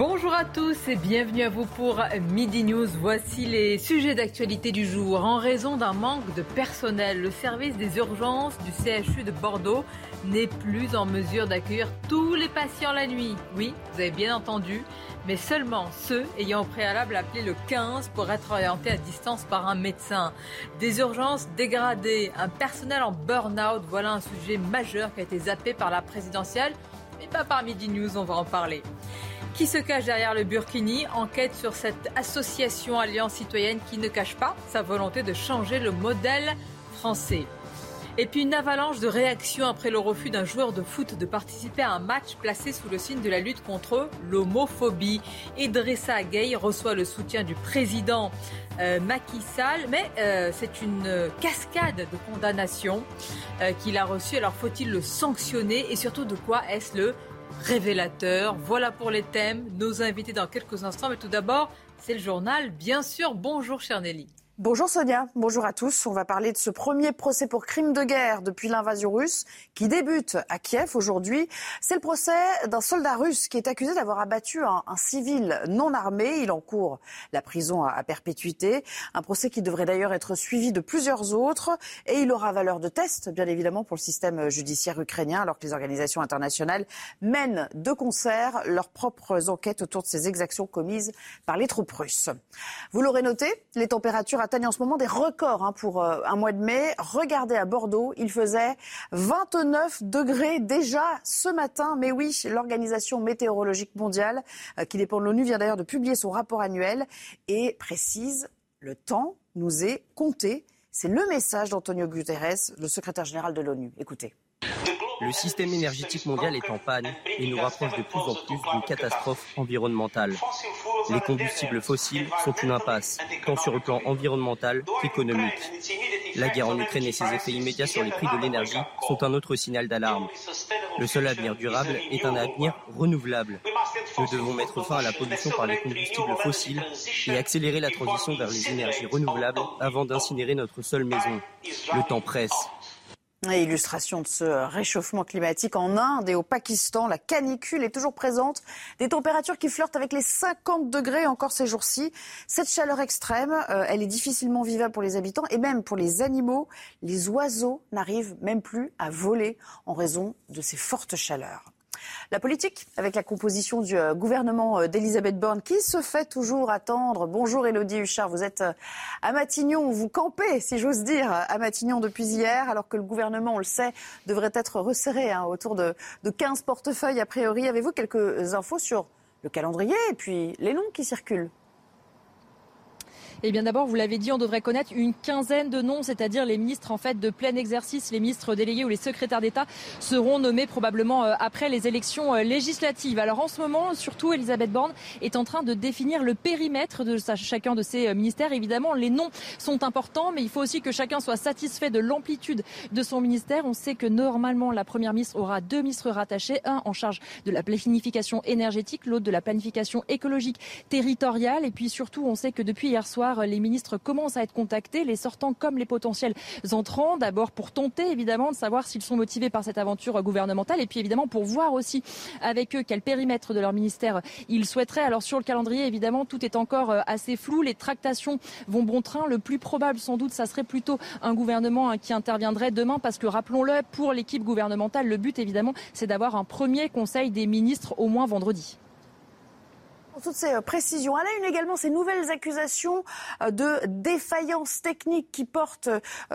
Bonjour à tous et bienvenue à vous pour Midi News. Voici les sujets d'actualité du jour. En raison d'un manque de personnel, le service des urgences du CHU de Bordeaux n'est plus en mesure d'accueillir tous les patients la nuit. Oui, vous avez bien entendu, mais seulement ceux ayant au préalable appelé le 15 pour être orientés à distance par un médecin. Des urgences dégradées, un personnel en burn-out, voilà un sujet majeur qui a été zappé par la présidentielle, mais pas par Midi News, on va en parler. Qui se cache derrière le Burkini Enquête sur cette association Alliance citoyenne qui ne cache pas sa volonté de changer le modèle français. Et puis une avalanche de réactions après le refus d'un joueur de foot de participer à un match placé sous le signe de la lutte contre l'homophobie. Idrissa Gueye reçoit le soutien du président euh, Macky Sall, mais euh, c'est une cascade de condamnations euh, qu'il a reçues. Alors faut-il le sanctionner? Et surtout de quoi est-ce le révélateur Voilà pour les thèmes. Nos invités dans quelques instants, mais tout d'abord, c'est le journal, bien sûr. Bonjour, chère Nelly. Bonjour Sonia, bonjour à tous. On va parler de ce premier procès pour crime de guerre depuis l'invasion russe qui débute à Kiev aujourd'hui. C'est le procès d'un soldat russe qui est accusé d'avoir abattu un, civil non armé. Il encourt la prison à, à perpétuité. Un procès qui devrait d'ailleurs être suivi de plusieurs autres et il aura valeur de test, bien évidemment, pour le système judiciaire ukrainien alors que les organisations internationales mènent de concert leurs propres enquêtes autour de ces exactions commises par les troupes russes. Vous l'aurez noté, les températures atteignent en ce moment des records hein, pour euh, un mois de mai. Regardez à Bordeaux, il faisait 29 degrés déjà ce matin. Mais oui, l'Organisation météorologique mondiale, euh, qui dépend de l'ONU, vient d'ailleurs de publier son rapport annuel et précise le temps nous est compté. C'est le message d'Antonio Guterres, le secrétaire général de l'ONU. Écoutez. Le système énergétique mondial est en panne et nous rapproche de plus en plus d'une catastrophe environnementale. Les combustibles fossiles sont une impasse, tant sur le plan environnemental qu'économique. La guerre en Ukraine et ses effets immédiats sur les prix de l'énergie sont un autre signal d'alarme. Le seul avenir durable est un avenir renouvelable. Nous devons mettre fin à la pollution par les combustibles fossiles et accélérer la transition vers les énergies renouvelables avant d'incinérer notre seule maison. Le temps presse. Illustration de ce réchauffement climatique en Inde et au Pakistan. La canicule est toujours présente. Des températures qui flirtent avec les 50 degrés encore ces jours-ci. Cette chaleur extrême, euh, elle est difficilement vivable pour les habitants et même pour les animaux. Les oiseaux n'arrivent même plus à voler en raison de ces fortes chaleurs. La politique, avec la composition du euh, gouvernement d'Elisabeth Borne, qui se fait toujours attendre. Bonjour Elodie Huchard, vous êtes euh, à Matignon, vous campez, si j'ose dire, à Matignon depuis hier, alors que le gouvernement, on le sait, devrait être resserré hein, autour de, de 15 portefeuilles a priori. Avez-vous quelques infos sur le calendrier et puis les noms qui circulent? Eh bien d'abord, vous l'avez dit, on devrait connaître une quinzaine de noms, c'est-à-dire les ministres en fait de plein exercice, les ministres délégués ou les secrétaires d'État seront nommés probablement euh, après les élections euh, législatives. Alors en ce moment, surtout, Elisabeth Borne est en train de définir le périmètre de chacun de ces euh, ministères. Évidemment, les noms sont importants, mais il faut aussi que chacun soit satisfait de l'amplitude de son ministère. On sait que normalement, la première ministre aura deux ministres rattachés, un en charge de la planification énergétique, l'autre de la planification écologique territoriale. Et puis surtout, on sait que depuis hier soir, les ministres commencent à être contactés, les sortants comme les potentiels entrants, d'abord pour tenter évidemment de savoir s'ils sont motivés par cette aventure gouvernementale et puis évidemment pour voir aussi avec eux quel périmètre de leur ministère ils souhaiteraient. Alors sur le calendrier, évidemment, tout est encore euh, assez flou, les tractations vont bon train. Le plus probable, sans doute, ça serait plutôt un gouvernement hein, qui interviendrait demain parce que rappelons-le, pour l'équipe gouvernementale, le but évidemment, c'est d'avoir un premier conseil des ministres au moins vendredi. Pour toutes ces précisions. À la une également, ces nouvelles accusations de défaillance technique qui portent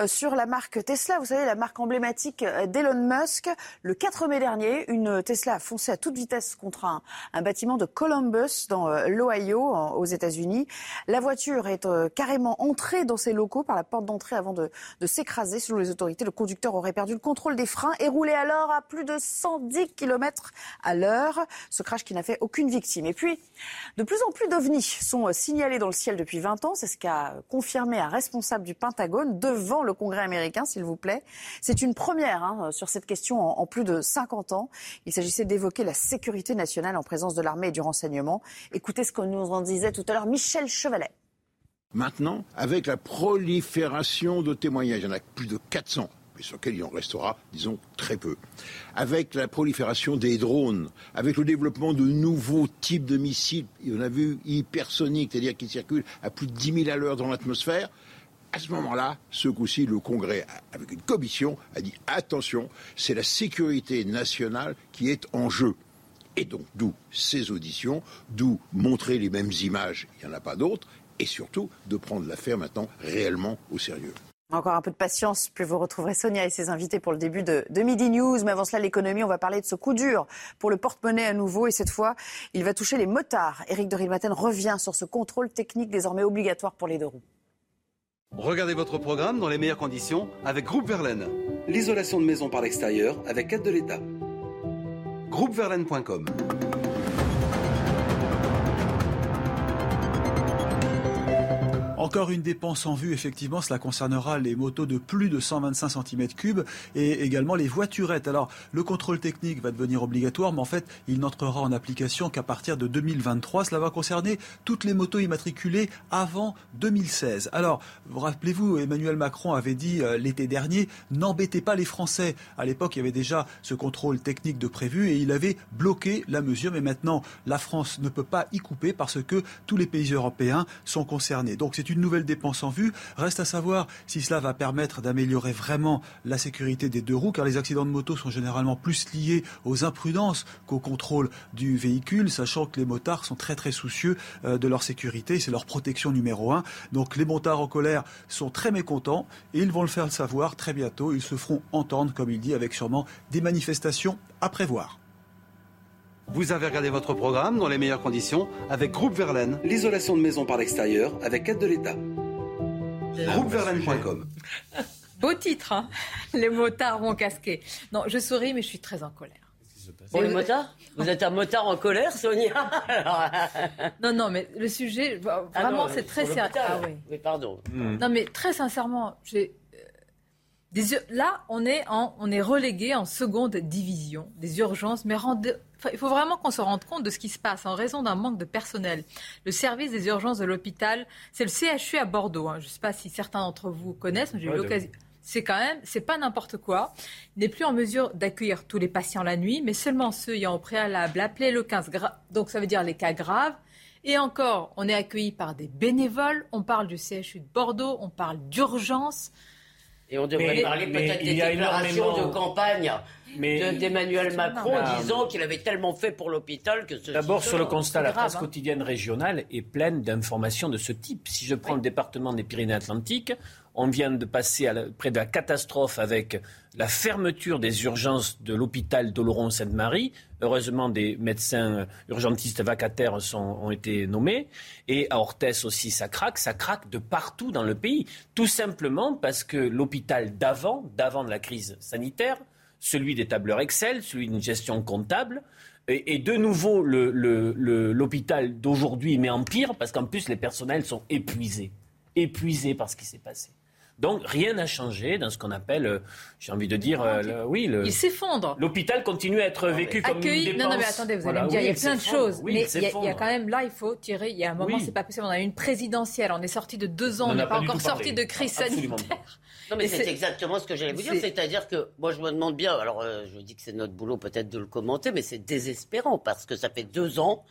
sur la marque Tesla. Vous savez, la marque emblématique d'Elon Musk. Le 4 mai dernier, une Tesla a foncé à toute vitesse contre un, un bâtiment de Columbus dans l'Ohio, aux États-Unis. La voiture est carrément entrée dans ses locaux par la porte d'entrée avant de, de s'écraser. Selon les autorités, le conducteur aurait perdu le contrôle des freins et roulé alors à plus de 110 km à l'heure. Ce crash qui n'a fait aucune victime. Et puis, de plus en plus d'ovnis sont signalés dans le ciel depuis 20 ans. C'est ce qu'a confirmé un responsable du Pentagone devant le Congrès américain, s'il vous plaît. C'est une première hein, sur cette question en, en plus de 50 ans. Il s'agissait d'évoquer la sécurité nationale en présence de l'armée et du renseignement. Écoutez ce que nous en disait tout à l'heure Michel Chevalet. Maintenant, avec la prolifération de témoignages, il y en a plus de 400, mais sur lesquels il en restera, disons, très peu. Avec la prolifération des drones, avec le développement de nouveaux types de missiles, on a vu hypersoniques, c'est-à-dire qui circulent à plus de 10 000 à l'heure dans l'atmosphère, à ce moment-là, ce coup-ci, le Congrès, avec une commission, a dit attention, c'est la sécurité nationale qui est en jeu. Et donc, d'où ces auditions, d'où montrer les mêmes images, il n'y en a pas d'autres, et surtout de prendre l'affaire maintenant réellement au sérieux. Encore un peu de patience, puis vous retrouverez Sonia et ses invités pour le début de, Midi News. Mais avant cela, l'économie, on va parler de ce coup dur pour le porte-monnaie à nouveau. Et cette fois, il va toucher les motards. Éric de Rilmaten revient sur ce contrôle technique désormais obligatoire pour les deux roues. Regardez votre programme dans les meilleures conditions avec Groupe Verlaine. L'isolation de maison par l'extérieur avec aide de l'État. Groupeverlaine.com Encore une dépense en vue, effectivement, cela concernera les motos de plus de 125 cm3 et également les voiturettes. Alors, le contrôle technique va devenir obligatoire, mais en fait, il n'entrera en application qu'à partir de 2023. Cela va concerner toutes les motos immatriculées avant 2016. Alors, rappelez-vous, Emmanuel Macron avait dit euh, l'été dernier, n'embêtez pas les Français. À l'époque, il y avait déjà ce contrôle technique de prévu et il avait bloqué la mesure, mais maintenant, la France ne peut pas y couper parce que tous les pays européens sont concernés. Nouvelle dépense en vue. Reste à savoir si cela va permettre d'améliorer vraiment la sécurité des deux roues, car les accidents de moto sont généralement plus liés aux imprudences qu'au contrôle du véhicule, sachant que les motards sont très très soucieux euh, de leur sécurité, c'est leur protection numéro un. Donc les motards en colère sont très mécontents et ils vont le faire savoir très bientôt. Ils se feront entendre, comme il dit, avec sûrement des manifestations à prévoir. Vous avez regardé votre programme dans les meilleures conditions avec Groupe Verlaine, l'isolation de maison par l'extérieur avec aide de l'État. Groupeverlaine.com Beau titre, hein Les motards vont casquer. Non, je souris, mais je suis très en colère. Pour les motards Vous êtes un motard en colère, Sonia Non, non, mais le sujet, vraiment, Ah non, c'est très sérieux. Ah oui. Mais pardon. Non, mais très sincèrement, j'ai. euh, Des, là, on est, en, on est relégué en seconde division des urgences, mais rende- enfin, il faut vraiment qu'on se rende compte de ce qui se passe en raison d'un manque de personnel. Le service des urgences de l'hôpital, c'est le CHU à Bordeaux. hein. Je ne sais pas si certains d'entre vous connaissent, mais j'ai eu Ouais, l'occasion. C'est quand même, c'est pas n'importe quoi. Il n'est plus en mesure d'accueillir tous les patients la nuit, mais seulement ceux ayant au préalable appelé le 15. gra- Donc ça veut dire les cas graves. Et encore, on est accueilli par des bénévoles. On parle du CHU de Bordeaux, on parle d'urgence. Et on devrait Mais- parler peut-être des déclarations énormément- de campagne De- d'Emmanuel Macron disant qu'il avait tellement fait pour l'hôpital que ce D'abord, sur le constat, la presse hein. quotidienne régionale est pleine d'informations de ce type. Si je prends le département des Pyrénées-Atlantiques, on vient de passer à la- près de la catastrophe avec la fermeture des urgences de l'hôpital d'Oloron-Sainte-Marie. Heureusement, des médecins urgentistes vacataires sont- ont été nommés. Et à Orthès aussi, ça craque. Ça craque de partout dans le pays. Tout simplement parce que l'hôpital d'avant, d'avant de la crise sanitaire, celui des tableurs Excel, celui d'une gestion comptable, et, et de nouveau le- le- le- l'hôpital d'aujourd'hui, mais en pire, parce qu'en plus les personnels sont épuisés, épuisés par ce qui s'est passé. Donc rien n'a changé dans ce qu'on appelle, euh, j'ai envie de dire, euh, le- oui, le- Il s'effondre. l'hôpital continue à être vécu comme une Accueilli. dépense. Non, non, mais attendez, vous Voilà, allez me dire, oui, il y a plein de choses. Oui, mais il y, a, il y a s'effondre. quand même, là, il faut tirer. Il y a un moment, Oui. c'est pas possible. On a eu une présidentielle. On est sorti de deux ans. On n'est pas pas encore sorti de crise sanitaire. Non, mais c'est exactement ce que j'allais vous dire. c'est- C'est-à-dire que moi, je me demande bien. Alors, euh, je dis que c'est notre boulot peut-être de le commenter, mais c'est désespérant parce que ça fait deux ans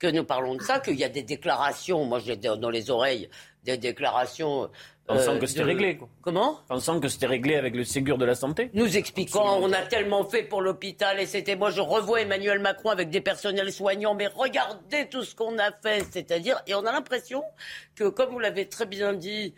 que nous parlons de ça, qu'il y a des déclarations. Moi, j'ai dans les oreilles des déclarations. Pensant euh, que c'était de- réglé. Quoi. Comment? Pensant que c'était réglé avec le Ségur de la santé. nous expliquant, on a tellement fait pour l'hôpital et c'était moi, je revois Emmanuel Macron avec des personnels soignants, mais regardez tout ce qu'on a fait, c'est-à-dire, et on a l'impression que, comme vous l'avez très bien dit,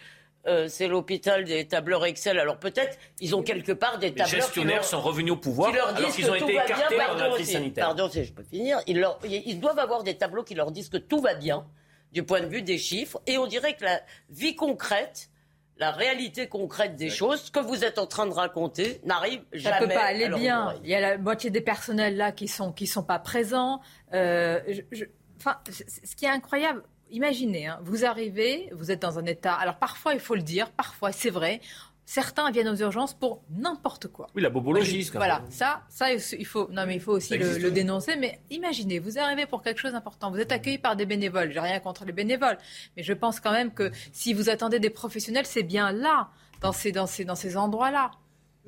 euh, c'est l'hôpital des tableurs Excel. Alors peut-être, ils ont quelque part des Les tableurs qui gestionnaires leur- sont revenus au pouvoir qui leur alors disent qu'ils que ont tout été va écartés bien. par la crise sanitaire. Pardon, si je peux finir. Ils, leur- ils doivent avoir des tableaux qui leur disent que tout va bien du point de vue des chiffres. Et on dirait que la vie concrète, la réalité concrète des choses, ce que vous êtes en train de raconter, n'arrive Ça jamais. peut pas aller bien. Il y a la moitié des personnels là qui sont qui sont pas présents. Euh, je- je- enfin, ce qui est incroyable. Imaginez, hein, vous arrivez, vous êtes dans un état. Alors parfois, il faut le dire, parfois c'est vrai. Certains viennent aux urgences pour n'importe quoi. Oui, la bobologie. Voilà, ça, ça, il faut, non, mais il faut aussi le, dénoncer. Mais imaginez, vous arrivez pour quelque chose d'important. Vous êtes accueilli par des bénévoles. J'ai rien contre les bénévoles, mais je pense quand même que si vous attendez des professionnels, c'est bien là, dans ces, dans ces, dans ces endroits-là.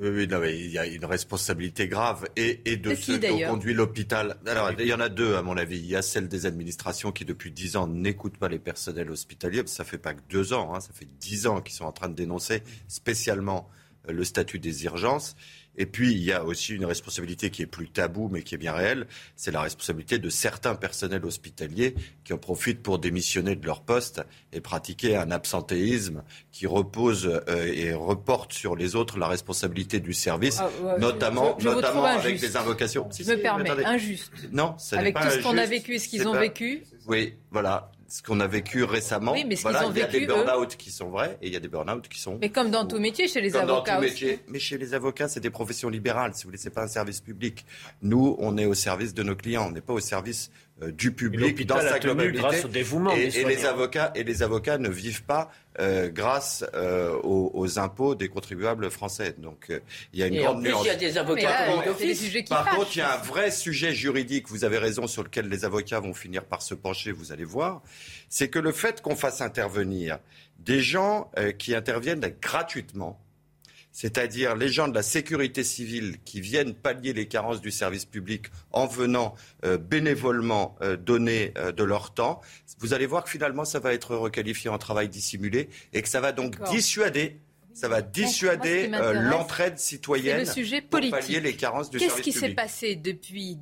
Oui, oui, non, mais il y a une responsabilité grave et, et de qui, ceux qui ont d'ailleurs conduit l'hôpital. Alors, il y en a deux, à mon avis. Il y a celle des administrations qui, depuis dix ans, n'écoutent pas les personnels hospitaliers. Ça fait pas que deux ans, hein, ça fait dix ans qu'ils sont en train de dénoncer spécialement euh, le statut des urgences. Et puis, il y a aussi une responsabilité qui est plus taboue, mais qui est bien réelle. C'est la responsabilité de certains personnels hospitaliers qui en profitent pour démissionner de leur poste et pratiquer un absentéisme qui repose euh, et reporte sur les autres la responsabilité du service, Ah, ouais, notamment, je- je vous notamment avec des invocations. Si, Je me si, permets, injuste. Non, ça Avec pas tout ce qu'on a vécu et ce qu'ils ont pas- vécu. Oui, voilà. Ce qu'on a vécu récemment. Oui, mais ce voilà, ont il y a vécu, des burn-out qui sont vrais et il y a des burn-out qui sont Mais comme dans tout métier, chez les comme dans avocats tout aussi. métier. Mais chez les avocats, c'est des professions libérales, si vous voulez, c'est pas un service public. Nous, on est au service de nos clients, on n'est pas au service euh, du public dans sa globalité. grâce au dévouement et, des et les avocats et les avocats ne vivent pas euh, grâce euh, aux, aux impôts des contribuables français. Donc euh, il y a une Et en grande plus, nuance. il y a des avocats là, des Par fâchent. contre, il y a un vrai sujet juridique, vous avez raison, sur lequel les avocats vont finir par se pencher, vous allez voir, c'est que le fait qu'on fasse intervenir des gens euh, qui interviennent gratuitement, c'est-à-dire les gens de la sécurité civile qui viennent pallier les carences du service public en venant euh, bénévolement euh, donner euh, de leur temps, vous allez voir que finalement ça va être requalifié en travail dissimulé et que ça va donc dissuader ça va dissuader euh, l'entraide C'est citoyenne le sujet pour pallier politique. les carences du Qu'est-ce service qui s'est public. passé depuis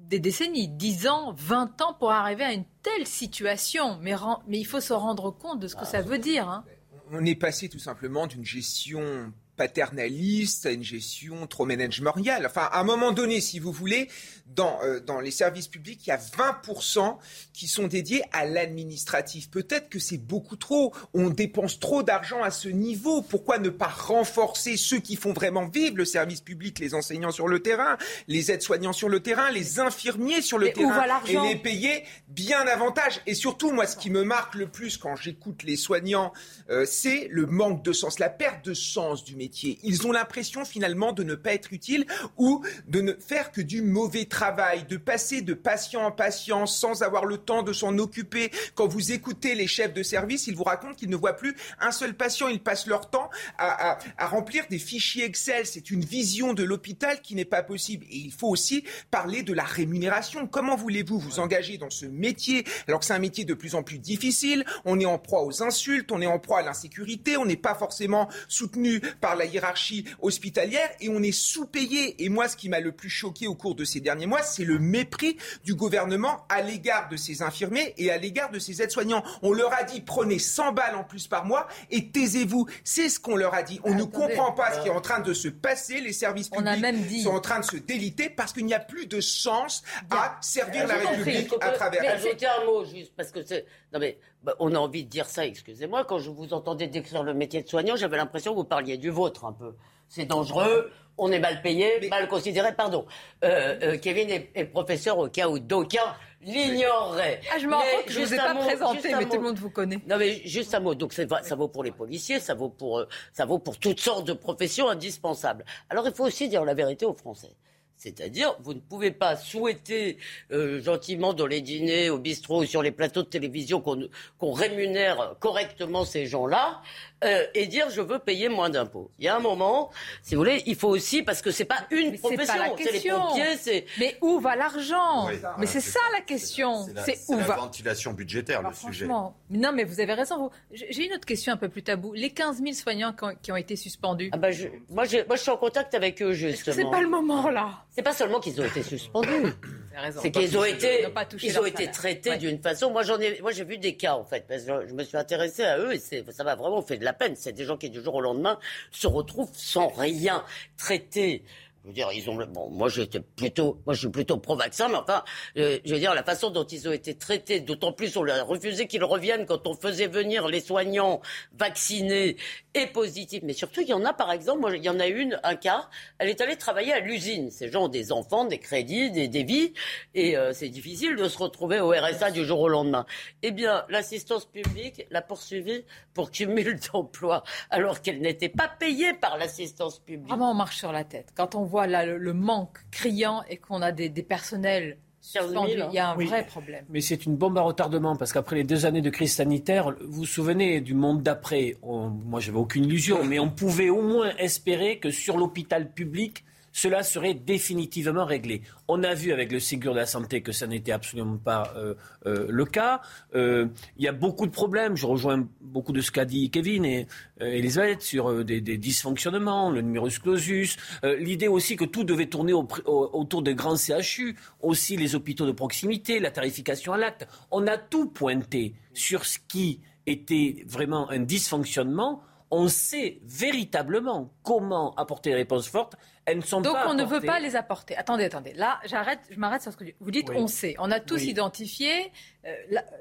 des décennies, 10 ans, 20 ans pour arriver à une telle situation? Mais, il faut se rendre compte de ce que ça veut dire. hein. On est passé tout simplement d'une gestion paternaliste à une gestion trop managériale. Enfin, à un moment donné, si vous voulez, dans, euh, dans les services publics, il y a 20% qui sont dédiés à l'administratif. Peut-être que c'est beaucoup trop. On dépense trop d'argent à ce niveau. Pourquoi ne pas renforcer ceux qui font vraiment vivre le service public, les enseignants sur le terrain, les aides-soignants sur le terrain, les infirmiers sur le Mais terrain et les payer bien davantage? Et surtout, moi, ce qui me marque le plus quand j'écoute les soignants, euh, c'est le manque de sens, la perte de sens du métier. Ils ont l'impression finalement de ne pas être utiles ou de ne faire que du mauvais travail, de passer de patient en patient sans avoir le temps de s'en occuper. Quand vous écoutez les chefs de service, ils vous racontent qu'ils ne voient plus un seul patient. Ils passent leur temps à, à- remplir des fichiers Excel. C'est une vision de l'hôpital qui n'est pas possible. Et il faut aussi parler de la rémunération. Comment voulez-vous vous engager dans ce métier alors que c'est un métier de plus en plus difficile? On est en proie aux insultes, on est en proie à l'insécurité, on n'est pas forcément soutenu par la hiérarchie hospitalière et on est sous-payé. Et moi, ce qui m'a le plus choqué au cours de ces derniers mois, c'est le mépris du gouvernement à l'égard de ces infirmiers et à l'égard de ces aides-soignants. On leur a dit prenez 100 balles en plus par mois et taisez-vous. C'est ce qu'on leur a dit. On ne comprend pas ce qui est en train de se passer. Les services On a publics même dit- sont en train de se déliter parce qu'il n'y a plus de sens à servir la. République à travers. Ajouter un mot juste parce que c'est. Non mais bah, on a envie de dire ça. Excusez-moi. Quand je vous entendais décrire le métier de soignant, j'avais l'impression que vous parliez du vôtre un peu. C'est dangereux. On est mal payé, mal considéré. Pardon. Euh, euh, Kevin est, est professeur au cas où d'aucuns l'ignoreraient. Ah, je me rends Mais compte que je ne vous ai pas mot, présenté, mais tout le monde vous connaît. Non mais juste un mot. Donc ça vaut pour les policiers, ça vaut pour euh, ça vaut pour toutes sortes de professions indispensables. Alors il faut aussi dire la vérité aux Français. C'est-à-dire, vous ne pouvez pas souhaiter euh, gentiment dans les dîners, au bistrot ou sur les plateaux de télévision qu'on rémunère correctement ces gens-là euh, et dire je veux payer moins d'impôts. Il y a un moment, si vous voulez, il faut aussi parce que c'est pas une profession, c'est les pompiers, c'est. Mais où va l'argent Mais c'est ça la question. C'est où la va ventilation budgétaire le sujet. Non, mais vous avez raison. J'ai une autre question un peu plus tabou. Les 15 000 soignants qui ont été suspendus. Ah bah je, moi, je, moi, je suis en contact avec eux justement. C'est pas le moment là? C'est pas seulement qu'ils ont été suspendus. C'est qu'ils ont été, ils ont été traités d'une façon. Moi, j'en ai, moi, j'ai vu des cas en fait. Parce que je me suis intéressé à eux et ça m'a vraiment fait de C'est des gens qui du jour au lendemain se retrouvent sans rien. Traités je veux dire, ils ont. Bon, moi, j'étais plutôt, moi, je suis plutôt pro-vaccin, mais enfin, euh, je veux dire, la façon dont ils ont été traités, d'autant plus on leur a refusé qu'ils reviennent quand on faisait venir les soignants vaccinés et positifs. Mais surtout, il y en a, par exemple, moi, il y en a une, un cas, elle est allée travailler à l'usine. Ces gens ont des enfants, des crédits, des, vies, et euh, c'est difficile de se retrouver au RSA du jour au lendemain. Eh bien, l'assistance publique l'a poursuivie pour cumul d'emplois, alors qu'elle n'était pas payée par l'assistance publique. Vraiment, on marche sur la tête. Quand on voit le, manque criant et qu'on a des, personnels. Il y a un vrai problème. Mais c'est une bombe à retardement parce qu'après les deux années de crise sanitaire, vous vous souvenez du monde d'après Moi, j'avais aucune illusion, mais on pouvait au moins espérer que sur l'hôpital public, cela serait définitivement réglé. On a vu avec le Ségur de la Santé que ça n'était absolument pas euh, euh, le cas. Euh, il y a beaucoup de problèmes. Je rejoins beaucoup de ce qu'a dit Kevin et Elisabeth sur des, dysfonctionnements, le numerus clausus. L'idée aussi que tout devait tourner autour des grands CHU, aussi les hôpitaux de proximité, la tarification à l'acte. On a tout pointé sur ce qui était vraiment un dysfonctionnement on sait véritablement comment apporter des réponses fortes. Elles ne sont Donc on ne veut pas les apporter. Attendez, attendez. Là, j'arrête, je m'arrête sur ce que vous dites. On sait. On a tous identifié euh,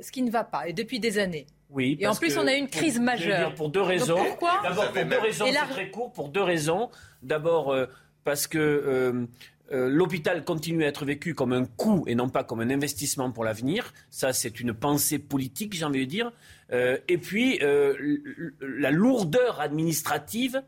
ce qui ne va pas, et depuis des années. Oui. Et en plus, on a une crise majeure. Pour deux raisons. pourquoi D'abord, pour deux raisons. C'est très court. Pour deux raisons. D'abord, euh, parce que euh, euh, l'hôpital continue à être vécu comme un coût et non pas comme un investissement pour l'avenir. Ça, c'est une pensée politique, j'ai envie de dire. Euh, et puis, euh, la lourdeur administrative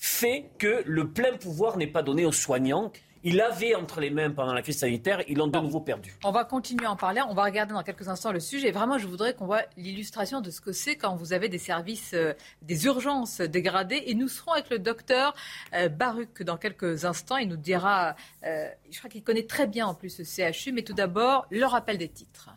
fait que le plein pouvoir n'est pas donné aux soignants il avait entre les mains pendant la crise sanitaire, ils l'ont de nouveau perdu. On va continuer à en parler. On va regarder dans quelques instants le sujet. Vraiment, je voudrais qu'on voit l'illustration de ce que c'est quand vous avez des services, euh, des urgences dégradées. Et nous serons avec le docteur euh, Baruch dans quelques instants. Il nous dira, euh, je crois qu'il connaît très bien en plus ce CHU. Mais tout d'abord, le rappel des titres.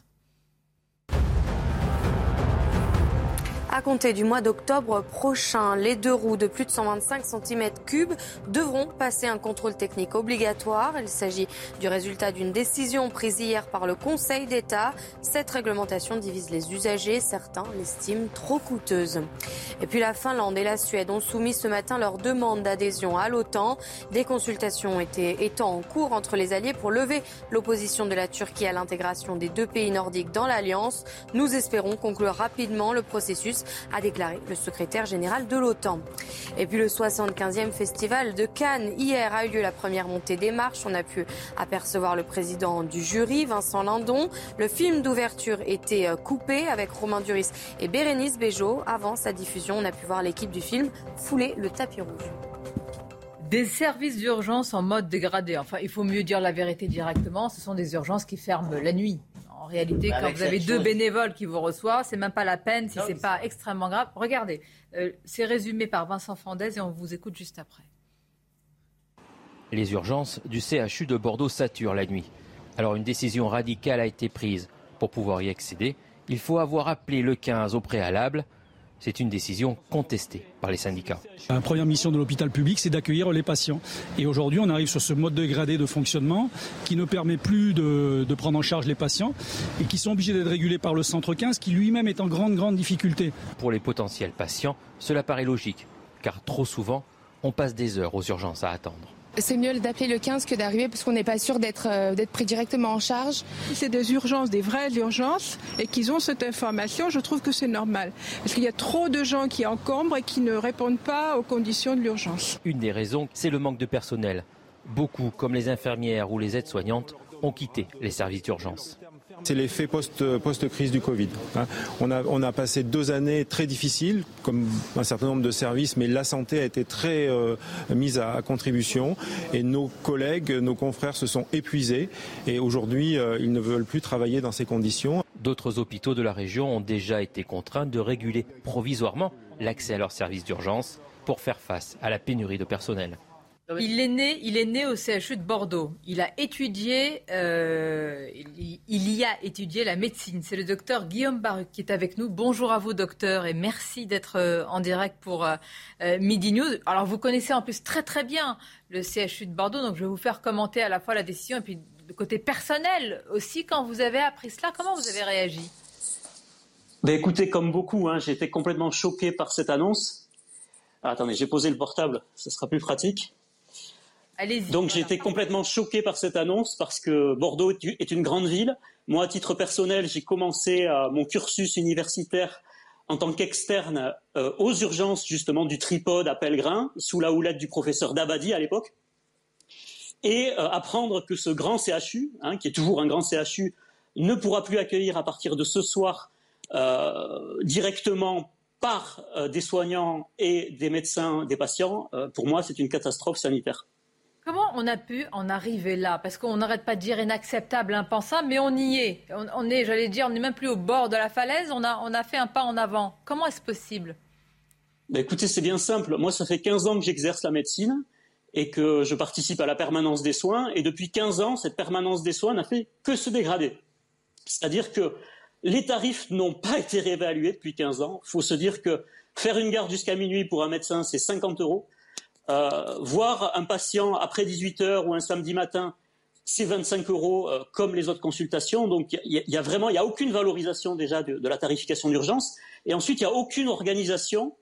À compter du mois d'octobre prochain, les deux roues de plus de 125 cm3 devront passer un contrôle technique obligatoire. Il s'agit du résultat d'une décision prise hier par le Conseil d'État. Cette réglementation divise les usagers. Certains l'estiment trop coûteuse. Et puis la Finlande et la Suède ont soumis ce matin leur demande d'adhésion à l'OTAN. Des consultations étaient étant en cours entre les alliés pour lever l'opposition de la Turquie à l'intégration des deux pays nordiques dans l'Alliance. Nous espérons conclure rapidement le processus a déclaré le secrétaire général de l'OTAN. Et puis le 75e festival de Cannes, hier a eu lieu la première montée des marches. On a pu apercevoir le président du jury, Vincent Lindon. Le film d'ouverture était euh, coupé avec Romain Duris et Bérénice Bejo. Avant sa diffusion, on a pu voir l'équipe du film fouler le tapis rouge. Des services d'urgence en mode dégradé. Enfin, il faut mieux dire la vérité directement. Ce sont des urgences qui ferment la nuit. En réalité, bah, quand vous avez deux bénévoles qui vous reçoivent, c'est même pas la peine si c'est pas extrêmement grave. Regardez, euh, c'est résumé par Vincent Fandez et on vous écoute juste après. Les urgences du CHU de Bordeaux saturent la nuit. Alors une décision radicale a été prise. Pour pouvoir y accéder, il faut avoir appelé le 15 au préalable. C'est une décision contestée par les syndicats. La première mission de l'hôpital public, c'est d'accueillir les patients. Et aujourd'hui, on arrive sur ce mode dégradé de fonctionnement qui ne permet plus de, prendre en charge les patients et qui sont obligés d'être régulés par le centre 15 qui lui-même est en grande, grande difficulté. Pour les potentiels patients, cela paraît logique, car trop souvent, on passe des heures aux urgences à attendre. C'est mieux d'appeler le 15 que d'arriver parce qu'on n'est pas sûr euh, d'être pris directement en charge. C'est des urgences, des vraies urgences, et qu'ils ont cette information, je trouve que c'est normal. Parce qu'il y a trop de gens qui encombrent et qui ne répondent pas aux conditions de l'urgence. Une des raisons, c'est le manque de personnel. Beaucoup, comme les infirmières ou les aides-soignantes, ont quitté les services d'urgence. C'est l'effet post-crise du Covid. Hein. On a, passé deux années très difficiles, comme un certain nombre de services, mais la santé a été très euh, mise à, contribution et nos collègues, nos confrères se sont épuisés et aujourd'hui, euh, ils ne veulent plus travailler dans ces conditions. D'autres hôpitaux de la région ont déjà été contraints de réguler provisoirement l'accès à leurs services d'urgence pour faire face à la pénurie de personnel. Il est né, il est né au CHU de Bordeaux. Il a étudié, euh, il, y a étudié la médecine. C'est le docteur Guillaume Baruc qui est avec nous. Bonjour à vous, docteur, et merci d'être euh, en direct pour euh, Midi News. Alors, vous connaissez en plus très très bien le CHU de Bordeaux, donc je vais vous faire commenter à la fois la décision et puis le côté personnel aussi. Quand vous avez appris cela, comment vous avez réagi? Ben écoutez, comme beaucoup, hein, j'ai été complètement choqué par cette annonce. Ah, attendez, j'ai posé le portable, ce sera plus pratique. Donc j'ai été complètement choqué par cette annonce parce que Bordeaux est une grande ville. Moi, à titre personnel, j'ai commencé euh, mon cursus universitaire en tant qu'externe euh, aux urgences justement du tripode à Pellegrin, sous la houlette du professeur Dabadi à l'époque. Et euh, apprendre que ce grand CHU, hein, qui est toujours un grand CHU, ne pourra plus accueillir à partir de ce soir directement par des soignants et des médecins des patients, pour moi, c'est une catastrophe sanitaire. Comment on a pu en arriver là? Parce qu'on n'arrête pas de dire inacceptable, impensable, mais on y est. On, est, j'allais dire, on n'est même plus au bord de la falaise, on a, on a fait un pas en avant. Comment est-ce possible? Ben Écoutez, c'est bien simple. Moi, ça fait 15 ans que j'exerce la médecine et que je participe à la permanence des soins. Et depuis 15 ans, cette permanence des soins n'a fait que se dégrader. C'est-à-dire que les tarifs n'ont pas été réévalués depuis 15 ans. Il faut se dire que faire une garde jusqu'à minuit pour un médecin, c'est 50 euros. Euh, voir un patient après 18 heures ou un samedi matin, c'est 25 euros euh, comme les autres consultations. Donc il y, a vraiment, il a aucune valorisation déjà de, la tarification d'urgence. Et ensuite, il n'y a aucune organisation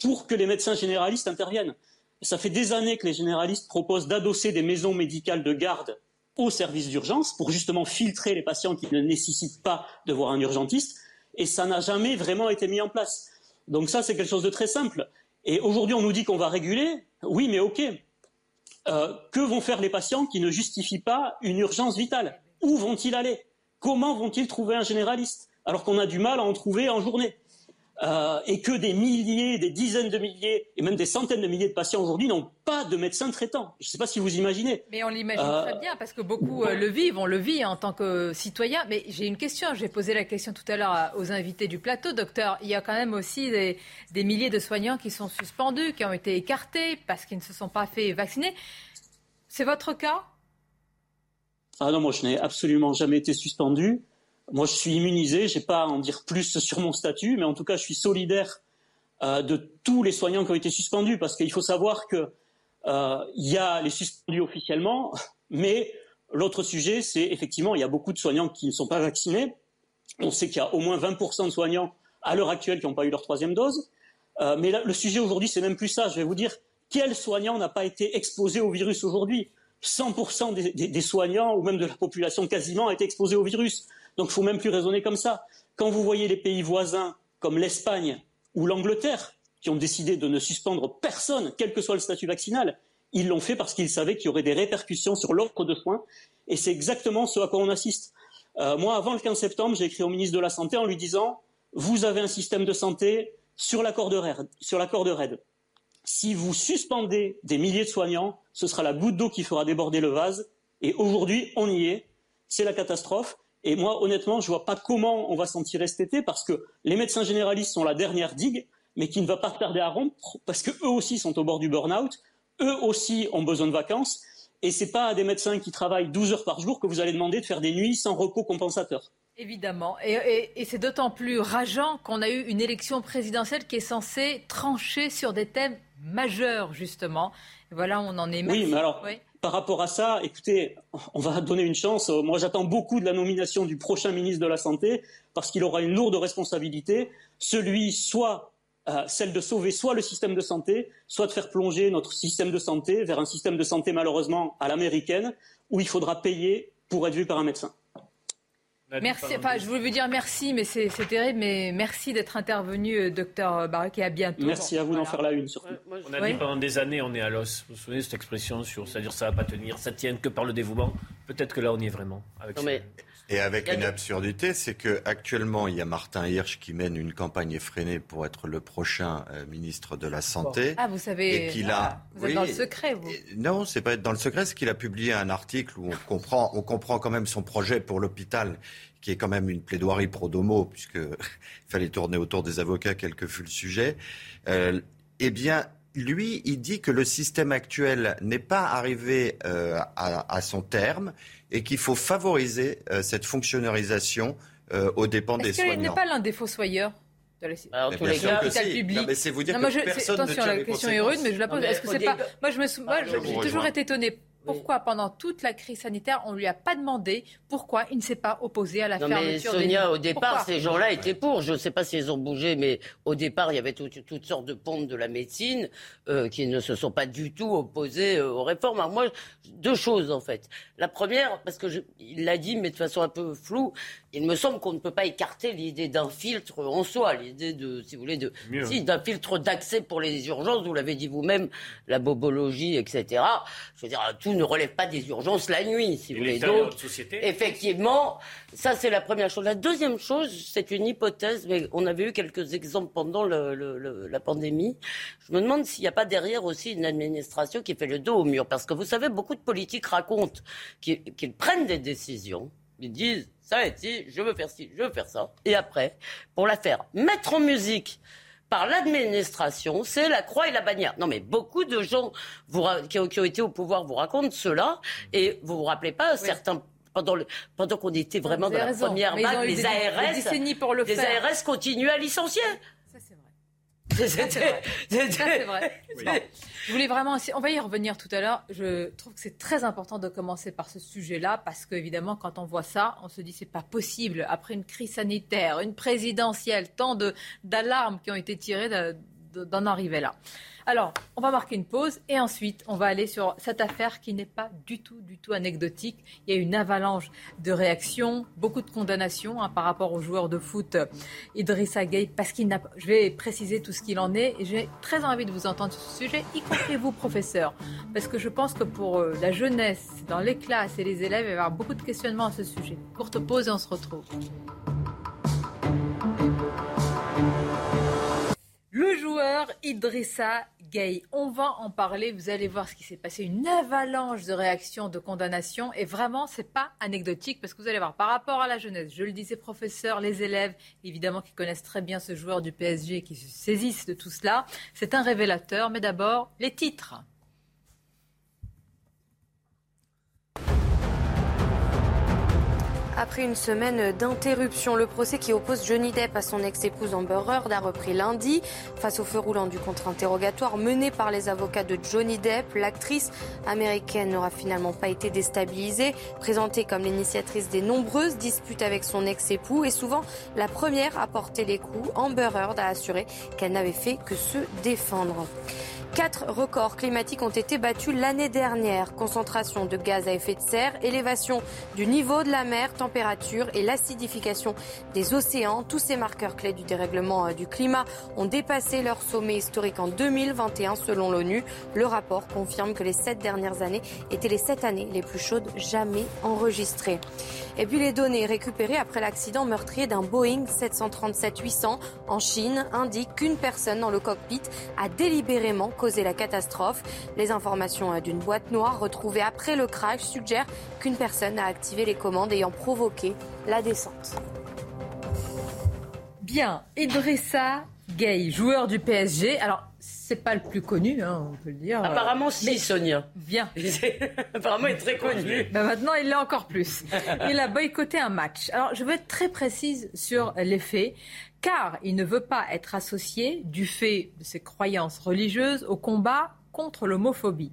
pour que les médecins généralistes interviennent. Ça fait des années que les généralistes proposent d'adosser des maisons médicales de garde aux services d'urgence pour justement filtrer les patients qui ne nécessitent pas de voir un urgentiste. Et ça n'a jamais vraiment été mis en place. Donc ça, c'est quelque chose de très simple. Et aujourd'hui, on nous dit qu'on va réguler. Oui, mais OK. Euh, que vont faire les patients qui ne justifient pas une urgence vitale? Où vont-ils aller? Comment vont-ils trouver un généraliste alors qu'on a du mal à en trouver en journée? Euh, et que des milliers, des dizaines de milliers et même des centaines de milliers de patients aujourd'hui n'ont pas de médecin traitant. Je ne sais pas si vous imaginez. Mais on l'imagine euh, très bien parce que beaucoup euh, le vivent, on le vit en tant que citoyen. Mais j'ai une question, j'ai posé la question tout à l'heure aux invités du plateau, docteur. Il y a quand même aussi des, des milliers de soignants qui sont suspendus, qui ont été écartés parce qu'ils ne se sont pas fait vacciner. C'est votre cas? Ah non, moi je n'ai absolument jamais été suspendu. Moi, je suis immunisé, je n'ai pas à en dire plus sur mon statut, mais en tout cas, je suis solidaire euh, de tous les soignants qui ont été suspendus, parce qu'il faut savoir qu'il euh, y a les suspendus officiellement, mais l'autre sujet, c'est effectivement, il y a beaucoup de soignants qui ne sont pas vaccinés. On sait qu'il y a au moins 20% de soignants à l'heure actuelle qui n'ont pas eu leur troisième dose. Euh, mais le sujet aujourd'hui, c'est même plus ça. Je vais vous dire, quel soignant n'a pas été exposé au virus aujourd'hui? 100% des, des, soignants, ou même de la population quasiment, a été exposé au virus. Donc il faut même plus raisonner comme ça. Quand vous voyez les pays voisins comme l'Espagne ou l'Angleterre qui ont décidé de ne suspendre personne, quel que soit le statut vaccinal, ils l'ont fait parce qu'ils savaient qu'il y aurait des répercussions sur l'offre de soins. Et c'est exactement ce à quoi on assiste. Euh, moi, avant le 15 septembre, j'ai écrit au ministre de la Santé en lui disant Vous avez un système de santé sur la corde raide. Sur la corde raide. Si vous suspendez des milliers de soignants, ce sera la goutte d'eau qui fera déborder le vase. Et aujourd'hui, on y est. C'est la catastrophe. Et moi, honnêtement, je ne vois pas comment on va s'en tirer cet été parce que les médecins généralistes sont la dernière digue, mais qui ne va pas tarder à rompre parce qu'eux aussi sont au bord du burn-out, eux aussi ont besoin de vacances. Et ce n'est pas à des médecins qui travaillent 12 heures par jour que vous allez demander de faire des nuits sans repos compensateur. Évidemment. Et, c'est d'autant plus rageant qu'on a eu une élection présidentielle qui est censée trancher sur des thèmes majeurs, justement. voilà, on en est. Oui, mais alors, par rapport à ça, écoutez, on va donner une chance. Moi, j'attends beaucoup de la nomination du prochain ministre de la Santé parce qu'il aura une lourde responsabilité, celui soit euh, celle de sauver soit le système de santé, soit de faire plonger notre système de santé vers un système de santé malheureusement à l'américaine où il faudra payer pour être vu par un médecin. Merci. Enfin, je voulais vous dire merci, mais c'est terrible. Mais merci d'être intervenu, euh, docteur Barak, et à bientôt. Merci à vous d'en faire la une, surtout. on a dit pendant des années, on est à l'os. Vous vous souvenez de cette expression sur, c'est-à-dire ça va pas tenir, ça tient que par le dévouement. Peut-être que là, on y est vraiment. Avec Non, mais Et avec une absurdité, c'est que actuellement il y a Martin Hirsch qui mène une campagne effrénée pour être le prochain euh, ministre de la Santé. Ah, vous savez, Et qu'il a- vous êtes dans le secret, vous. Non, c'est pas être dans le secret, c'est qu'il a publié un article où on comprend, on comprend quand même son projet pour l'hôpital, qui est quand même une plaidoirie pro domo, puisque il fallait tourner autour des avocats, quel que fût le sujet. Euh, eh bien, lui, il dit que le système actuel n'est pas arrivé euh, à, à son terme et qu'il faut favoriser euh, cette fonctionnalisation euh, aux dépens des Est-ce qu'il n'est soignants. pas l'un des fossoyeurs de la... en Mais tous les cas, que l'hôpital si. public. Non, mais c'est vous dire Non, que moi, je- personne ne attention, tire la les question est rude, mais je la pose. Est-ce que c'est pas Moi, je me sou- moi, Ah, j'ai rejoins. toujours été étonnée. Pourquoi pendant toute la crise sanitaire, on lui a pas demandé pourquoi il ne s'est pas opposé à la Non mais fermeture des Sonia, au départ, Pourquoi? ces gens-là étaient pour. Je ne sais pas s'ils ont bougé, mais au départ, il y avait tout- toutes sortes de pompes de la médecine euh, qui ne se sont pas du tout opposés euh, aux réformes. Alors moi, deux choses en fait. La première, parce que je, il l'a dit, mais de façon un peu floue, il me semble qu'on ne peut pas écarter l'idée d'un filtre en soi, l'idée de, si vous voulez, de, Mieux. si, d'un filtre d'accès pour les urgences. Vous l'avez dit vous-même, la bobologie, etc. Je veux dire, tout ne relève pas des urgences la nuit, si vous voulez. Donc. Effectivement, ça c'est la première chose. La deuxième chose, c'est une hypothèse, mais on avait eu quelques exemples pendant le- le- le- la pandémie. Je me demande s'il n'y a pas derrière aussi une administration qui fait le dos au mur. Parce que vous savez, beaucoup de politiques racontent qu'ils qu'ils prennent des décisions. Ils disent, ça et ci, je veux faire ci, je veux faire ça. Et après, pour la faire mettre en musique par l'administration, c'est la croix et la bannière. Non, mais beaucoup de gens vous qui, ont, qui ont été au pouvoir vous racontent cela, et vous vous rappelez pas certains. Pendant, le- pendant qu'on était vraiment dans la raison. première vague, les ARS, pour le les faire. ARS continuent à licencier. C'était- c'est vrai. Je voulais vraiment, on va y revenir tout à l'heure. Je trouve que c'est très important de commencer par ce sujet-là parce qu'évidemment, quand on voit ça, on se dit c'est pas possible. Après une crise sanitaire, une présidentielle, tant d'alarmes qui ont été tirées de- d'en arriver là. Alors, on va marquer une pause et ensuite, on va aller sur cette affaire qui n'est pas du tout, du tout anecdotique. Il y a une avalanche de réactions, beaucoup de condamnations hein, par rapport aux joueurs de foot euh, Idrissa Gueye, parce qu'il n'a. Je vais préciser tout ce qu'il en est et j'ai très envie de vous entendre sur ce sujet, y compris vous, professeur, parce que je pense que pour euh, la jeunesse, dans les classes et les élèves, il va y avoir beaucoup de questionnements à ce sujet. Courte pause et on se retrouve. Le joueur Idrissa Gueye. On va en parler. Vous allez voir ce qui s'est passé. Une avalanche de réactions, de condamnations. Et vraiment, c'est pas anecdotique parce que vous allez voir, par rapport à la jeunesse, je le disais, professeurs, les élèves, évidemment, qui connaissent très bien ce joueur du PSG, qui se saisissent de tout cela. C'est un révélateur. Mais d'abord, les titres. Après une semaine d'interruption, le procès qui oppose Johnny Depp à son ex-épouse Amber Heard a repris lundi. Face au feu roulant du contre-interrogatoire mené par les avocats de Johnny Depp, l'actrice américaine n'aura finalement pas été déstabilisée. Présentée comme l'initiatrice des nombreuses disputes avec son ex-époux et souvent la première à porter les coups, Amber Heard a assuré qu'elle n'avait fait que se défendre. Quatre records climatiques ont été battus l'année dernière. Concentration de gaz à effet de serre, élévation du niveau de la mer, température et l'acidification des océans. Tous ces marqueurs clés du dérèglement euh, du climat ont dépassé leur sommet historique en 2021 selon l'ONU. Le rapport confirme que les sept dernières années étaient les sept années les plus chaudes jamais enregistrées. Et puis les données récupérées après l'accident meurtrier d'un Boeing 737-800 en Chine indiquent qu'une personne dans le cockpit a délibérément causé la catastrophe. Les informations euh, d'une boîte noire retrouvée après le crash suggèrent qu'une personne a activé les commandes ayant provoqué la descente. Bien, Idrissa Gueye, joueur du PSG. Alors, c'est pas le plus connu, hein, on peut le dire. Apparemment, si, Mais- Sonia. Bien. Apparemment, il est très connu. Ben maintenant, il l'est encore plus. Il a boycotté un match. Alors, je veux être très précise sur les faits, car il ne veut pas être associé, du fait de ses croyances religieuses, au combat contre l'homophobie.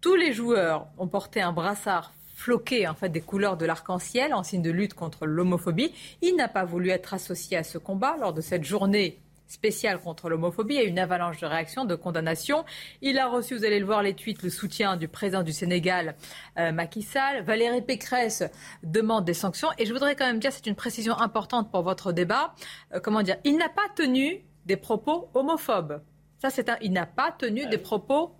Tous les joueurs ont porté un brassard floqué en fait des couleurs de l'arc-en-ciel en signe de lutte contre l'homophobie. Il n'a pas voulu être associé à ce combat lors de cette journée spéciale contre l'homophobie. Il y a eu une avalanche de réactions, de condamnations. Il a reçu, vous allez le voir, les tweets, le soutien du président du Sénégal, euh, Macky Sall. Valérie Pécresse demande des sanctions. Et je voudrais quand même dire, c'est une précision importante pour votre débat. Euh, comment dire Il n'a pas tenu des propos homophobes. Ça, c'est un. Il n'a pas tenu des propos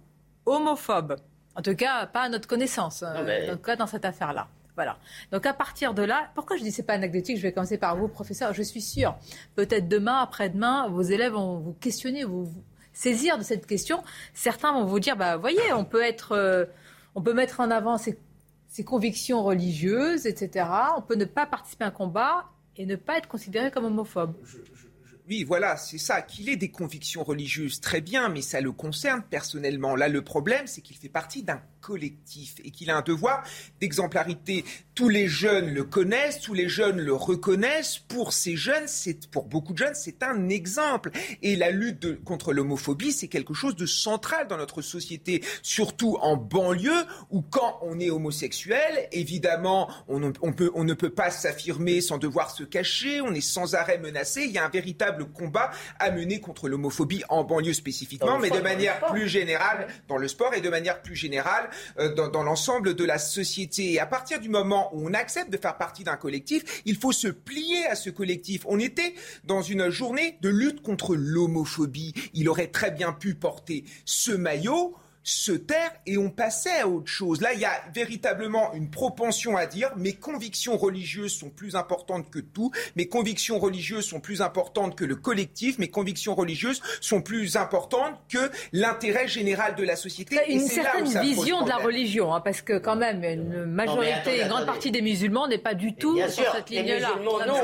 homophobes. En tout cas, pas à notre connaissance, euh, en tout cas dans cette affaire-là. Voilà. Donc à partir de là, pourquoi je dis c'est pas anecdotique Je vais commencer par vous, professeur. Je suis sûr, peut-être demain, après-demain, vos élèves vont vous questionner, vous, vous saisir de cette question. Certains vont vous dire, bah voyez, on peut être, euh, on peut mettre en avant ses, ses convictions religieuses, etc. On peut ne pas participer à un combat et ne pas être considéré comme homophobe. Oui, voilà, c'est ça. Qu'il ait des convictions religieuses, très bien, mais ça le concerne personnellement. Là, le problème, c'est qu'il fait partie d'un collectif et qu'il a un devoir d'exemplarité. Tous les jeunes le connaissent, tous les jeunes le reconnaissent. Pour ces jeunes, c'est pour beaucoup de jeunes, c'est un exemple. Et la lutte contre l'homophobie, c'est quelque chose de central dans notre société, surtout en banlieue où quand on est homosexuel, évidemment, on, on, peut, on ne peut pas s'affirmer sans devoir se cacher. On est sans arrêt menacé. Il y a un véritable combat à mener contre l'homophobie en banlieue spécifiquement, mais de manière plus générale dans le sport et de manière plus générale euh, dans, l'ensemble de la société. Et à partir du moment où on accepte de faire partie d'un collectif, il faut se plier à ce collectif. On était dans une journée de lutte contre l'homophobie. Il aurait très bien pu porter ce maillot se taire et on passait à autre chose. Là, il y a véritablement une propension à dire mes convictions religieuses sont plus importantes que tout, mes convictions religieuses sont plus importantes que le collectif, mes convictions religieuses sont plus importantes que l'intérêt général de la société. Une certaine vision de la religion, hein, parce que quand même, une majorité, une grande partie des musulmans n'est pas du tout sur cette ligne-là.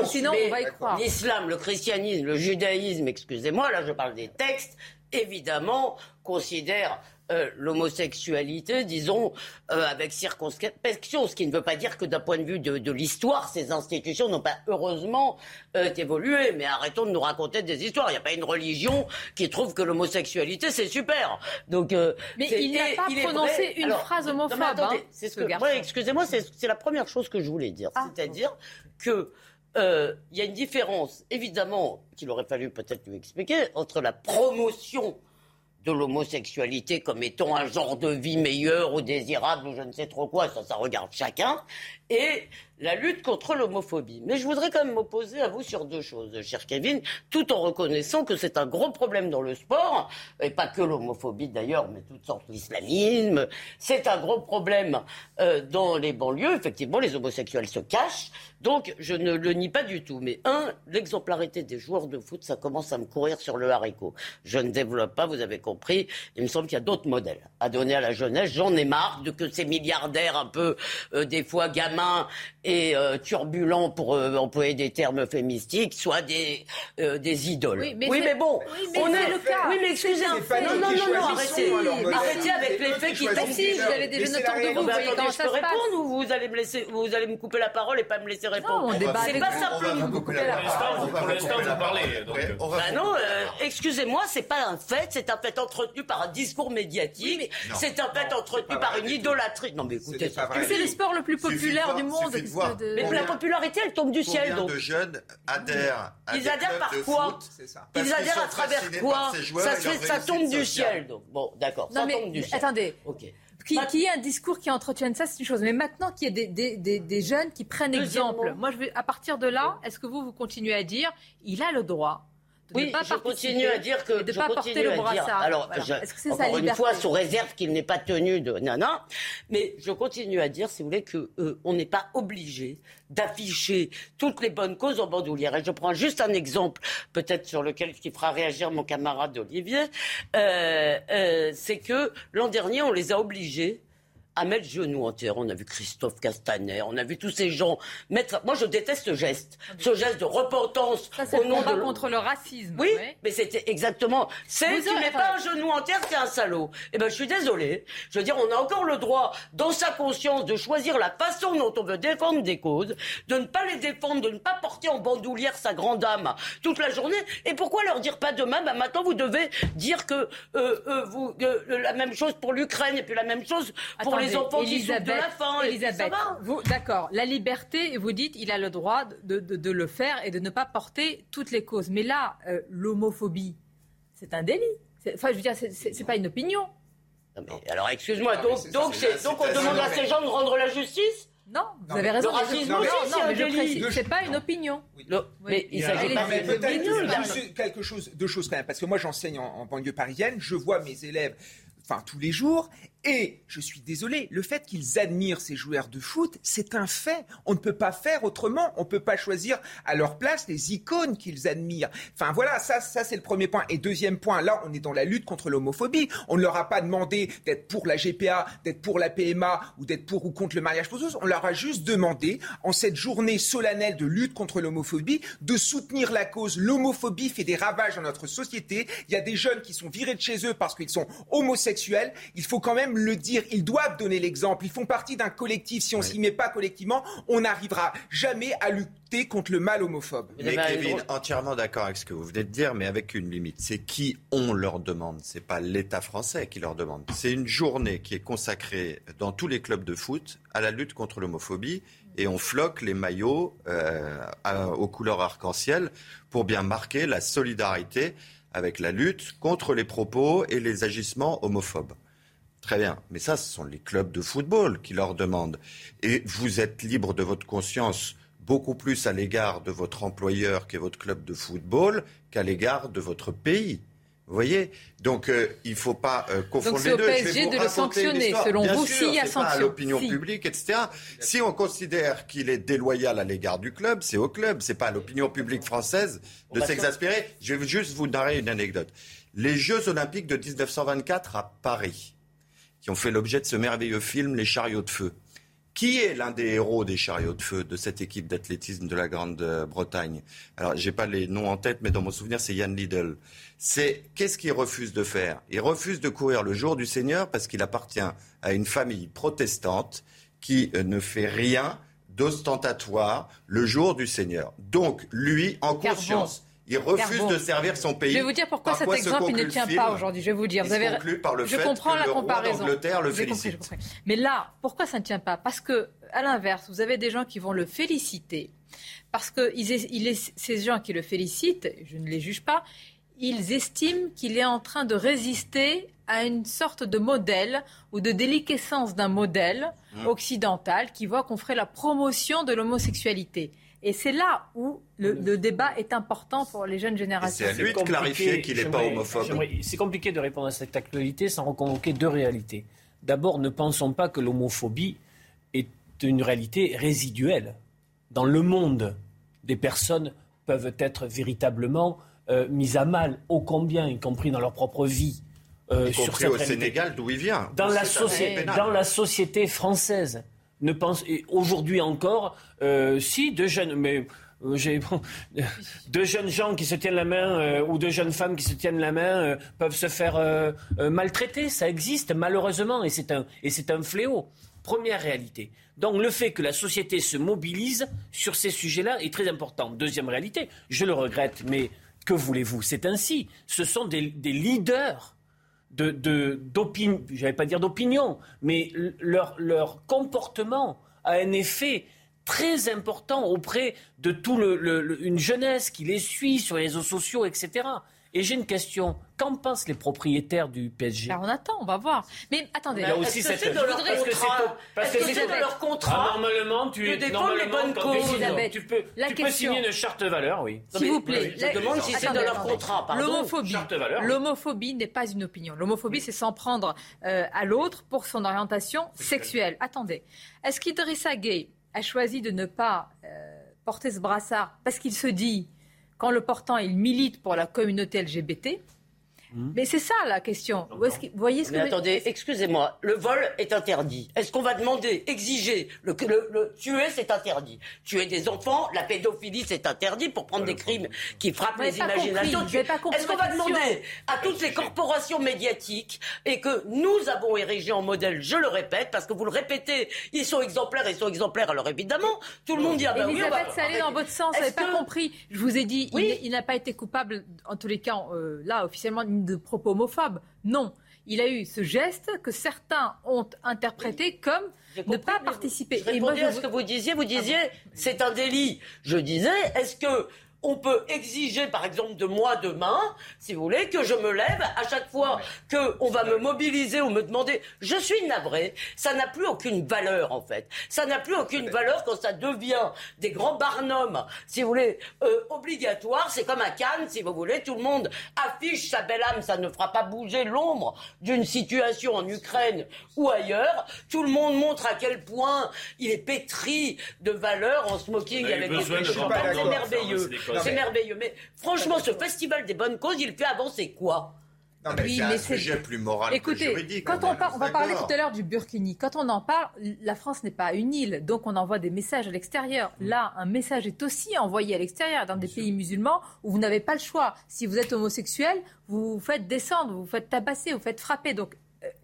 Sinon, on va y croire. L'islam, le christianisme, le judaïsme, excusez-moi, là je parle des textes, évidemment, considèrent euh, l'homosexualité, disons, euh, avec circonspection, ce qui ne veut pas dire que d'un point de vue de, l'histoire, ces institutions n'ont pas heureusement euh, évolué. Mais arrêtons de nous raconter des histoires. Il n'y a pas une religion qui trouve que l'homosexualité, c'est super. Donc, mais il n'a pas prononcé une phrase homophobe. Hein, c'est ce que, excusez-moi, c'est la première chose que je voulais dire. Ah. C'est-à-dire que il y a une différence, évidemment, qu'il aurait fallu peut-être lui expliquer, entre la promotion de l'homosexualité comme étant un genre de vie meilleur ou désirable ou je ne sais trop quoi, ça, ça regarde chacun, et la lutte contre l'homophobie. Mais je voudrais quand même m'opposer à vous sur deux choses, cher Kevin, tout en reconnaissant que c'est un gros problème dans le sport, et pas que l'homophobie d'ailleurs, mais toutes sortes d'islamisme. C'est un gros problème euh, dans les banlieues. Effectivement, les homosexuels se cachent, donc je ne le nie pas du tout. Mais un, l'exemplarité des joueurs de foot, ça commence à me courir sur le haricot. Je ne développe pas, vous avez compris. Il me semble qu'il y a d'autres modèles à donner à la jeunesse. J'en ai marre de que ces milliardaires un peu, euh, des fois gamins, et euh, turbulents, pour euh, employer des termes féministiques, soient des, euh, des idoles. Oui, mais, bon, on est le cas. Oui, mais excusez-moi. Non, non, non, non, arrêtez. Arrêtez avec les faits qui Si, vous avez des jeunes autour de vous, vous voyez comment ça se passe. répondre ou vous allez me laisser, vous allez me couper la parole et pas me laisser répondre? C'est pas simplement. Pour l'instant, vous parlez. Bah non, excusez-moi, c'est pas un fait, c'est un fait entretenu par un discours médiatique, c'est un fait entretenu par une idolâtrie. Non mais écoutez, c'est le sport le plus populaire du monde. Mais la popularité, elle tombe du ciel. Combien de jeunes adhèrent à Ils adhèrent par quoi Ils adhèrent à travers quoi Ça tombe du ciel. Bon, d'accord, ça tombe du ciel. Attendez. Qui, qui y ait un discours qui entretienne ça, c'est une chose. Mais maintenant qu'il y ait des, des, des, jeunes qui prennent exemple, moi, je vais, à partir de là, est-ce que vous, vous continuez à dire, il a le droit oui, je continue à dire que de pas porter le brassard. Alors, encore une fois, sous réserve qu'il n'est pas tenu de non, non. Mais je continue à dire, si vous voulez, que euh, on n'est pas obligé d'afficher toutes les bonnes causes en bandoulière. Et je prends juste un exemple, peut-être sur lequel qui fera réagir mon camarade Olivier. Euh, euh, c'est que l'an dernier, on les a obligés à mettre genou en terre. On a vu Christophe Castaner, on a vu tous ces gens mettre. Moi, je déteste ce geste, ce geste de repentance au nom de contre le racisme. Oui, mais c'était exactement. C'est tu mets pas un genou en terre, c'est un salaud. Eh ben, je suis désolé. Je veux dire, on a encore le droit, dans sa conscience, de choisir la façon dont on veut défendre des causes, de ne pas les défendre, de ne pas porter en bandoulière sa grande âme toute la journée. Et pourquoi leur dire pas demain Ben maintenant, vous devez dire que euh, euh, vous euh, la même chose pour l'Ukraine et puis la même chose pour les les enfants Elisabeth, qui de la faim. Elisabeth, vous, d'accord, la liberté, vous dites, il a le droit de, de, de, le faire et de ne pas porter toutes les causes. Mais là, euh, l'homophobie, c'est un délit. Enfin, je veux dire, c'est pas une opinion. Non, mais, alors, excuse-moi, donc, donc, donc on demande à ces gens de rendre la justice non, vous avez raison. Le racisme aussi, c'est un délit. C'est pas une opinion. Mais il s'agit de quelque chose, deux choses quand même, parce que moi j'enseigne en, en banlieue parisienne, je vois mes élèves, enfin tous les jours, Et je suis désolé, le fait qu'ils admirent ces joueurs de foot, c'est un fait. On ne peut pas faire autrement. On ne peut pas choisir à leur place les icônes qu'ils admirent. Enfin voilà, ça, ça c'est le premier point. Et deuxième point, là, on est dans la lutte contre l'homophobie. On ne leur a pas demandé d'être pour la GPA, d'être pour la PMA ou d'être pour ou contre le mariage pour tous. On leur a juste demandé, en cette journée solennelle de lutte contre l'homophobie, de soutenir la cause. L'homophobie fait des ravages dans notre société. Il y a des jeunes qui sont virés de chez eux parce qu'ils sont homosexuels. Il faut quand même le dire, ils doivent donner l'exemple. Ils font partie d'un collectif. Si on s'y met pas collectivement, on n'arrivera jamais à lutter contre le mal homophobe. Mais Kevin, entièrement d'accord avec ce que vous venez de dire, mais avec une limite. C'est qui on leur demande. C'est pas l'État français qui leur demande. C'est une journée qui est consacrée dans tous les clubs de foot à la lutte contre l'homophobie et on floque les maillots euh, aux couleurs arc-en-ciel pour bien marquer la solidarité avec la lutte contre les propos et les agissements homophobes. Très bien. Mais ça, ce sont les clubs de football qui leur demandent. Et vous êtes libre de votre conscience beaucoup plus à l'égard de votre employeur qui est votre club de football qu'à l'égard de votre pays. Vous voyez? Donc euh, il ne faut pas euh, confondre les deux. PSG de le sanctionner. Selon Bien vous, s'il y a c'est pas à sanction. l'opinion Si. publique, etc. Si on considère qu'il est déloyal à l'égard du club, c'est au club. C'est pas à l'opinion publique française de bah, s'exaspérer. Je vais juste vous narrer une anecdote. Les Jeux Olympiques de 1924 à Paris, qui ont fait l'objet de ce merveilleux film Les chariots de feu. Qui est l'un des héros des chariots de feu de cette équipe d'athlétisme de la Grande-Bretagne? Alors, j'ai pas les noms en tête, mais dans mon souvenir, c'est Yann Liddell. C'est qu'est-ce qu'il refuse de faire? Il refuse de courir le jour du Seigneur parce qu'il appartient à une famille protestante qui euh, ne fait rien d'ostentatoire le jour du Seigneur. Donc, lui, en conscience, il refuse de servir son pays. Je vais vous dire pourquoi cet exemple il ne tient pas aujourd'hui. Je vais vous dire. Il Vous se avez... conclut par le je fait comprends que la le comparaison. le félicite. compris. Mais là, pourquoi ça ne tient pas? Parce que, à l'inverse, vous avez des gens qui vont le féliciter. Parce que ils est- il est- ces gens qui le félicitent, je ne les juge pas, ils estiment qu'il est en train de résister à une sorte de modèle ou de déliquescence d'un modèle Mmh. occidental qui voit qu'on ferait la promotion de l'homosexualité. Et c'est là où le, le débat est important pour les jeunes générations. c'est à lui de clarifier qu'il n'est pas homophobe. C'est compliqué de répondre à cette actualité sans reconvoquer deux réalités. D'abord, ne pensons pas que l'homophobie est une réalité résiduelle. Dans le monde, des personnes peuvent être véritablement euh, mises à mal, ô combien, y compris dans leur propre vie. euh, Y compris au réalité. Sénégal, d'où il vient. La, dans la société française. Ne pense aujourd'hui encore, euh, si deux jeunes, mais euh, deux jeunes gens qui se tiennent la main euh, ou deux jeunes femmes qui se tiennent la main peuvent se faire maltraiter. Ça existe malheureusement et c'est un un fléau. Première réalité. Donc le fait que la société se mobilise sur ces sujets-là est très important. Deuxième réalité, je le regrette, mais que voulez-vous? C'est ainsi. Ce sont des leaders de, de, d'opinion, j'allais pas dire d'opinion, mais leur, leur comportement a un effet très important auprès de tout le- une jeunesse qui les suit sur les réseaux sociaux, etc. Et j'ai une question. Qu'en pensent les propriétaires du PSG Alors on attend, on va voir. Mais attendez, Il y a aussi Est-ce que cette- c'est dans leur parce que c'est contrat parce que c'est dans leur contrat Ah, normalement, tu de es défendre les bonnes causes tu peux, la tu peux signer une charte de valeur, oui. S'il vous plaît, je demande si c'est dans leur contrat. L'homophobie, de l'homophobie n'est pas une opinion. L'homophobie, c'est s'en prendre euh, à l'autre pour son orientation sexuelle. Attendez, est-ce qu'Idrissa Gueye a choisi de ne pas euh, porter ce brassard parce qu'il se dit qu'en le portant, il milite pour la communauté LGBT Mais c'est ça la question. Est-ce vous voyez ce Mais que attendez, excusez-moi, le vol est interdit. Est-ce qu'on va demander, exiger, le, le- le- tuer c'est interdit. Tuer des enfants, la pédophilie c'est interdit pour prendre des crimes qui frappent les imaginations. compris, vous n'avez pas compris Est-ce qu'on va demander à toutes les corporations médiatiques et que nous avons érigé en modèle, je le répète, parce que vous le répétez, ils sont exemplaires, ils sont exemplaires, alors évidemment, tout le monde dit ah ben oui, on va- ça allait dans votre sens, vous n'avez pas que- compris. Je vous ai dit, il, n'a pas été coupable, en tous les cas, euh, là, officiellement, de propos homophobes. Non. Il a eu ce geste que certains ont interprété comme ne pas participer. Je Et moi, répondais à ce que vous disiez. Vous disiez, c'est un délit. Je disais, est-ce que on peut exiger, par exemple, de moi demain, si vous voulez, que je me lève à chaque fois qu'on va me mobiliser ou me demander. Je suis navré. Ça n'a plus aucune valeur, en fait. Ça n'a plus aucune valeur quand ça devient des grands barnums, si vous voulez, euh, obligatoires. C'est comme à Cannes, si vous voulez. Tout le monde affiche sa belle âme. Ça ne fera pas bouger l'ombre d'une situation en Ukraine ou ailleurs. Tout le monde montre à quel point il est pétri de valeurs en smoking avec les C'est merveilleux. C'est merveilleux. Mais franchement, ce festival des bonnes causes, il fait avancer quoi? Non, mais oui, c'est un sujet plus moral Écoutez, que juridique. Quand on, on va parler tout à l'heure du Burkini. Quand on en parle, la France n'est pas une île, donc on envoie des messages à l'extérieur. Là, un message est aussi envoyé à l'extérieur, dans des pays musulmans où vous n'avez pas le choix. Si vous êtes homosexuel, vous vous faites descendre, vous vous faites tabasser, vous faites frapper. Donc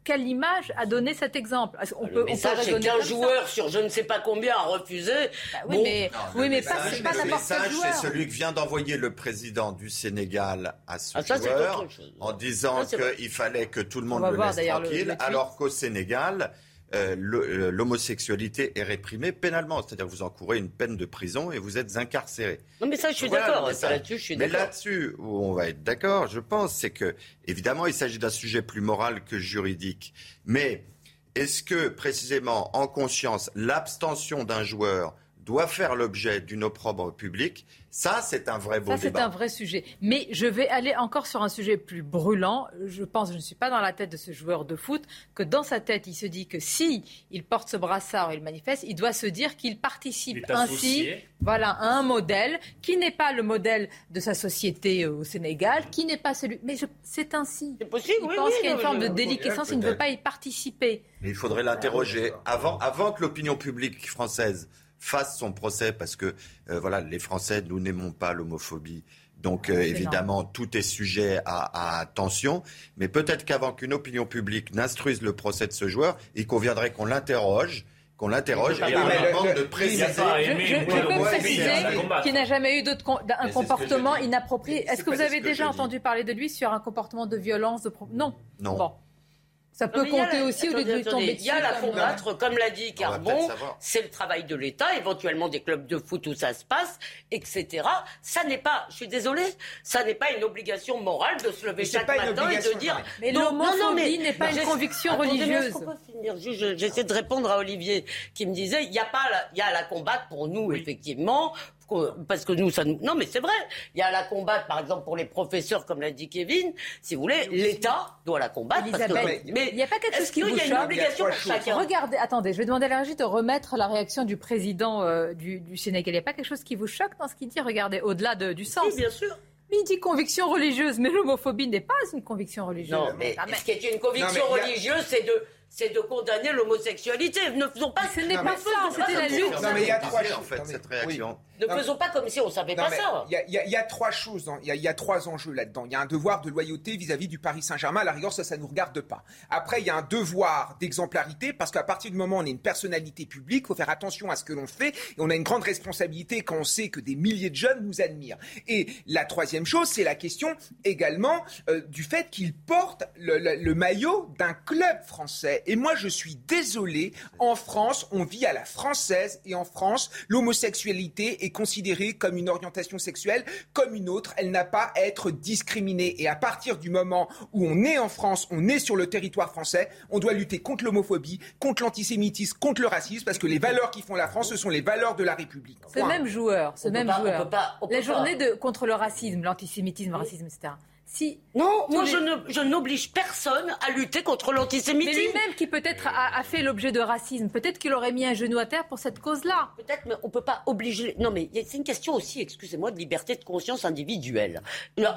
quelle image a donné cet exemple On peut, le message, c'est qu'un joueur sur je ne sais pas combien a refusé. Bah oui, mais, oui, mais pas, pas n'importe quel joueur. c'est celui que vient d'envoyer le président du Sénégal à ce ah, joueur en disant qu'il fallait que tout le monde le laisse tranquille, alors qu'au Sénégal, euh, euh, l'homosexualité est réprimée pénalement. C'est-à-dire que vous encourez une peine de prison et vous êtes incarcéré. Non, mais ça, je suis d'accord. Là-dessus, je suis Mais là-dessus, où on va être d'accord, je pense, c'est que, évidemment, il s'agit d'un sujet plus moral que juridique. Mais est-ce que, précisément, en conscience, l'abstention d'un joueur doit faire l'objet d'une opprobre publique? Ça, c'est un vrai beau Ça, c'est un vrai sujet. Mais je vais aller encore sur un sujet plus brûlant. Je pense, je ne suis pas dans la tête de ce joueur de foot, que dans sa tête, il se dit que si il porte ce brassard et il manifeste, il doit se dire qu'il participe ainsi voilà, à un modèle qui n'est pas le modèle de sa société euh, au Sénégal, qui n'est pas celui. Mais c'est ainsi. C'est possible, il oui, pense qu'il y a une forme de déliquescence, il ne veut pas y participer. Mais il faudrait l'interroger avant, avant que l'opinion publique française fasse son procès parce que euh, voilà, les Français, nous n'aimons pas l'homophobie. Donc euh, évidemment, tout est sujet à, à tension. Mais peut-être qu'avant qu'une opinion publique n'instruise le procès de ce joueur, il conviendrait qu'on l'interroge qu'on l'interroge et qu'on demande de préciser. Je, peux préciser qu'il n'a jamais eu un comportement inapproprié. Est-ce que vous avez déjà entendu parler de lui sur un comportement de violence de Non. Non. Bon. Ça peut compter aussi au lieu de tomber Il y a la combattre, comme l'a dit Carbon, c'est le travail de l'État, éventuellement des clubs de foot où ça se passe, etc. Ça n'est pas, je suis désolée, ça n'est pas une obligation morale de se lever chaque matin et de dire. Mais l'homophobie n'est pas une conviction religieuse. J'essaie de répondre à Olivier qui me disait, il y a pas, il y a la combattre pour nous, effectivement, parce que nous, ça nous... Non, mais c'est vrai. Il y a la combattre, par exemple, pour les professeurs, comme l'a dit Kevin. Si vous voulez, l'État doit la combattre. mais il n'y a pas quelque chose qui vous choque Il y a une obligation pour chacun. Regardez, attendez, je vais demander à la régie de remettre la réaction du président euh, du, du, Sénégal. Il n'y a pas quelque chose qui vous choque dans ce qu'il dit? Regardez, au-delà de, du sens. Oui, bien sûr. Mais il dit conviction religieuse, mais l'homophobie n'est pas une conviction religieuse. Non, mais ce qui est une conviction religieuse, c'est de c'est de condamner l'homosexualité. Ne faisons pas. Ce n'est pas ça, c'était la lutte. Non, mais il y a trois choses en fait, cette réaction. Ne faisons pas comme si on ne savait pas ça. Il y, a trois choses, il y, a trois enjeux là-dedans. Il y a un devoir de loyauté vis-à-vis du Paris Saint-Germain. À la rigueur, ça, ça ne nous regarde pas. Après, il y a un devoir d'exemplarité parce qu'à partir du moment où on est une personnalité publique, il faut faire attention à ce que l'on fait. Et on a une grande responsabilité quand on sait que des milliers de jeunes nous admirent. Et la troisième chose, c'est la question également euh, du fait qu'il porte le, le maillot d'un club français. Et moi, je suis désolé, en France, on vit à la française et en France, l'homosexualité est considérée comme une orientation sexuelle, comme une autre. Elle n'a pas à être discriminée. Et à partir du moment où on est en France, on est sur le territoire français, on doit lutter contre l'homophobie, contre l'antisémitisme, contre le racisme, parce que les valeurs qui font la France, ce sont les valeurs de la République. Ce même joueur, ce même joueur. la journée de, contre le racisme, l'antisémitisme, le racisme, etc. Non, moi je n'oblige personne à lutter contre l'antisémitisme. Mais lui-même qui peut-être a, fait l'objet de racisme, peut-être qu'il aurait mis un genou à terre pour cette cause-là. Peut-être, mais on ne peut pas obliger. Non, mais c'est une question aussi, excusez-moi, de liberté de conscience individuelle.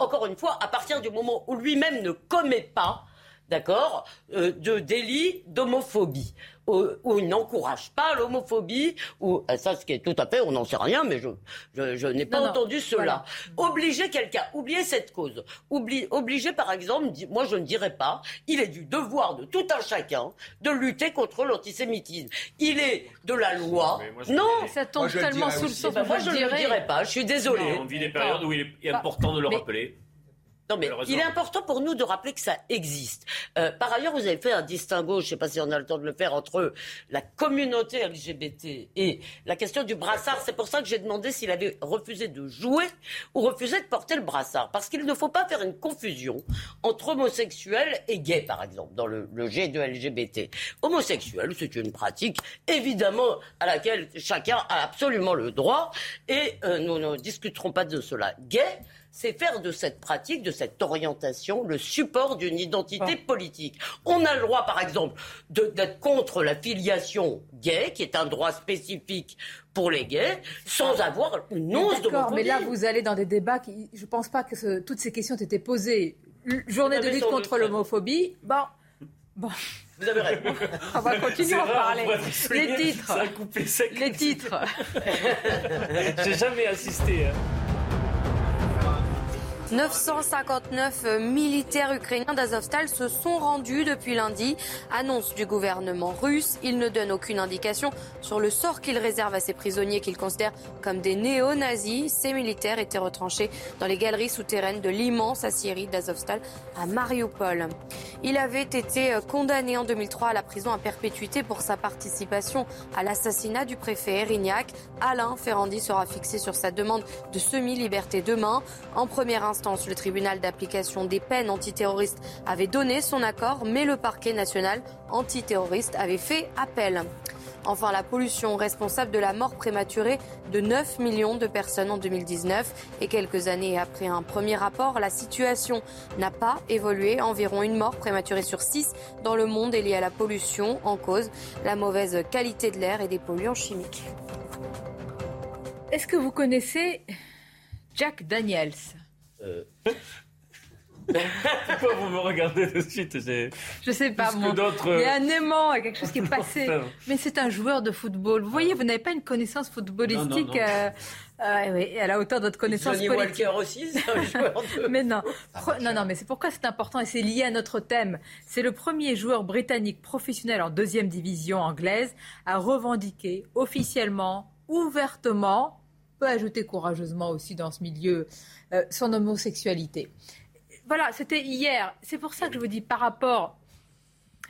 Encore une fois, à partir du moment où lui-même ne commet pas d'accord, euh, de délit d'homophobie, où, il n'encourage pas l'homophobie, ou euh, ça, ce qui est tout à fait, on n'en sait rien, mais je, je, n'ai pas entendu cela. Obliger quelqu'un, oublier cette cause, obliger par exemple, moi je ne dirais pas, il est du devoir de tout un chacun de lutter contre l'antisémitisme. Il est de la loi. non, ça tombe tellement sous le sens. moi je ne le dirais pas. Je suis désolé. on vit des périodes où il est important de le rappeler. Non, mais il est important pour nous de rappeler que ça existe. Euh, par ailleurs, vous avez fait un distinguo, je ne sais pas si on a le temps de le faire, entre la communauté LGBT et la question du brassard. C'est pour ça que j'ai demandé s'il avait refusé de jouer ou refusé de porter le brassard. Parce qu'il ne faut pas faire une confusion entre homosexuels et gays, par exemple, dans le, le G de LGBT. Homosexuel, c'est une pratique, évidemment, à laquelle chacun a absolument le droit. Et euh, nous ne discuterons pas de cela. Gay, c'est faire de cette pratique, de cette orientation, le support d'une identité politique. On a le droit, par exemple, d'être contre la filiation gay, qui est un droit spécifique pour les gays, sans avoir une once D'accord, mais là, vous allez dans des débats qui, je ne pense pas que ce- toutes ces questions aient été posées. L- Journée de lutte contre l'homophobie, bon, bon. Vous avez raison. On va continuer à en parler. Les titres. ça a coupé sec. Les titres. J'ai jamais assisté. hein. 959 militaires ukrainiens d'Azovstal se sont rendus depuis lundi. Annonce du gouvernement russe. Il ne donne aucune indication sur le sort qu'il réserve à ces prisonniers qu'il considère comme des néo-nazis. Ces militaires étaient retranchés dans les galeries souterraines de l'immense aciérie d'Azovstal à Mariupol. Il avait été condamné en 2003 à la prison à perpétuité pour sa participation à l'assassinat du préfet Erignac. Alain Ferrandi sera fixé sur sa demande de semi-liberté demain. En première instance, le tribunal d'application des peines antiterroristes avait donné son accord, mais le parquet national antiterroriste avait fait appel. Enfin, la pollution responsable de la mort prématurée de 9 millions de personnes en 2019. Et quelques années après un premier rapport, la situation n'a pas évolué. Environ une mort prématurée sur 6 dans le monde est liée à la pollution en cause, la mauvaise qualité de l'air et des polluants chimiques. Est-ce que vous connaissez Jack Daniels? Euh. Pourquoi vous me regardez de suite Je sais pas, moi. Il y a euh, un aimant, il y a quelque chose qui est passé. Mais c'est un joueur de football. Vous voyez, vous n'avez pas une connaissance footballistique Non, non, non. euh, euh, oui, à la hauteur de votre connaissance Johnny politique. Walker aussi, c'est un joueur de... Mais non, Pro- non, non, mais c'est pourquoi c'est important et c'est lié à notre thème. C'est le premier joueur britannique professionnel en deuxième division anglaise à revendiquer officiellement, ouvertement, peut ajouter courageusement aussi dans ce milieu, euh, son homosexualité. Voilà, c'était hier. C'est pour ça que je vous dis par rapport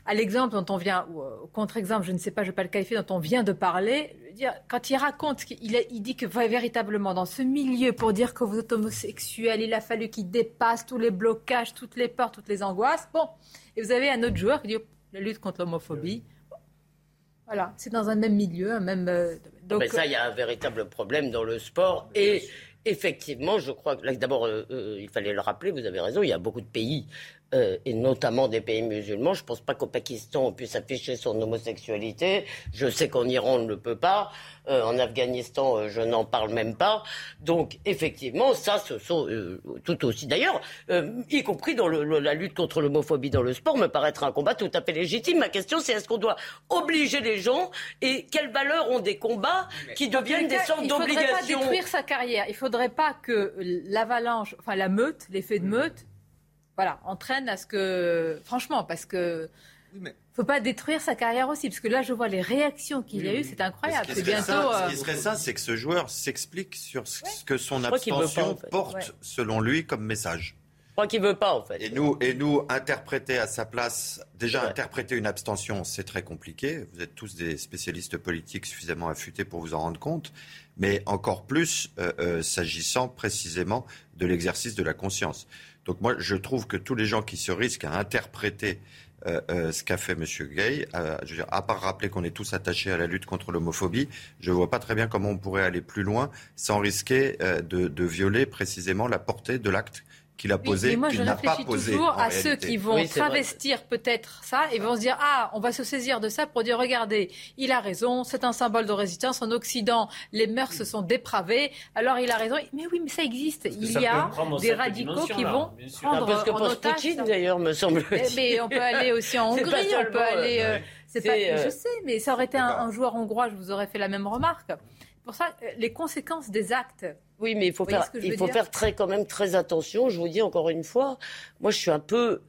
à l'exemple dont on vient, ou euh, au contre-exemple, je ne sais pas, je ne vais pas le qualifier, dont on vient de parler, je veux dire, quand il raconte, il, a- il dit que véritablement, dans ce milieu, pour dire que vous êtes homosexuel, il a fallu qu'il dépasse tous les blocages, toutes les peurs, toutes les angoisses. Bon, et vous avez un autre joueur qui dit la lutte contre l'homophobie. Bon. Voilà, c'est dans un même milieu, un même. euh, donc, Mais ça, il y a un véritable problème dans le sport. Et effectivement, je crois que d'abord, euh, euh, il fallait le rappeler, vous avez raison, il y a beaucoup de pays, euh, et notamment des pays musulmans. Je ne pense pas qu'au Pakistan, on puisse afficher son homosexualité. Je sais qu'en Iran, on ne le peut pas. Euh, en Afghanistan, euh, je n'en parle même pas. Donc, effectivement, ça, ce sont tout aussi. D'ailleurs, y compris dans le- le- la lutte contre l'homophobie dans le sport, me paraît être un combat tout à fait légitime. Ma question, c'est est-ce qu'on doit obliger les gens et quelles valeurs ont des combats qui deviennent des sortes il ne faudrait pas d'obligations? détruire sa carrière. Il ne faudrait pas que l'avalanche, enfin la meute, l'effet de meute, voilà, entraîne à ce que, franchement, parce que faut pas détruire sa carrière aussi, parce que là je vois les réactions qu'il y a eu, c'est incroyable. Ce C'est qui serait bientôt. ça, euh, ce qui serait ça, c'est que ce joueur s'explique sur ce que son Je pas, abstention en fait. porte, Ouais. selon lui, comme message. Je crois qu'il veut pas, en fait. Et nous, et nous, interpréter à sa place, déjà interpréter une abstention, c'est très compliqué. Vous êtes tous des spécialistes politiques suffisamment affûtés pour vous en rendre compte. Mais encore plus, euh, euh, s'agissant précisément de l'exercice de la conscience. Donc moi, je trouve que tous les gens qui se risquent à interpréter euh, euh, ce qu'a fait M. Gay, euh, à part rappeler qu'on est tous attachés à la lutte contre l'homophobie, je ne vois pas très bien comment on pourrait aller plus loin sans risquer de violer précisément la portée de l'acte qu'il a Oui, posé, mais moi, je qu'il n'a pas réfléchis posé. toujours à ceux qui vont travestir peut-être ça et vont se dire ah on va se saisir de ça pour dire regardez il a raison c'est un symbole de résistance. En Occident les mœurs se sont dépravées. Alors il a raison. Mais oui mais ça existe. Il ça y a des radicaux qui dimension-là, vont prendre Un peu ce que en pense otage Poutine, d'ailleurs, me semble-t-il. Eh, mais on peut aller aussi en Hongrie on peut aller euh, c'est pas c'est, euh, je sais mais ça aurait été un, un joueur hongrois je vous aurais fait la même remarque. Pour ça euh, les conséquences des actes Oui, mais il faut faire, il faut très, quand même très attention. Je vous dis encore une fois, moi je suis un peu,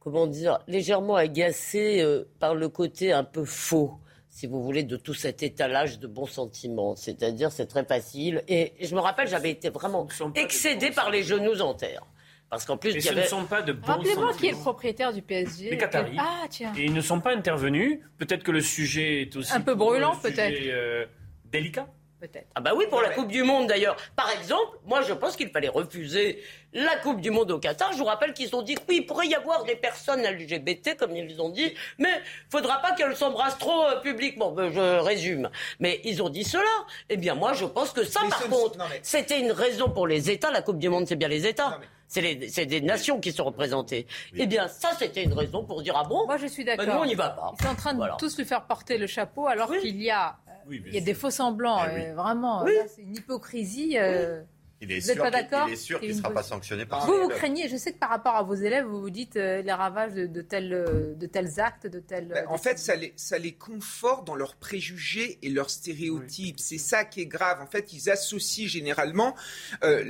comment dire, légèrement agacé euh, par le côté un peu faux, si vous voulez, de tout cet étalage de bons sentiments. C'est-à-dire, c'est très facile. Et je me rappelle, j'avais été vraiment excédé par les genoux en terre. Parce qu'en plus, y ce avait... ne sont pas de bons Rappelez-moi qui est le propriétaire du PSG. Les Qataris. Ah, tiens. Et ils ne sont pas intervenus. Peut-être que le sujet est aussi Un peu brûlant, peut-être. euh, délicat. Peut-être. Ah bah oui, pour la Coupe du Monde d'ailleurs. Par exemple, moi je pense qu'il fallait refuser la Coupe du Monde au Qatar. Je vous rappelle qu'ils ont dit que oui, il pourrait y avoir des personnes LGBT, comme ils ont dit, mais faudra pas qu'elles s'embrassent trop euh, publiquement. Ben, je résume. Mais ils ont dit cela. Eh bien moi je pense que ça, Mais par ce contre, mais- c'était une raison pour les États. La Coupe du Monde, c'est bien les États. C'est les- c'est des nations qui sont représentées. Eh bien, ça, c'était une raison pour dire ah bon Moi, je suis ben, d'accord. nous, on n'y va pas. Ils sont en train de Voilà. tous lui faire porter le chapeau alors qu'il y a, euh, Oui, il y a sûr. des faux semblants. Eh oui. euh, vraiment, Oui. c'est une hypocrisie. euh, Il est Vous sûr pas qu'il- d'accord Il est sûr C'est qu'il ne sera pas sanctionné par Vous, vous craignez, je sais que par rapport à vos élèves, vous vous dites euh, les ravages de, de tels, euh, de tels actes, de tels. Ben, en fait, ça les, ça les conforte dans leurs préjugés et leurs stéréotypes. C'est ça qui est grave. En fait, ils associent généralement euh,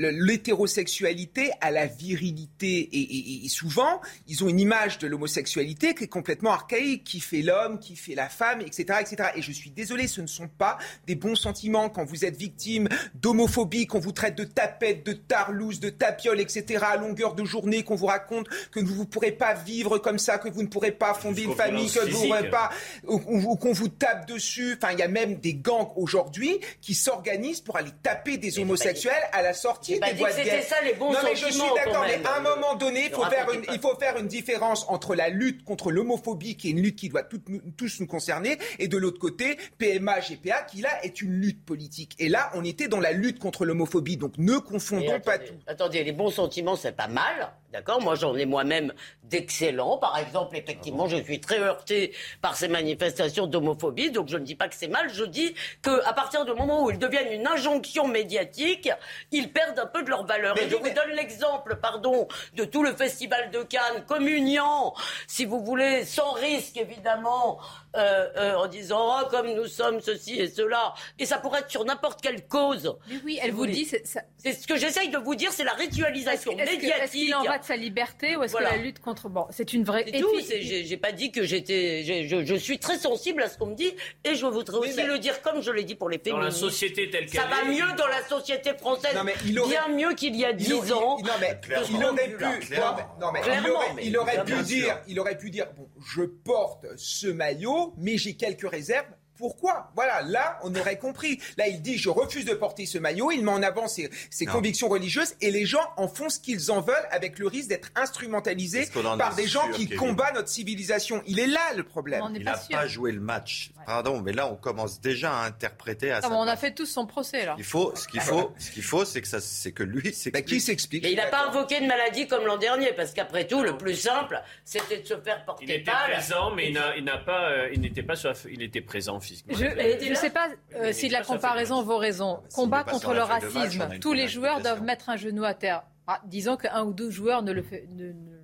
l'hétérosexualité à la virilité. Et, et- et souvent, ils ont une image de l'homosexualité qui est complètement archaïque, qui fait l'homme, qui fait la femme, etc., etc. Et je suis désolé, ce ne sont pas des bons sentiments quand vous êtes victime d'homophobie, qu'on vous traite de tapette, de tarlouse, de tapiole, etc., à longueur de journée, qu'on vous raconte que vous ne pourrez pas vivre comme ça, que vous ne pourrez pas fonder une famille, que vous ne pourrez pas ou, qu'on vous tape dessus. Enfin, il y a même des gangs aujourd'hui qui s'organisent pour aller taper des homosexuels à la sortie des boîtes que c'était ça, les bons Non, mais je suis d'accord, mais à un moment donné, il faut, faire une, pas. il faut faire une différence entre la lutte contre l'homophobie, qui est une lutte qui doit nous- tous nous concerner, et de l'autre côté, PMA, GPA, qui là est une lutte politique. Et là, on était dans la lutte contre l'homophobie, donc ne confondons pas tout. Attendez, les bons sentiments, c'est pas mal. D'accord Moi, j'en ai moi-même d'excellents. Par exemple, effectivement, je suis très heurté par ces manifestations d'homophobie. Donc, je ne dis pas que c'est mal. Je dis qu'à partir du moment où ils deviennent une injonction médiatique, ils perdent un peu de leur valeur. Mais Et je vous donne l'exemple, pardon, de tout le festival de Cannes, communiant, si vous voulez, sans risque, évidemment, euh, euh, en disant, oh, comme nous sommes ceci et cela. Et ça pourrait être sur n'importe quelle cause. Mais oui, Si elle vous dit. c'est- ça- C'est ce que j'essaye de vous dire, c'est la ritualisation médiatique. De sa liberté ou est-ce Voilà. que la lutte contre. Bon, c'est une vraie. C'est et tout. J'ai pas dit que j'étais. Je, je suis très sensible à ce qu'on me dit et je voudrais aussi mais- le dire comme je l'ai dit pour les Dans féministes. la société telle qu'elle Ça va mieux dans la société française, Non, mais il aurait- bien mieux qu'il y a Il dix aurait- ans. il- non, mais Clairement. il aurait pu, non, mais- il aurait, mais il aurait pu dire, il aurait pu dire, bon, je porte ce maillot, mais j'ai quelques réserves. Pourquoi Voilà, là, on aurait compris. Là, il dit, je refuse de porter ce maillot. Il met en avant ses, convictions religieuses et les gens en font ce qu'ils en veulent avec le risque d'être instrumentalisés par des gens qui combattent notre civilisation? Il est là le problème. Il n'a pas joué le match. Pardon, mais là, on commence déjà à interpréter à Ah, on a fait tous son procès là. Il faut, ce qu'il faut, ce qu'il faut, c'est que ça, c'est que lui, c'est Bah, qui s'explique Mais il n'a pas invoqué de maladie comme l'an dernier, parce qu'après tout, le plus simple, c'était de se faire Il porter était balle. présent, mais il n'a- il n'a pas, euh, il n'était pas sur la f- il était présent Je ne là sais pas euh, si la comparaison vaut raison. Combat contre le match, racisme. Tous les joueurs doivent mettre un genou à terre. Ah, disons qu'un ou deux joueurs ne le fait- ne- ne-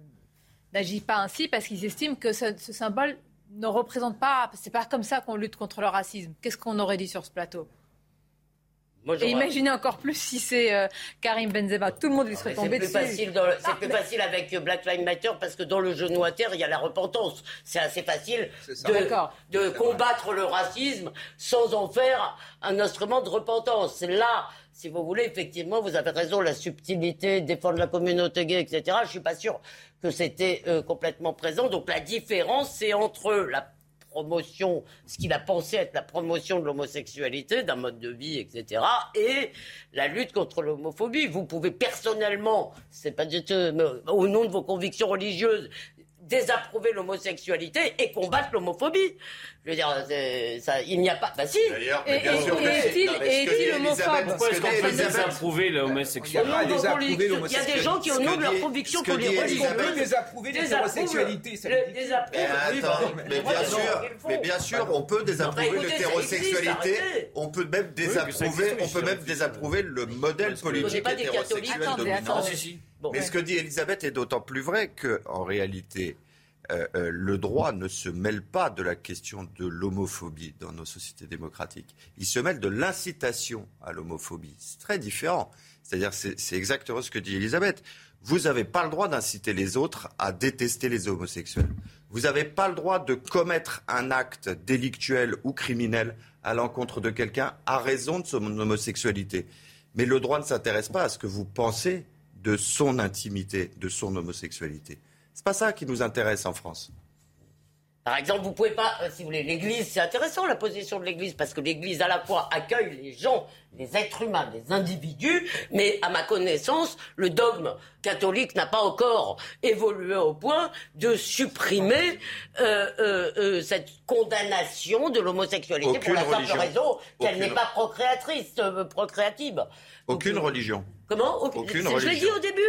n'agit pas ainsi parce qu'ils estiment que ce, ce symbole ne représente pas. C'est pas comme ça qu'on lutte contre le racisme. Qu'est-ce qu'on aurait dit sur ce plateau? Moi, Et imaginez encore plus si c'est euh, Karim Benzema. Tout le monde lui serait tombé C'est plus, dessus. facile dans le- c'est plus facile avec Black Lives Matter parce que dans le genou à terre, il y a la repentance. C'est assez facile de, de combattre le racisme sans en faire un instrument de repentance. C'est là, si vous voulez, effectivement, vous avez raison, la subtilité, défendre la communauté gay, etc. Je suis pas sûr que c'était euh, complètement présent. Donc la différence, c'est entre la promotion, ce qu'il a pensé être la promotion de l'homosexualité, d'un mode de vie, etc., et la lutte contre l'homophobie. Vous pouvez personnellement, c'est pas du tout, au nom de vos convictions religieuses, désapprouver l'homosexualité et combattre l'homophobie. Je veux dire, c'est- ça, il n'y a pas. Bah si. D'ailleurs, bien et- sûr. est-il- homophobe Pourquoi est-ce ce qu'on peut désapprouver l'homosexualité désapprouver. Il y a des gens qui, au que nom de leurs dit- convictions, ce que pour les religions, désapprouver l'hétérosexualité. Mais bien sûr, mais bien sûr, on peut désapprouver l'hétérosexualité. On peut même désaprouver, existe, on peut même désapprouver le modèle politique hétérosexuel Attendez, dominant. Bon. Mais ce que dit Elisabeth est d'autant plus vrai que, en réalité, euh, euh, le droit ne se mêle pas de la question de l'homophobie dans nos sociétés démocratiques. Il se mêle de l'incitation à l'homophobie. C'est très différent. C'est-à-dire, c'est c'est exactement ce que dit Elisabeth. Vous n'avez pas le droit d'inciter les autres à détester les homosexuels. Vous n'avez pas le droit de commettre un acte délictuel ou criminel à l'encontre de quelqu'un à raison de son homosexualité. Mais le droit ne s'intéresse pas à ce que vous pensez de son intimité, de son homosexualité. C'est pas ça qui nous intéresse en France. Par exemple, vous pouvez pas, euh, si vous voulez, l'Église, c'est intéressant la position de l'Église parce que l'Église à la fois accueille les gens, les êtres humains, les individus, mais à ma connaissance, le dogme catholique n'a pas encore évolué au point de supprimer euh, euh, euh cette condamnation de l'homosexualité pour la simple raison qu'elle n'est pas procréatrice, euh, procréative. Aucune religion. Comment Aucune, Je l'ai dit au début.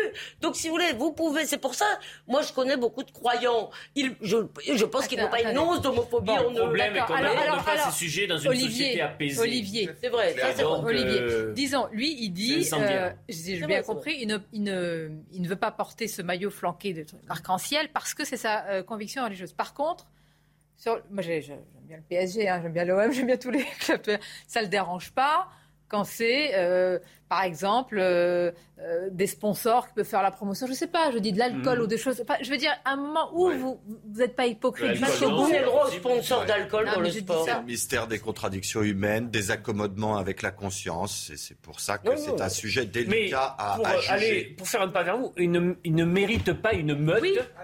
Donc, si vous voulez, vous pouvez. C'est pour ça. Moi, je connais beaucoup de croyants. je, je pense qu'il n'y a pas une once d'homophobie en Le problème est qu'on n'aborde pas ces sujets dans une Olivier, société apaisée. Olivier, c'est vrai. Ça, Olivier, euh, disons, lui, il dit, euh, j'ai bien compris, il ne, il, ne, il ne, veut pas porter ce maillot flanqué de arc-en-ciel parce que c'est sa euh, conviction religieuse. Par contre, sur, moi, j'aime bien le PSG, hein, j'aime bien l'OM, j'aime bien tous les clubs. Ça le dérange pas quand c'est, euh, par exemple, euh, euh, des sponsors qui peuvent faire la promotion, je ne sais pas, je dis de l'alcool Mhm. ou des choses. Enfin, je veux dire, à un moment où vous n'êtes pas hypocrite, bout. c'est le gros sponsor d'alcool dans le sport. ça. Le mystère des contradictions humaines, des accommodements avec la conscience. Et c'est pour ça que c'est un sujet Mais délicat à, pour, à juger. aller, pour faire un pas vers vous, il ne, il ne mérite pas une meute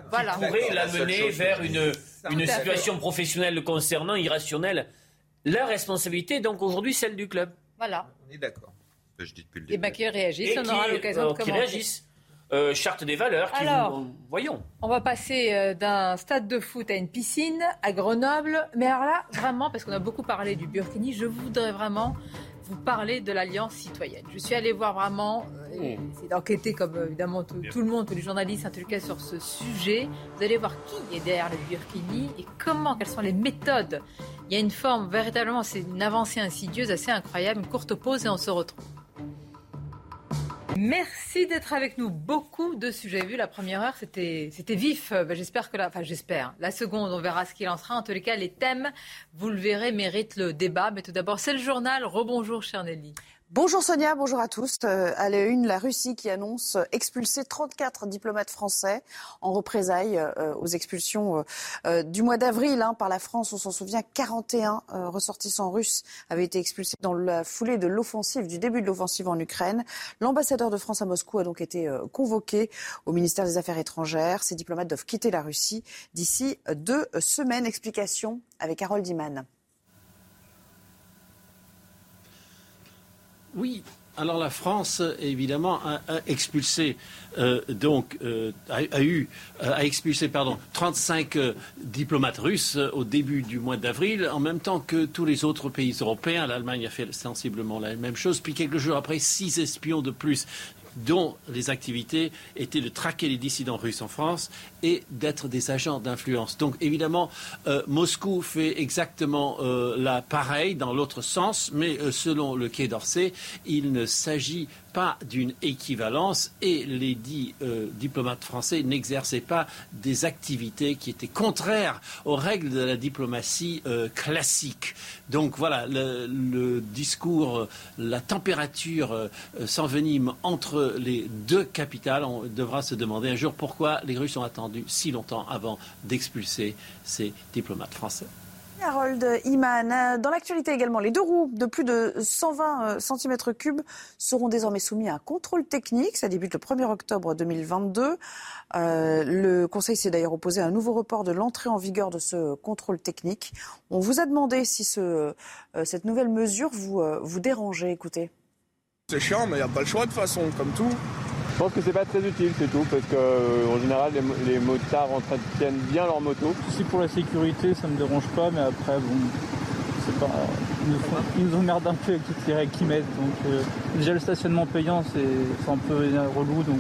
voilà. qui pourrait la seule l'amener vers que une, une situation professionnelle le concernant, irrationnelle. La responsabilité est donc aujourd'hui celle du club. Voilà. On est d'accord. Que je dis depuis le Et début. bien qu'ils réagissent, Et on qui, aura l'occasion euh, de qui commenter. réagissent. Euh, charte des valeurs, qui Alors. vous- voyons. On va passer euh, d'un stade de foot à une piscine à Grenoble. Mais alors là, vraiment, parce qu'on a beaucoup parlé du Burkini, je voudrais vraiment vous parler de l'Alliance citoyenne. Je suis allée voir vraiment, euh, et essayer d'enquêter comme euh, évidemment tout, tout le monde, tous les journalistes, en tout cas sur ce sujet. Vous allez voir qui est derrière le Burkini et comment, quelles sont les méthodes. Il y a une forme, véritablement, c'est une avancée insidieuse assez incroyable. Une courte pause et on se retrouve. Merci d'être avec nous. Beaucoup de sujets vus. La première heure, c'était vif. Ben, j'espère que la, enfin j'espère. La seconde, on verra ce qu'il en sera. En tous les cas, les thèmes, vous le verrez, méritent le débat. Mais tout d'abord, c'est le journal. Rebonjour, cher Nelly. Bonjour Sonia, bonjour à tous. Euh, à la une, la Russie qui annonce expulser 34 diplomates français en représailles euh, aux expulsions euh, du mois d'avril hein, par la France. On s'en souvient, 41 euh, ressortissants russes avaient été expulsés dans la foulée de l'offensive, du début de l'offensive en Ukraine. L'ambassadeur de France à Moscou a donc été convoqué au ministère des Affaires étrangères. Ces diplomates doivent quitter la Russie d'ici deux semaines. Explication avec Harold Iman. Oui. Alors la France, évidemment, a, expulsé euh, donc euh, a, eu euh, a expulsé pardon 35 euh, diplomates russes au début du mois d'avril, en même temps que tous les autres pays européens. L'Allemagne a fait sensiblement la même chose. Puis quelques jours après, six espions de plus dont les activités étaient de traquer les dissidents russes en France et d'être des agents d'influence. Donc évidemment, euh, Moscou fait exactement euh, la pareille dans l'autre sens, mais euh, selon le Quai d'Orsay, il ne s'agit pas d'une équivalence et les dix euh, diplomates français n'exerçaient pas des activités qui étaient contraires aux règles de la diplomatie euh, classique. Donc voilà, le, discours, euh, la température s'envenime entre les deux capitales. On devra se demander un jour pourquoi les Russes ont attendu si longtemps avant d'expulser ces diplomates français. Harold Iman. Euh, Dans l'actualité également, les deux roues de plus de 120 cm3 seront désormais soumis à un contrôle technique. Ça débute le 1er octobre 2022. Euh, le Conseil s'est d'ailleurs opposé à un nouveau report de l'entrée en vigueur de ce contrôle technique. On vous a demandé si ce, euh, cette nouvelle mesure vous, euh, vous dérangeait. Écoutez. C'est chiant, mais il n'y a pas le choix de façon, comme tout. Je pense que c'est pas très utile, c'est tout, parce que euh, en général, les, les motards entretiennent bien leur moto. Si pour la sécurité, ça me dérange pas, mais après, bon, c'est pas. Ils nous, font- ils nous emmerdent un peu avec toutes les règles qu'ils mettent. Donc, euh, déjà, le stationnement payant, c'est un peu relou. Donc...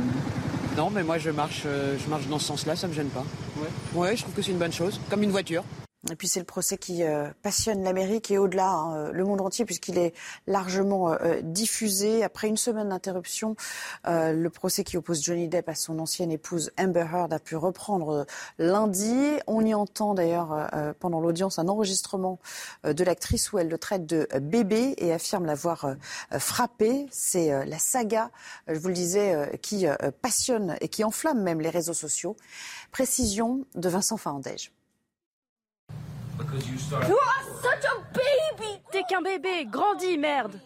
Non, mais moi je marche, euh, je marche dans ce sens-là, ça me gêne pas. Ouais. Ouais, je trouve que c'est une bonne chose, comme une voiture. Et puis c'est le procès qui euh, passionne l'Amérique et au-delà hein, euh, le monde entier puisqu'il est largement euh, diffusé. Après une semaine d'interruption, euh, le procès qui oppose Johnny Depp à son ancienne épouse Amber Heard a pu reprendre euh, lundi. On y entend d'ailleurs euh, euh, pendant l'audience un enregistrement euh, de l'actrice où elle le traite de euh, bébé et affirme l'avoir euh, euh, frappé. C'est euh, la saga, euh, je vous le disais, euh, qui euh, passionne et qui enflamme même les réseaux sociaux. Précision de Vincent Fahandège. T'es qu'un bébé, grandis, merde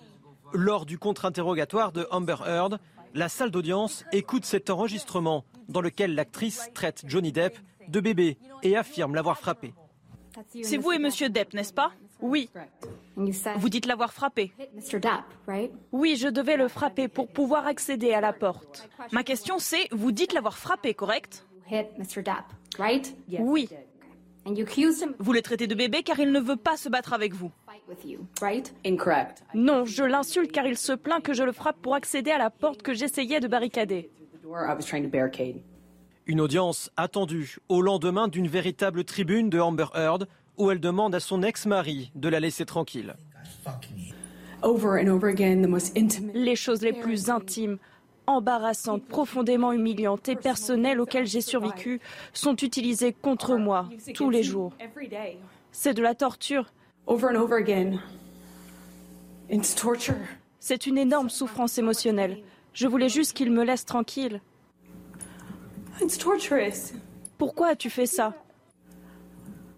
Lors du contre-interrogatoire de Amber Heard, la salle d'audience écoute cet enregistrement dans lequel l'actrice traite Johnny Depp de bébé et affirme l'avoir frappé. C'est vous et Monsieur Depp, n'est-ce pas? Oui. Vous dites l'avoir frappé. Oui, je devais le frapper pour pouvoir accéder à la porte. Ma question c'est, vous dites l'avoir frappé, correct? Oui. Vous le traitez de bébé car il ne veut pas se battre avec vous. Non, je l'insulte car il se plaint que je le frappe pour accéder à la porte que j'essayais de barricader. Une audience attendue au lendemain d'une véritable tribune de Amber Heard où elle demande à son ex-mari de la laisser tranquille. Les choses les plus intimes, embarrassantes, profondément humiliantes et personnelles auxquelles j'ai survécu sont utilisées contre moi tous les jours. C'est de la torture. C'est une énorme souffrance émotionnelle. Je voulais juste qu'il me laisse tranquille. Pourquoi as-tu fait ça?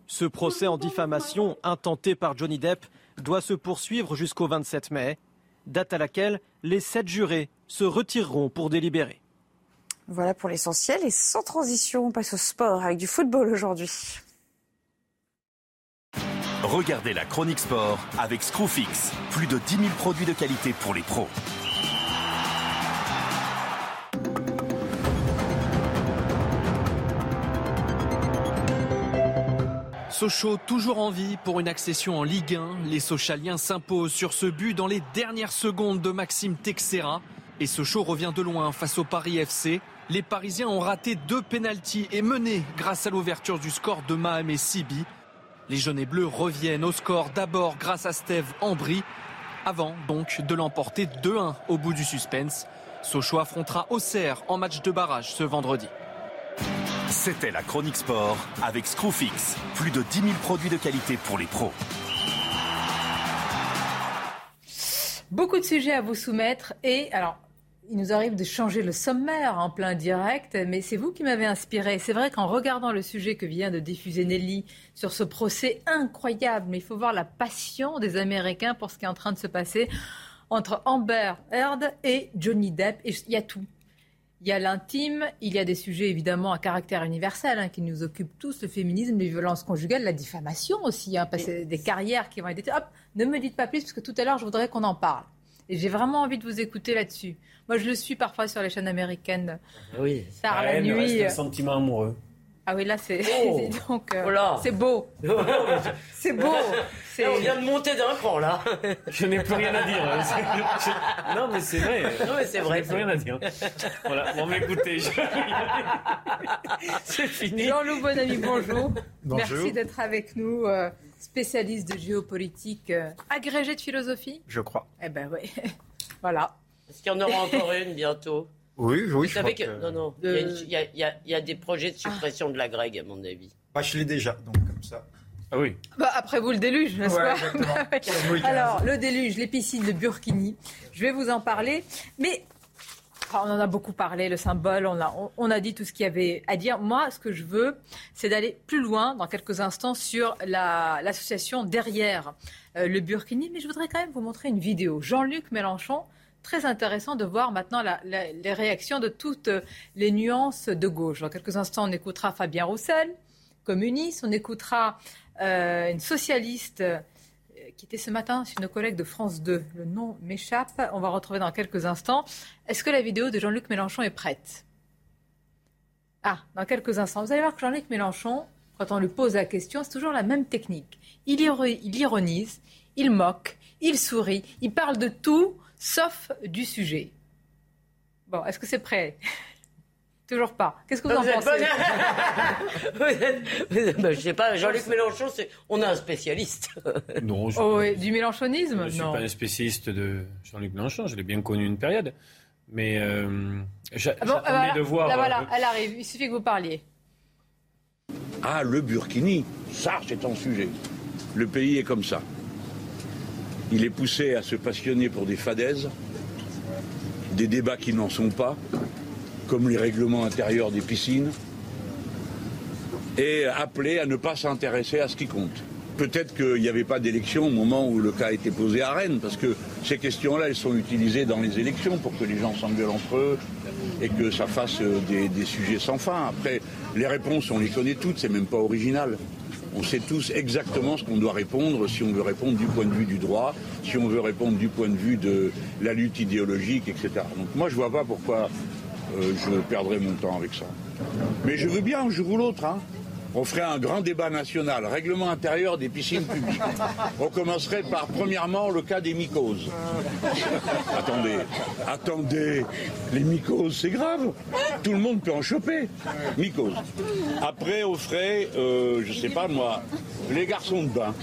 Ce procès en diffamation intenté par Johnny Depp doit se poursuivre jusqu'au 27 mai, date à laquelle les sept jurés se retireront pour délibérer. Voilà pour l'essentiel et sans transition, on passe au sport avec du football aujourd'hui. Regardez la chronique sport avec Screwfix. Plus de 10 000 produits de qualité pour les pros. Sochaux toujours en vie pour une accession en Ligue 1. Les Sochaliens s'imposent sur ce but dans les dernières secondes de Maxime Texera. Et Sochaux revient de loin face au Paris FC. Les Parisiens ont raté deux pénalties et mené grâce à l'ouverture du score de Mahem Sibi. Les jaunes et bleus reviennent au score d'abord grâce à Steve Ambry, avant donc de l'emporter 2-1 au bout du suspense. Sochaux affrontera Auxerre en match de barrage ce vendredi. C'était la chronique sport avec Screwfix. Plus de 10 000 produits de qualité pour les pros. Beaucoup de sujets à vous soumettre et alors. Il nous arrive de changer le sommaire en plein direct, mais c'est vous qui m'avez inspiré. C'est vrai qu'en regardant le sujet que vient de diffuser Nelly sur ce procès incroyable, mais il faut voir la passion des Américains pour ce qui est en train de se passer entre Amber Heard et Johnny Depp. Et il y a tout. Il y a l'intime, il y a des sujets évidemment à caractère universel hein, qui nous occupent tous, le féminisme, les violences conjugales, la diffamation aussi, hein, parce que des carrières qui vont être... Hop, ne me dites pas plus, parce que tout à l'heure, je voudrais qu'on en parle. Et j'ai vraiment envie de vous écouter là-dessus. Moi, je le suis parfois sur les chaînes américaines. Oui. Tard la nuit. un sentiment amoureux. Ah oui, là, c'est Oh. donc euh, Voilà. c'est beau. c'est beau. C'est- Là, on vient de monter d'un cran, là. Je n'ai plus rien à dire. hein. Je- Non, mais c'est vrai. Non, mais c'est vrai. Je n'ai plus rien à dire. Voilà, bon, mais écoutez, je- c'est fini. Jean-Loup Bonamy, bonjour. Bonjour. Merci d'être avec nous, euh, spécialiste de géopolitique, euh, agrégé de philosophie. Je crois. Eh ben oui. voilà. Est-ce qu'il y en aura encore une bientôt? Oui, oui, Vous je savez crois que... que- Non, non. Il y a y, y y des projets de suppression de la grecque, à mon avis. Bah, je l'ai déjà, donc comme ça. Ah oui. Bah, après vous, le déluge, n'est-ce Ouais, pas? Ouais. Alors, le déluge, les piscines de Burkini, je vais vous en parler. Mais on en a beaucoup parlé, le symbole, on a, dit tout ce qu'il y avait à dire. Moi, ce que je veux, c'est d'aller plus loin dans quelques instants sur la- l'association derrière euh, le Burkini. Mais je voudrais quand même vous montrer une vidéo. Jean-Luc Mélenchon. Très intéressant de voir maintenant les réactions de toutes les nuances de gauche. Dans quelques instants, on écoutera Fabien Roussel, communiste. On écoutera euh, une socialiste euh, qui était ce matin sur nos collègues de France 2. Le nom m'échappe. On va retrouver dans quelques instants. Est-ce que la vidéo de Jean-Luc Mélenchon est prête? Ah, dans quelques instants. Vous allez voir que Jean-Luc Mélenchon, quand on lui pose la question, c'est toujours la même technique. Il ironise, il moque, il sourit, il parle de tout sauf du sujet. Bon, est-ce que c'est prêt? Toujours pas. Qu'est-ce que vous en Vous êtes pensez Vous êtes- vous êtes- bah, Je sais pas, Jean-Luc Mélenchon, c'est- on a un spécialiste. Non, je Oh, oui, Du mélenchonisme je ne suis pas un spécialiste de Jean-Luc Mélenchon. Je l'ai bien connu une période. Mais euh, j'a- Ah bon, j'attendais ah, voilà. de voir. Là, voilà, euh, elle arrive. Il suffit que vous parliez. Ah, le Burkini, ça c'est un sujet. Le pays est comme ça. Il est poussé à se passionner pour des fadaises, des débats qui n'en sont pas, comme les règlements intérieurs des piscines, et appelé à ne pas s'intéresser à ce qui compte. peut-être qu'il n'y avait pas d'élection au moment où le cas a été posé à Rennes, parce que ces questions-là, elles sont utilisées dans les élections pour que les gens s'engueulent entre eux et que ça fasse euh, des, des sujets sans fin. Après, les réponses, on les connaît toutes, c'est même pas original. On sait tous exactement ce qu'on doit répondre si on veut répondre du point de vue du droit, si on veut répondre du point de vue de la lutte idéologique, etc. Donc moi, je vois pas pourquoi euh, je perdrais mon temps avec ça. Mais je veux bien un jour ou l'autre. Hein. On ferait un grand débat national, règlement intérieur des piscines publiques. On commencerait par, premièrement, le cas des mycoses. attendez, attendez, les mycoses, c'est grave. Tout le monde peut en choper. Mycoses. Après, on ferait, euh, je sais pas moi, les garçons de bain.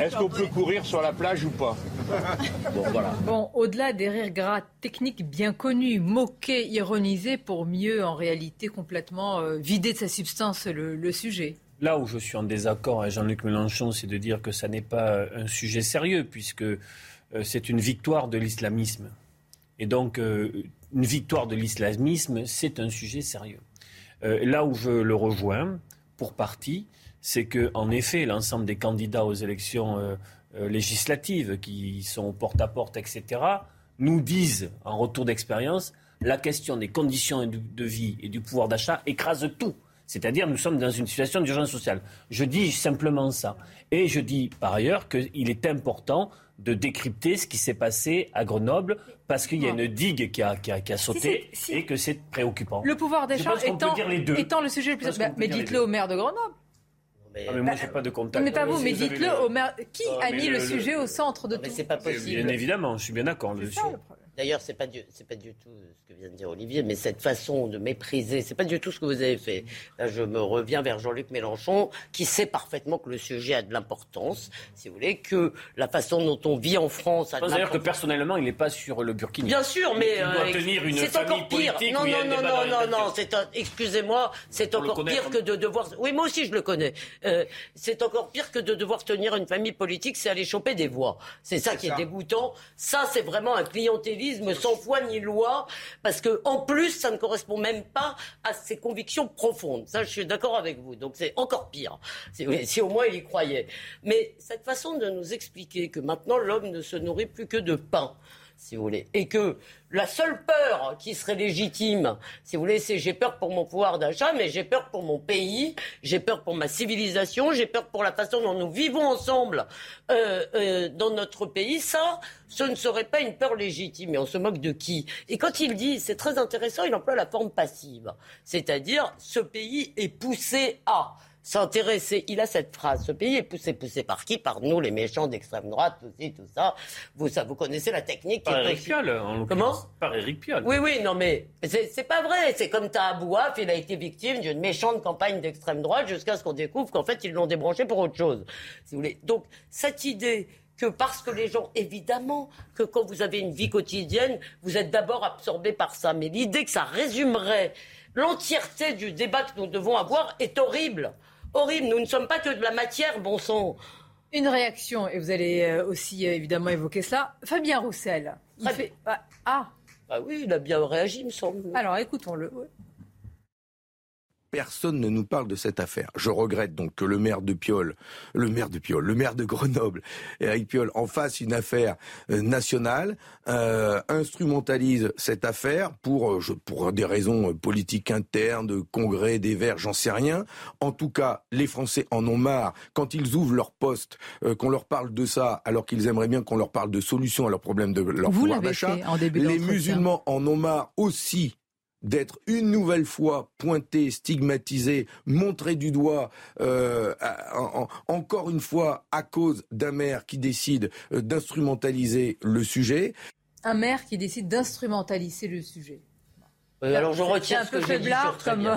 Est-ce qu'on peut courir sur la plage ou pas Bon, voilà. Bon, au-delà des rires gras techniques bien connus, moqués, ironisés, pour mieux, en réalité, complètement euh, vider de sa substance le, sujet. Là où je suis en désaccord avec Jean-Luc Mélenchon, c'est de dire que ça n'est pas euh, un sujet sérieux, puisque euh, c'est une victoire de l'islamisme. Et donc, une victoire de l'islamisme, c'est un sujet sérieux. là où je le rejoins, pour partie, c'est que, en effet, l'ensemble des candidats aux élections euh, euh, législatives qui sont porte à porte, etc., nous disent, en retour d'expérience, la question des conditions de vie et du pouvoir d'achat écrase tout. C'est-à-dire, nous sommes dans une situation d'urgence sociale. Je dis simplement ça. Et je dis par ailleurs qu'il est important de décrypter ce qui s'est passé à Grenoble parce qu'il y a une digue qui a, qui a, sauté et que c'est préoccupant. Le pouvoir d'achat étant, étant, le sujet le plus... mais dites-le au maire de Grenoble. Ah, mais, moi, j'ai pas de contact. Mais pas vous, mais dites-le. Qui a mis le, sujet au centre de tout Mais c'est pas possible. Bien évidemment, je suis bien d'accord. D'ailleurs, c'est pas c'est pas du tout ce que vient de dire Olivier, mais cette façon de mépriser, c'est pas du tout ce que vous avez fait. Là, je me reviens vers Jean-Luc Mélenchon, qui sait parfaitement que le sujet a de l'importance, si vous voulez, que la façon dont on vit en France a C'est-à-dire que personnellement, il n'est pas sur le Burkini. Bien sûr, mais euh, c'est encore pire. Non, non, non, non, non, non, c'est excusez-moi, c'est encore pire hein. que de devoir. Oui, moi aussi je le connais. Euh, c'est encore pire que de devoir tenir une famille politique, c'est aller choper des voix. C'est ça qui est dégoûtant. Ça, c'est vraiment un clientélisme sans foi ni loi, parce que en plus, ça ne correspond même pas à ses convictions profondes. Ça, je suis d'accord avec vous. Donc c'est encore pire. Si au moins il y croyait. Mais cette façon de nous expliquer que maintenant l'homme ne se nourrit plus que de pain si vous voulez. Et que la seule peur qui serait légitime, si vous voulez, c'est j'ai peur pour mon pouvoir d'achat, mais j'ai peur pour mon pays, j'ai peur pour ma civilisation, j'ai peur pour la façon dont nous vivons ensemble euh, euh, dans notre pays. Ça, ce ne serait pas une peur légitime. Et on se moque de qui? Et quand il dit, c'est très intéressant, il emploie la forme passive. C'est-à-dire, ce pays est poussé à s'intéresser. Il a cette phrase. Ce pays est poussé, poussé par qui? Par nous, les méchants d'extrême droite, tout tout ça. Vous, ça, vous connaissez la technique. Par Eric Piolle, en Comment? Par Eric Piolle. Oui, oui, non, mais c'est pas vrai. C'est comme Tahabouaf, il a été victime d'une méchante campagne d'extrême droite jusqu'à ce qu'on découvre qu'en fait, ils l'ont débranché pour autre chose. Si vous voulez. Donc, cette idée que parce que les gens, évidemment, que quand vous avez une vie quotidienne, vous êtes d'abord absorbé par ça. Mais l'idée que ça résumerait l'entièreté du débat que nous devons avoir est horrible horrible. Nous ne sommes pas que de la matière, bon sang. Une réaction, et vous allez euh, aussi euh, évidemment évoquer cela. Fabien Roussel. Il fait... Ah, ah. ah. oui, il a bien réagi, me semble. Alors écoutons-le. Personne ne nous parle de cette affaire. Je regrette donc que le maire de Piolle, le maire de Piolle, le maire de Grenoble, Eric Piolle, en fasse une affaire euh, nationale, euh, instrumentalise cette affaire pour, euh, pour des raisons politiques internes, de congrès, des Verts, j'en sais rien. En tout cas, les Français en ont marre quand ils ouvrent leur poste, qu'on leur parle de ça, alors qu'ils aimeraient bien qu'on leur parle de solutions à leurs problèmes de leur pouvoir d'achat. Les musulmans en ont marre aussi d'être une nouvelle fois pointé, stigmatisé, montré du doigt, euh, encore une fois à cause d'un maire qui décide euh, d'instrumentaliser le sujet. Un maire qui décide d'instrumentaliser le sujet. alors je retiens un peu faiblard comme.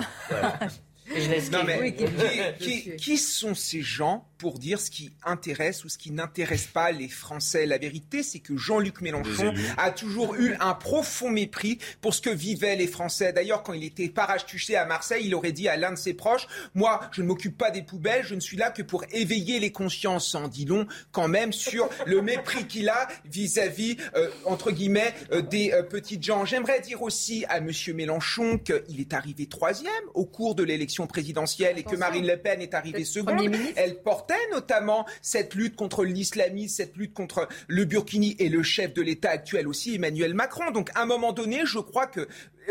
qui, sont ces gens pour dire ce qui intéresse ou ce qui n'intéresse pas les Français? La vérité, c'est que Jean-Luc Mélenchon a toujours eu un profond mépris pour ce que vivaient les Français. D'ailleurs, quand il était parachuté à Marseille, il aurait dit à l'un de ses proches Moi, je ne m'occupe pas des poubelles, je ne suis là que pour éveiller les consciences. En dit long quand même sur le mépris qu'il a vis-à-vis, euh, entre guillemets, euh, des euh, petites gens. J'aimerais dire aussi à M. Mélenchon qu'il est arrivé troisième au cours de l'élection l'élection présidentielle et que Marine Le Pen est arrivée seconde, elle portait notamment cette lutte contre l'islamisme, cette lutte contre le burkini et le chef de l'État actuel aussi, Emmanuel Macron. Donc à un moment donné, je crois que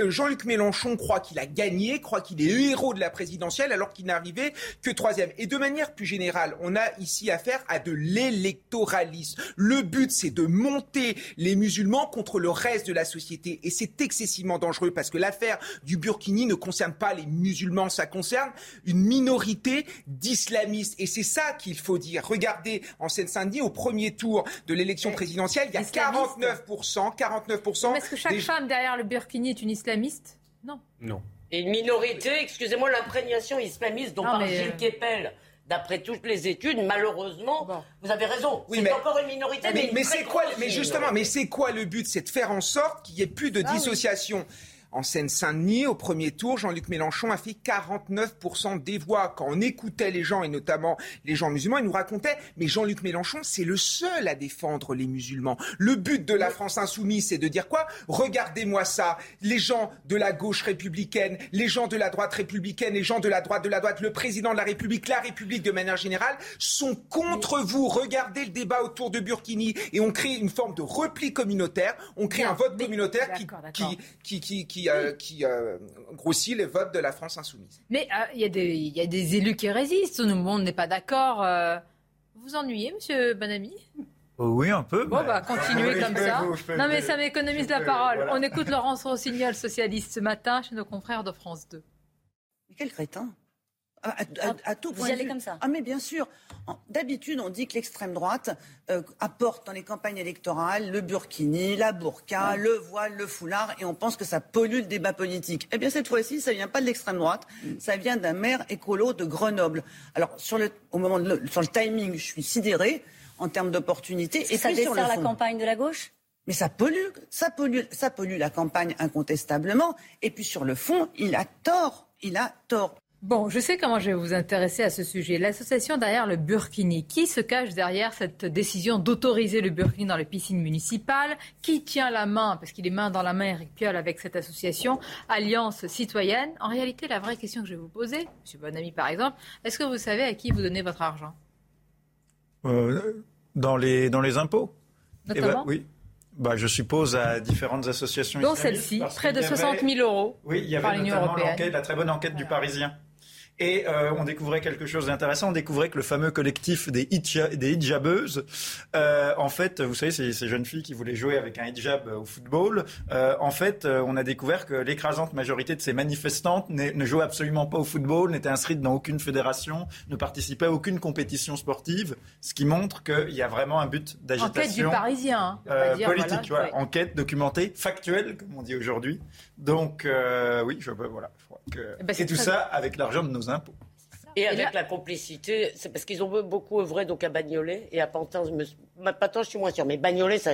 Jean-Luc Mélenchon croit qu'il a gagné, croit qu'il est le héros de la présidentielle alors qu'il n'arrivait que troisième. Et de manière plus générale, on a ici affaire à de l'électoralisme. Le but, c'est de monter les musulmans contre le reste de la société. Et c'est excessivement dangereux parce que l'affaire du Burkini ne concerne pas les musulmans, ça concerne une minorité d'islamistes. Et c'est ça qu'il faut dire. Regardez en Seine-Saint-Denis, au premier tour de l'élection présidentielle, il y a 49%, 49%. Mais est-ce que chaque femme derrière le Burkini est une islamiste Non. Non. Et une minorité, excusez-moi, l'imprégnation islamiste dont parle Gilles euh, Kepel d'après toutes les études, malheureusement, vous avez raison. Oui, c'est encore une minorité, mais, mais, c'est quoi Mais justement, mais c'est quoi le but? C'est de faire en sorte qu'il n'y ait plus de Ah oui. En Seine-Saint-Denis, au premier tour, Jean-Luc Mélenchon a fait 49% des voix. Quand on écoutait les gens, et notamment les gens musulmans, ils nous racontaient, mais Jean-Luc Mélenchon, c'est le seul à défendre les musulmans. Le but de la France insoumise, c'est de dire quoi? Regardez-moi ça. Les gens de la gauche républicaine, les gens de la droite républicaine, les gens de la droite de la droite, le président de la République, la République de manière générale, sont contre vous. Regardez le débat autour de Burkini et on crée une forme de repli communautaire. On crée un vote communautaire qui, qui, qui, qui, qui, euh, qui, euh, grossit les votes de la France insoumise. Mais euh, il y, a des- il y a des élus qui résistent. Tout le monde n'est pas d'accord. euh. Vous vous ennuyez, monsieur Banami Oui, un peu. Bon, mais- bah, continuez comme ça. Non, mais ça m'économise la parole. voilà. On écoute Laurence Rossignol, socialiste, ce matin chez nos confrères de France 2. Quel crétin? À, à- à- à tout vous point y de allez vue. comme ça Ah mais bien sûr. D'habitude, on dit que l'extrême droite euh, apporte dans les campagnes électorales le burkini, la burqa, le voile, le foulard, et on pense que ça pollue le débat politique. Eh bien cette fois-ci, ça vient pas de l'extrême droite, ça vient d'un maire écolo de Grenoble. Alors sur le, au moment de le, sur le timing, je suis sidérée en termes d'opportunité. Et ça puis dessert la campagne de la gauche? Mais ça pollue, ça pollue, ça pollue la campagne incontestablement. Et puis sur le fond, il a tort, il a tort. Bon, je sais comment je vais vous intéresser à ce sujet. L'association derrière le Burkini. Qui se cache derrière cette décision d'autoriser le Burkini dans les piscines municipales Qui tient la main, parce qu'il est main dans la main, Eric Piolle, avec cette association Alliance Citoyenne En réalité, la vraie question que je vais vous poser, monsieur Bonami par exemple, est-ce que vous savez à qui vous donnez votre argent? Euh, dans, les, dans les impôts? Eh ben, Notamment? Oui. Bah, je suppose à différentes associations Dont celle-ci, près de qu'il y avait- 60 000 euros Oui, il y avait par l'Union notamment la très bonne enquête du Parisien. Et euh, on découvrait quelque chose d'intéressant. On découvrait que le fameux collectif des, hija- des hijabeuses, euh, en fait, vous savez, ces, ces jeunes filles qui voulaient jouer avec un hijab au football, euh, en fait, on a découvert que l'écrasante majorité de ces manifestantes ne jouaient absolument pas au football, n'étaient inscrites dans aucune fédération, ne participaient à aucune compétition sportive, ce qui montre qu'il y a vraiment un but d'agitation. Enquête du Parisien. hein. Dire, politique, voilà, enquête documentée, factuelle, comme on dit aujourd'hui. Donc, oui, je, voilà, je crois que... C'est et tout ça bien. avec l'argent de nos impôts. Et avec la complicité, c'est parce qu'ils ont beaucoup œuvré donc à Bagnolet et à Pantin. Pantin, je suis moins sûr, mais Bagnolet, ça,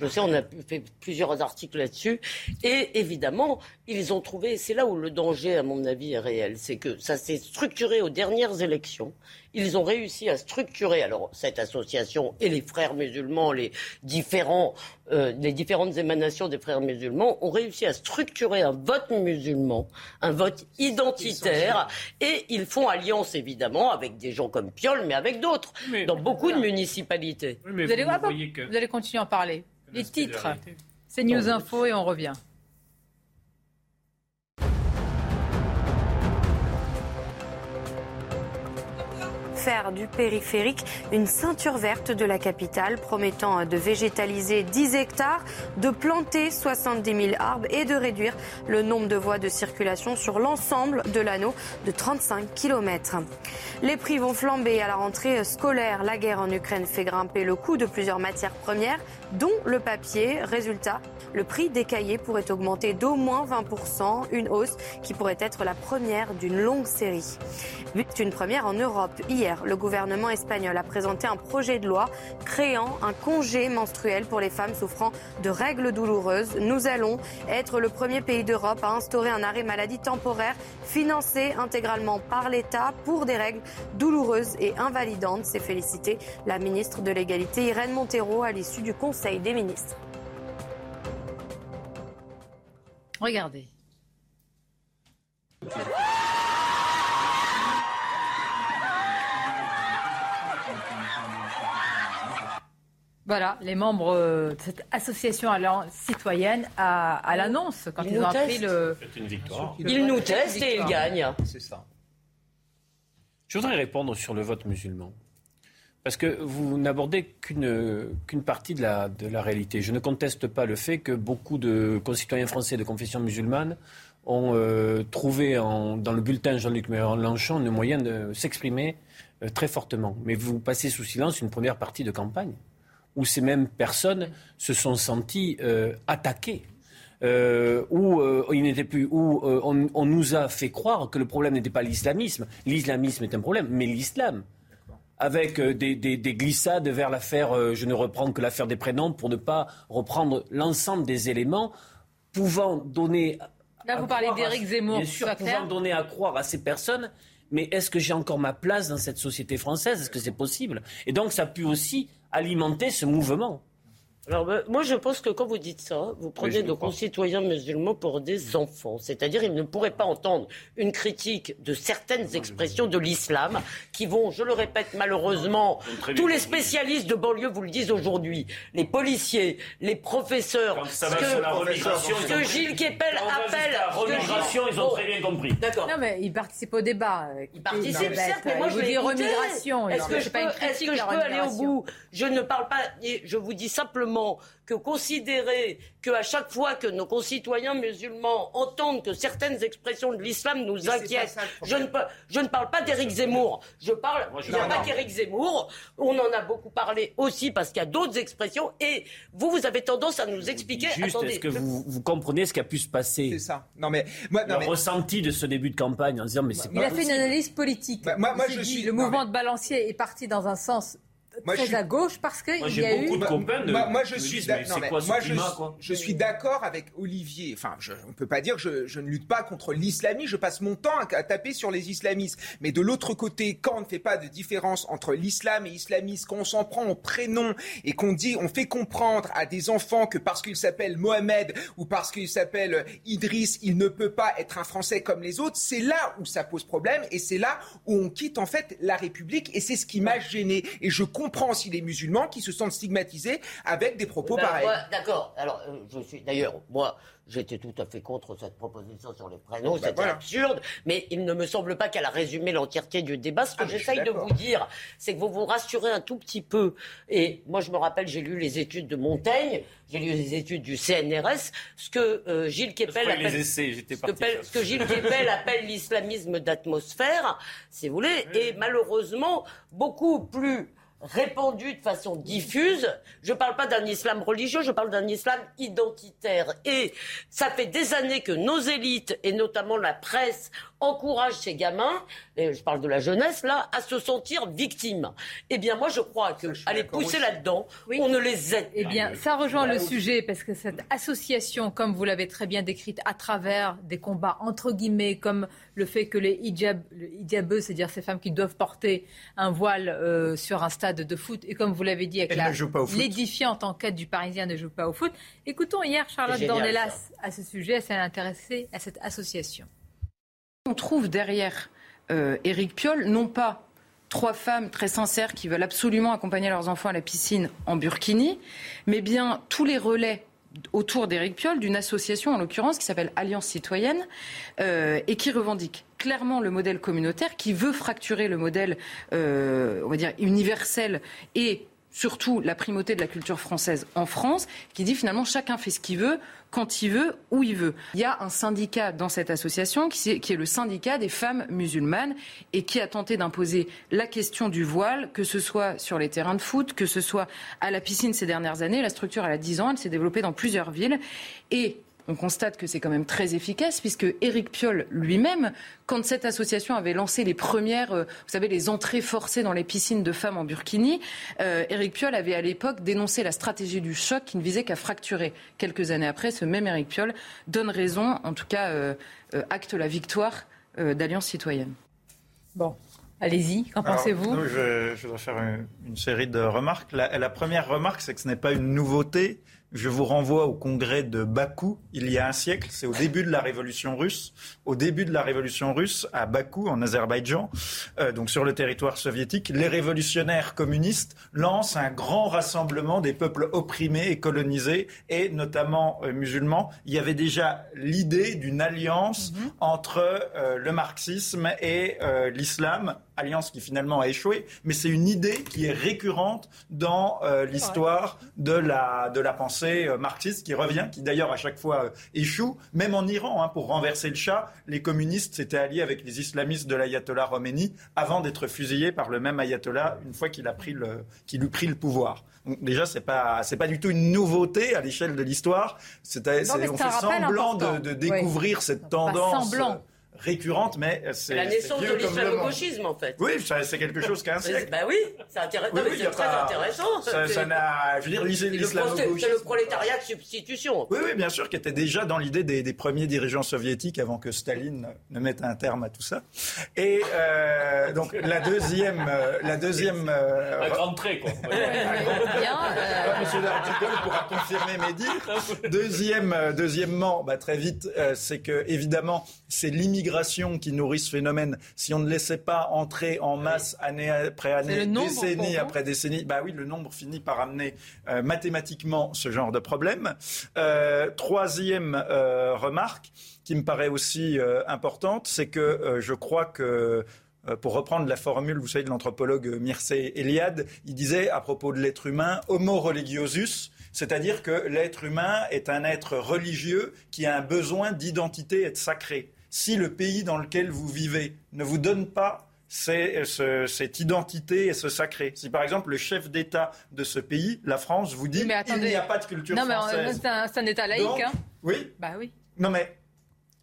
je- sais, on a fait plusieurs articles là-dessus. Et évidemment, ils ont trouvé, c'est là où le danger, à mon avis, est réel, c'est que ça s'est structuré aux dernières élections. Ils ont réussi à structurer, alors cette association et les frères musulmans, les différents, euh, les différentes émanations des frères musulmans ont réussi à structurer un vote musulman, un vote identitaire, et ils font alliance évidemment avec des gens comme Piolle, mais avec d'autres, dans beaucoup de municipalités. vous, allez, voir, vous allez continuer à en parler. Les titres, c'est News Info et on revient. Du périphérique une ceinture verte de la capitale, promettant de végétaliser 10 hectares, de planter 70 000 arbres et de réduire le nombre de voies de circulation sur l'ensemble de l'anneau de 35 km. Les prix vont flamber à la rentrée scolaire. La guerre en Ukraine fait grimper le coût de plusieurs matières premières, dont le papier. Résultat, le prix des cahiers pourrait augmenter d'au moins 20%, une hausse qui pourrait être la première d'une longue série. C'est une première en Europe. Le gouvernement espagnol a présenté un projet de loi créant un congé menstruel pour les femmes souffrant de règles douloureuses. Nous allons être le premier pays d'Europe à instaurer un arrêt maladie temporaire financé intégralement par l'État pour des règles douloureuses et invalidantes. C'est félicité la ministre de l'Égalité Irène Montero à l'issue du Conseil des ministres. Regardez. Voilà, les membres de cette association citoyenne à, à l'annonce quand ils, ont appris le. C'est une victoire. Ils nous testent et ils gagnent. C'est ça. Je voudrais répondre sur le vote musulman. Parce que vous n'abordez qu'une qu'une partie de la, de la réalité. Je ne conteste pas le fait que beaucoup de concitoyens français de confession musulmane ont euh, trouvé en- dans le bulletin Jean-Luc Mélenchon un moyen de s'exprimer euh, très fortement. Mais vous passez sous silence une première partie de campagne où ces mêmes personnes se sont senties euh, attaquées. euh, où euh, il n'était plus, où euh, on, on nous a fait croire que le problème n'était pas l'islamisme. L'islamisme est un problème, mais l'islam. Avec des, des- des glissades vers l'affaire, je ne reprends que l'affaire des prénoms pour ne pas reprendre l'ensemble des éléments pouvant donner. Là, vous parlez d'Éric Zemmour, Bien sûr, pouvant clair. donner à croire à ces personnes. Mais est-ce que j'ai encore ma place dans cette société française? Est-ce que c'est possible? Et donc, ça a pu aussi alimenter ce mouvement. Alors, ben, moi, je pense que quand vous dites ça, vous prenez nos concitoyens musulmans pour des enfants. C'est-à-dire, ils ne pourraient pas entendre une critique de certaines expressions de l'islam qui vont, je le répète malheureusement, tous les spécialistes de banlieue vous le disent aujourd'hui, les policiers, les professeurs, ça va que, sur la remigration, ce ils que Gilles Kepel appelle... la remigration, ils ont Oh, très bien compris. D'accord. Non, mais il participe au débat. Il participe, certes, mais moi je écouter. remigration. Est-ce que je peux, aller au bout? Je ne parle pas, je vous dis simplement que considérer qu'à chaque fois que nos concitoyens musulmans entendent que certaines expressions de l'islam nous inquiètent, ça, je ne, peux- je ne parle pas d'Éric Zemmour. Je parle, Moi, je il n'y a pas qu'Éric Zemmour. On en a beaucoup parlé aussi parce qu'il y a d'autres expressions. Et vous, vous avez tendance à nous expliquer. Juste, est-ce que je- vous, vous comprenez ce qui a pu se passer? C'est ça. Non mais moi, Le mais- ressenti de ce début de campagne en disant mais c'est Il pas a fait une analyse politique. Bah, moi- moi, Il s'est je dit, suis- Le non, mouvement mais- de balancier est parti dans un sens Moi, je très suis- à gauche parce qu'il j'ai y a beaucoup eu. de copains de- moi, moi, je suis disent, non, quoi moi, je, climat, suis- quoi je suis d'accord avec Olivier. Enfin, je, on peut pas dire que je, je ne lutte pas contre l'islamisme. Je passe mon temps à, à taper sur les islamistes. Mais de l'autre côté, quand on ne fait pas de différence entre l'islam et l'islamisme, quand on s'en prend au prénom et qu'on dit, on fait comprendre à des enfants que parce qu'il s'appelle Mohamed ou parce qu'il s'appelle Idriss, il ne peut pas être un Français comme les autres, c'est là où ça pose problème et c'est là où on quitte en fait la République et c'est ce qui m'a gêné. Et je comprends aussi les musulmans qui se sentent stigmatisés avec des propos Ben, pareils. D'accord. Alors, euh, je suis d'ailleurs, moi, j'étais tout à fait contre cette proposition sur les prénoms. Ben, C'était voilà. absurde, mais il ne me semble pas qu'elle a résumé l'entièreté du débat. Ce que Ah, j'essaye de vous dire, c'est que vous vous rassurez un tout petit peu. Et moi, je me rappelle, j'ai lu les études de Montaigne, j'ai lu les études du CNRS, ce que euh, Gilles Kepel ferai les appelle essais, j'étais ce que, Gilles Kepel appelle l'islamisme d'atmosphère, si vous voulez, et malheureusement beaucoup plus répandu de façon diffuse. Je ne parle pas d'un islam religieux, je parle d'un islam identitaire. Et ça fait des années que nos élites, et notamment la presse, encouragent ces gamins, et je parle de la jeunesse là, à se sentir victimes. Eh bien moi je crois que aller d'accord pousser là-dedans, on ne les aide Eh bien, ça rejoint le sujet parce que cette association, comme vous l'avez très bien décrite, à travers des combats entre guillemets, comme le fait que les hijab, le hijabeux, c'est-à-dire ces femmes qui doivent porter un voile euh, sur un stade de foot, et comme vous l'avez dit, avec la- ne jouent pas au foot. l'édifiante enquête du Parisien ne joue pas au foot. Écoutons hier Charlotte Dornelas à ce sujet, elle s'est intéressée à cette association. On trouve derrière euh, Éric Piolle non pas trois femmes très sincères qui veulent absolument accompagner leurs enfants à la piscine en burkini, mais bien tous les relais autour d'Éric Piolle d'une association en l'occurrence qui s'appelle Alliance citoyenne euh, et qui revendique clairement le modèle communautaire, qui veut fracturer le modèle, euh, on va dire, universel et surtout la primauté de la culture française en France, qui dit finalement chacun fait ce qu'il veut, quand il veut, où il veut. Il y a un syndicat dans cette association qui est, le syndicat des femmes musulmanes et qui a tenté d'imposer la question du voile, que ce soit sur les terrains de foot, que ce soit à la piscine ces dernières années. La structure, elle a 10 ans, elle s'est développée dans plusieurs villes. Et on constate que c'est quand même très efficace puisque Éric Piolle lui-même, quand cette association avait lancé les premières, euh, vous savez, les entrées forcées dans les piscines de femmes en burkini, euh, Éric Piolle avait à l'époque dénoncé la stratégie du choc qui ne visait qu'à fracturer. Quelques années après, ce même Éric Piolle donne raison, en tout cas euh, euh, acte la victoire euh, d'Alliance citoyenne. Bon, allez-y, qu'en pensez-vous? je, je voudrais faire une, une série de remarques. La, la première remarque, c'est que ce n'est pas une nouveauté je vous renvoie au congrès de Bakou il y a un siècle. C'est au début de la révolution russe. Au début de la révolution russe, à Bakou, en Azerbaïdjan, euh, donc sur le territoire soviétique, les révolutionnaires communistes lancent un grand rassemblement des peuples opprimés et colonisés, et notamment euh, musulmans. Il y avait déjà l'idée d'une alliance mhm. entre euh, le marxisme et l'islam alliance qui finalement a échoué, mais c'est une idée qui est récurrente dans euh, l'histoire de la, de la pensée euh, marxiste qui revient, qui d'ailleurs à chaque fois euh, échoue. Même en Iran, hein, pour renverser le chat, les communistes s'étaient alliés avec les islamistes de l'ayatollah Khomeini avant d'être fusillés par le même ayatollah une fois qu'il a pris le, qu'il eut pris le pouvoir. Donc déjà, c'est pas c'est pas du tout une nouveauté à l'échelle de l'histoire. C'est, on fait semblant de, de, découvrir cette tendance récurrente, mais c'est la naissance de l'islamo-gauchisme en fait. Oui, c'est quelque chose qui a un siècle. Bah oui, c'est intéressant. Oui, très intéressant. Ça n'a, je veux dire, l'islamo-gauchisme. C'est le prolétariat de substitution. Oui, oui, bien sûr, qui était déjà dans l'idée des, des, premiers dirigeants soviétiques avant que Staline ne mette un terme à tout ça. Et euh, donc la deuxième, euh, la deuxième. Euh, un grand trait, quoi. Bien. Euh... Monsieur Dartigol pourra confirmer mes dires. Deuxième, deuxièmement, bah, très vite, c'est que évidemment, c'est l'immigration qui nourrit ce phénomène, si on ne laissait pas entrer en masse année après année, décennie après décennie, bah oui, le nombre finit par amener euh, mathématiquement ce genre de problème. Euh, troisième euh, remarque qui me paraît aussi importante, c'est que je crois que pour reprendre la formule, vous savez, de l'anthropologue Mircea Eliade, il disait à propos de l'être humain, homo religiosus, c'est-à-dire que l'être humain est un être religieux qui a un besoin d'identité et de sacré si le pays dans lequel vous vivez ne vous donne pas cette identité et ce sacré. Si par exemple le chef d'État de ce pays, la France, vous dit qu'il n'y a pas de culture française. Non mais c'est un, État laïque. hein. Oui. Bah oui. Non mais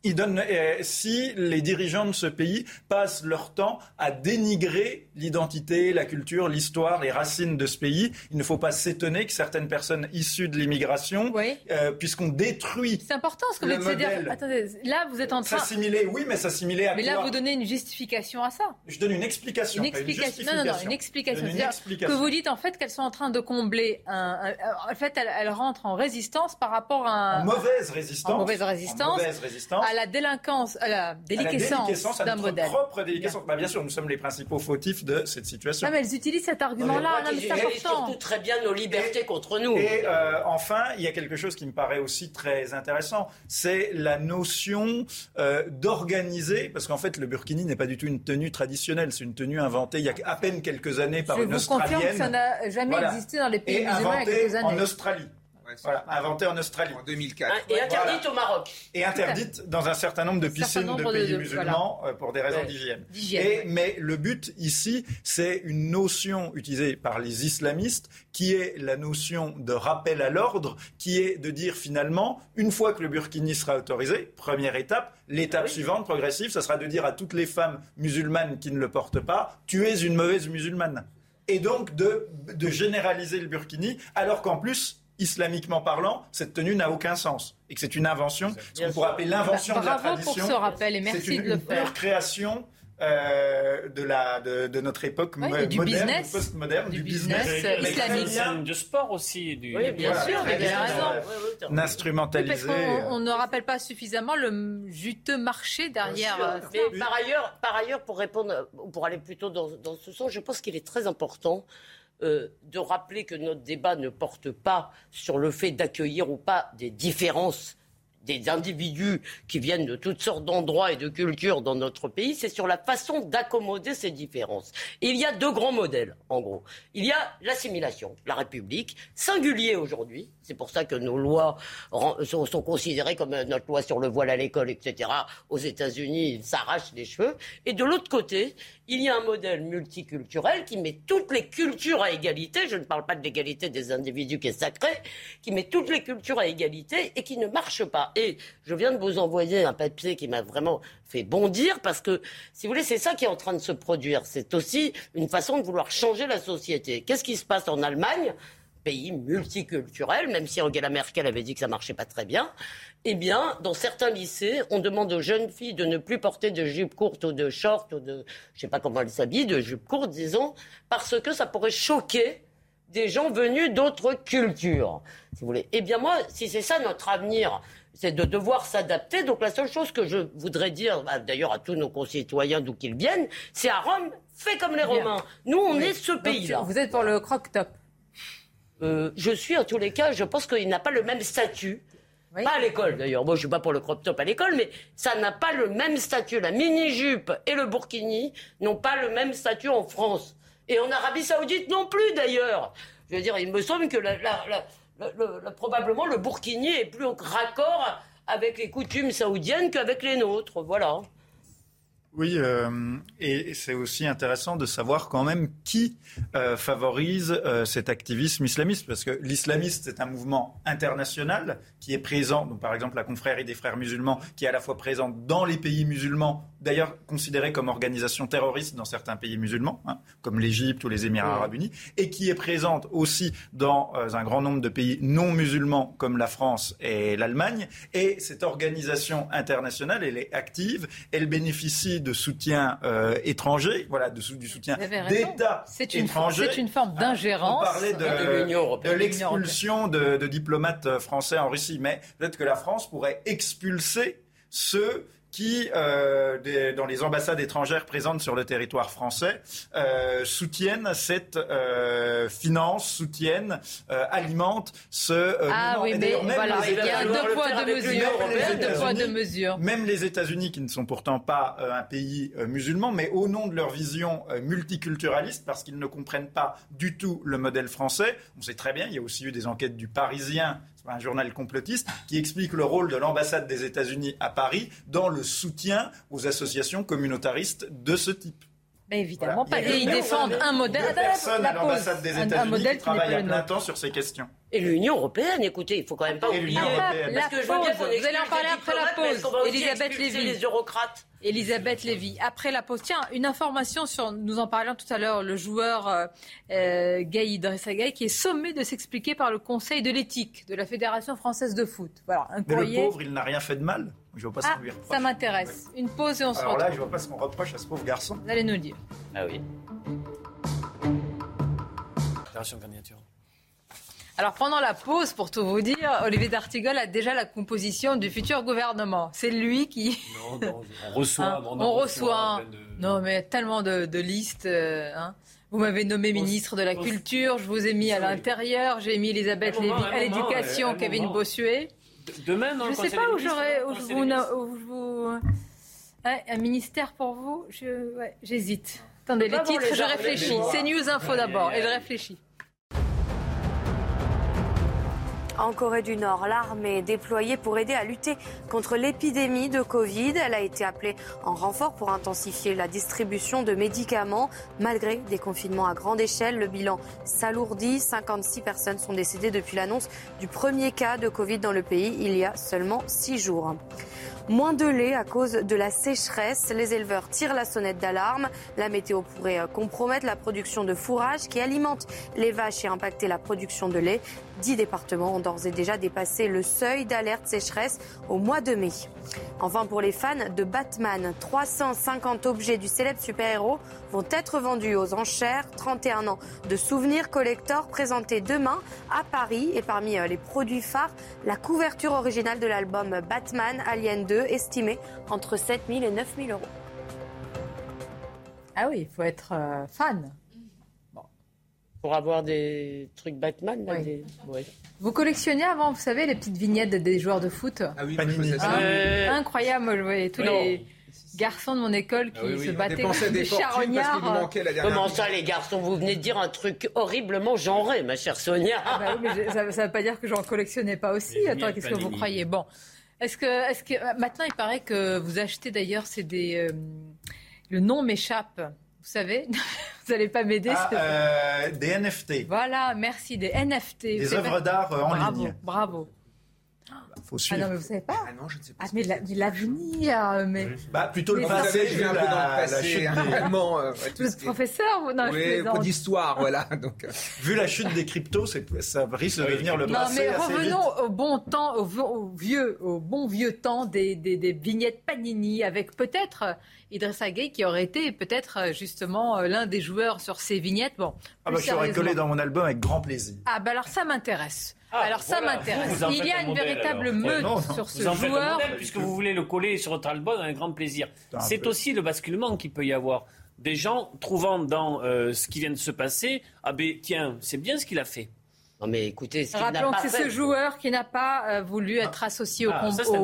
il donne, euh, si les dirigeants de ce pays passent leur temps à dénigrer l'identité, la culture, l'histoire, les racines de ce pays, il ne faut pas s'étonner que certaines personnes issues de l'immigration, euh, puisqu'on détruit. C'est important ce que vous dites. Dire... Attendez, là vous êtes en train. S'assimiler, oui, mais s'assimiler à Mais là vous donnez une justification à ça. Je donne une explication. Une explication. non, non, non, une explication. Une explication. Que vous dites en fait qu'elles sont en train de combler un. En fait, elles, rentrent en résistance par rapport à. Un... mauvaise résistance. En mauvaise résistance. mauvaise résistance à la délinquance, à la déliquescence d'un modèle. propre déliquescence. Bah, bien sûr, nous sommes les principaux fautifs de cette situation. Non, mais elles utilisent cet argument-là. c'est important. surtout très bien nos libertés contre nous. Et euh, enfin, il y a quelque chose qui me paraît aussi très intéressant, c'est la notion euh, d'organiser, parce qu'en fait, le burkini n'est pas du tout une tenue traditionnelle, c'est une tenue inventée il y a à peine quelques années par Je une vous Australienne. que ça n'a jamais existé dans les pays musulmans il y a quelques années. en Australie voilà, inventée en Australie. En 2004. Et interdite au Maroc. Et interdite dans un certain nombre de piscines de pays musulmans euh, pour des raisons d'hygiène. Mais le but ici, c'est une notion utilisée par les islamistes qui est la notion de rappel à l'ordre, qui est de dire finalement, une fois que le burkini sera autorisé, première étape, l'étape ah suivante, progressive, ça sera de dire à toutes les femmes musulmanes qui ne le portent pas, tu es une mauvaise musulmane. Et donc de, de généraliser le burkini, alors qu'en plus, islamiquement parlant, cette tenue n'a aucun sens et que c'est une invention, ce qu'on pourrait appeler l'invention de la tradition. Pour ce rappel et merci une, de le faire. création euh, de, la, de, de, notre époque moderne, post-moderne, du, business, business islamique. Du sport aussi. Du, oui, bien sûr, vous avez raison. Instrumentalisé. on, ne rappelle pas suffisamment le juteux marché derrière. Euh, Mais par ailleurs, par ailleurs, pour répondre, pour aller plutôt dans, dans ce sens, je pense qu'il est très important euh, de rappeler que notre débat ne porte pas sur le fait d'accueillir ou pas des différences des individus qui viennent de toutes sortes d'endroits et de cultures dans notre pays, c'est sur la façon d'accommoder ces différences. il y a deux grands modèles, en gros. Il y a l'assimilation, la République, singulier aujourd'hui. C'est pour ça que nos lois sont, considérées comme notre loi sur le voile à l'école, etc. Aux États-Unis, ils s'arrachent les cheveux. Et de l'autre côté, il y a un modèle multiculturel qui met toutes les cultures à égalité. Je ne parle pas de l'égalité des individus qui est sacrée, qui met toutes les cultures à égalité et qui ne marche pas. Et je viens de vous envoyer un papier qui m'a vraiment fait bondir parce que, si vous voulez, c'est ça qui est en train de se produire. C'est aussi une façon de vouloir changer la société. Qu'est-ce qui se passe en Allemagne? Pays multiculturel, même si Angela Merkel avait dit que ça marchait pas très bien, eh bien, dans certains lycées, on demande aux jeunes filles de ne plus porter de jupes courtes ou de shorts ou de, je sais pas comment elles s'habillent, de jupes courtes, disons, parce que ça pourrait choquer des gens venus d'autres cultures, si vous voulez. Eh bien moi, si c'est ça notre avenir, c'est de devoir s'adapter. Donc la seule chose que je voudrais dire, bah, d'ailleurs à tous nos concitoyens d'où qu'ils viennent, c'est à Rome, fait comme les Romains. Nous, on est ce pays-là. Vous êtes pour le croque-top euh, Je suis en tous les cas, je pense qu'il n'a pas le même statut. Pas à l'école d'ailleurs. Moi, je suis pas pour le crop top à l'école, mais ça n'a pas le même statut. La mini-jupe et le burkini n'ont pas le même statut en France. Et en Arabie Saoudite non plus d'ailleurs. Je veux dire, il me semble que la, probablement le burkini est plus en raccord avec les coutumes saoudiennes qu'avec les nôtres. Voilà. Oui, euh, et c'est aussi intéressant de savoir quand même qui euh, favorise euh, cet activisme islamiste, parce que l'islamiste, c'est un mouvement international qui est présent, donc par exemple la confrérie des frères musulmans, qui est à la fois présente dans les pays musulmans, d'ailleurs considérée comme organisation terroriste dans certains pays musulmans, hein, comme l'Égypte ou les Émirats arabes unis, et qui est présente aussi dans un grand nombre de pays non musulmans comme la France et l'Allemagne. Et cette organisation internationale, elle est active, elle bénéficie de soutien euh, étranger, voilà, de, du soutien d'États étrangers. C'est une forme d'ingérence. On parlait de, de l'expulsion de, de diplomates français en Russie, mais peut-être que la France pourrait expulser ceux qui, euh, dans les ambassades étrangères présentes sur le territoire français, euh, soutiennent cette euh, finance, soutiennent, euh, alimentent ce. Euh, ah oui, mais voilà, il y a deux poids, deux mesures. Deux. Même les États-Unis, qui ne sont pourtant pas euh, un pays musulman, mais au nom de leur vision multiculturaliste, parce qu'ils ne comprennent pas du tout le modèle français, on sait très bien, il y a aussi eu des enquêtes du Parisien un journal complotiste, qui explique le rôle de l'ambassade des États-Unis à Paris dans le soutien aux associations communautaristes de ce type. Mais évidemment pas. Et ils défendent un modèle. Personne à l'ambassade des États-Unis qui travaille à plein temps sur ces questions. Et l'Union européenne, écoutez, il faut quand même pas oublier. Parce que je veux bien Vous allez en parler après la pause. Elisabeth Lévy. les eurocrates. Elisabeth Lévy. Après la pause, tiens, une information sur, nous en parlions tout à l'heure, le joueur euh, euh Gaï qui est sommé de s'expliquer par le Conseil de l'éthique de la Fédération française de foot. Voilà, un Mais le pauvre, il n'a rien fait de mal. Je vois pas ce ah, lui reproche. Ça m'intéresse. Une pause et on se retrouve. Alors là, je vois pas ce qu'on reproche à ce pauvre garçon. Vous allez nous le dire. Ah oui. candidature. Alors pendant la pause, pour tout vous dire, Olivier D'Artigol a déjà la composition du futur gouvernement. C'est lui qui... Non, non, on reçoit. Hein, on, reçoit. Non, mais tellement de, listes. Euh, hein. Vous m'avez nommé ministre de la Culture, je vous ai mis à l'intérieur, j'ai mis Elisabeth Lévy à l'éducation, Kevin Bossuet. Demain, Je ne sais pas où j'aurais... Où je vous... un ministère pour vous J'hésite. Attendez, les titres, je réfléchis. C'est News Info d'abord, et je réfléchis. En Corée du Nord, l'armée est déployée pour aider à lutter contre l'épidémie de Covid. Elle a été appelée en renfort pour intensifier la distribution de médicaments. Malgré des confinements à grande échelle, le bilan s'alourdit. 56 personnes sont décédées depuis l'annonce du premier cas de Covid dans le pays il y a seulement six jours. Moins de lait à cause de la sécheresse. Les éleveurs tirent la sonnette d'alarme. La météo pourrait compromettre la production de fourrage qui alimente les vaches et impacter la production de lait. Dix départements ont d'ores et déjà dépassé le seuil d'alerte sécheresse au mois de mai. Enfin, pour les fans de Batman, 350 objets du célèbre super-héros vont être vendus aux enchères. 31 ans de souvenirs collector présentés demain à Paris. Et parmi euh, les produits phares, la couverture originale de l'album Batman Alien 2, estimée entre 7 000 et 9 000 euros. Ah oui, il faut être euh, fan. Pour avoir des trucs Batman, là, Vous collectionnez avant, vous savez, les petites vignettes des joueurs de foot Ah oui, ah, Incroyable, moi je voyais tous les garçons de mon école qui ah se battaient comme des charognards. Comment ça, les garçons Vous venez de dire un truc horriblement genré, ma chère Sonia. Ah bah oui, mais ça ne veut pas dire que j'en collectionnais pas aussi. Attends, qu'est-ce que vous croyez? Bon, est-ce que, est-ce que maintenant il paraît que vous achetez d'ailleurs, c'est des, euh, le nom m'échappe. Vous savez, vous n'allez pas m'aider. Ah, euh, des NFT. Voilà, merci, des NFT. Des œuvres d'art euh, en bravo, ligne. Bravo. Faut suivre. Ah non, mais vous savez pas Ah non, je ne sais pas. Ah, mais la- mais l'avenir, mais... Bah, plutôt le Mais passé, Vous savez, je vais un peu dans la- le passé, chute hein, vraiment. euh, Vous ce êtes professeur vous Non, Oui, d'histoire, voilà. Donc, euh, Vu la chute des cryptos, ça risque de devenir le Non, passé mais assez vite. revenons au bon temps, au, vieux, au bon vieux temps des, des- des vignettes Panini, avec peut-être euh, Idrissa Gueye qui aurait été peut-être euh, justement euh, l'un des joueurs sur ces vignettes. Bon, Ah bah, je l'aurais sérieusement. collé dans mon album avec grand plaisir. Ah bah alors ça m'intéresse. Ah, alors ça voilà, m'intéresse. Il y a un une modèle, véritable alors. meute non, non. sur ce un joueur. modèle puisque vous voulez le coller sur votre album avec grand plaisir. un C'est aussi le basculement qu'il peut y avoir. Des gens trouvant dans euh, ce qui vient de se passer, ah ben tiens, c'est bien ce qu'il a fait. Non mais écoutez, ce Rappelons pas que c'est ce joueur qui n'a pas euh, voulu être associé au, Ah, com- ça, c'est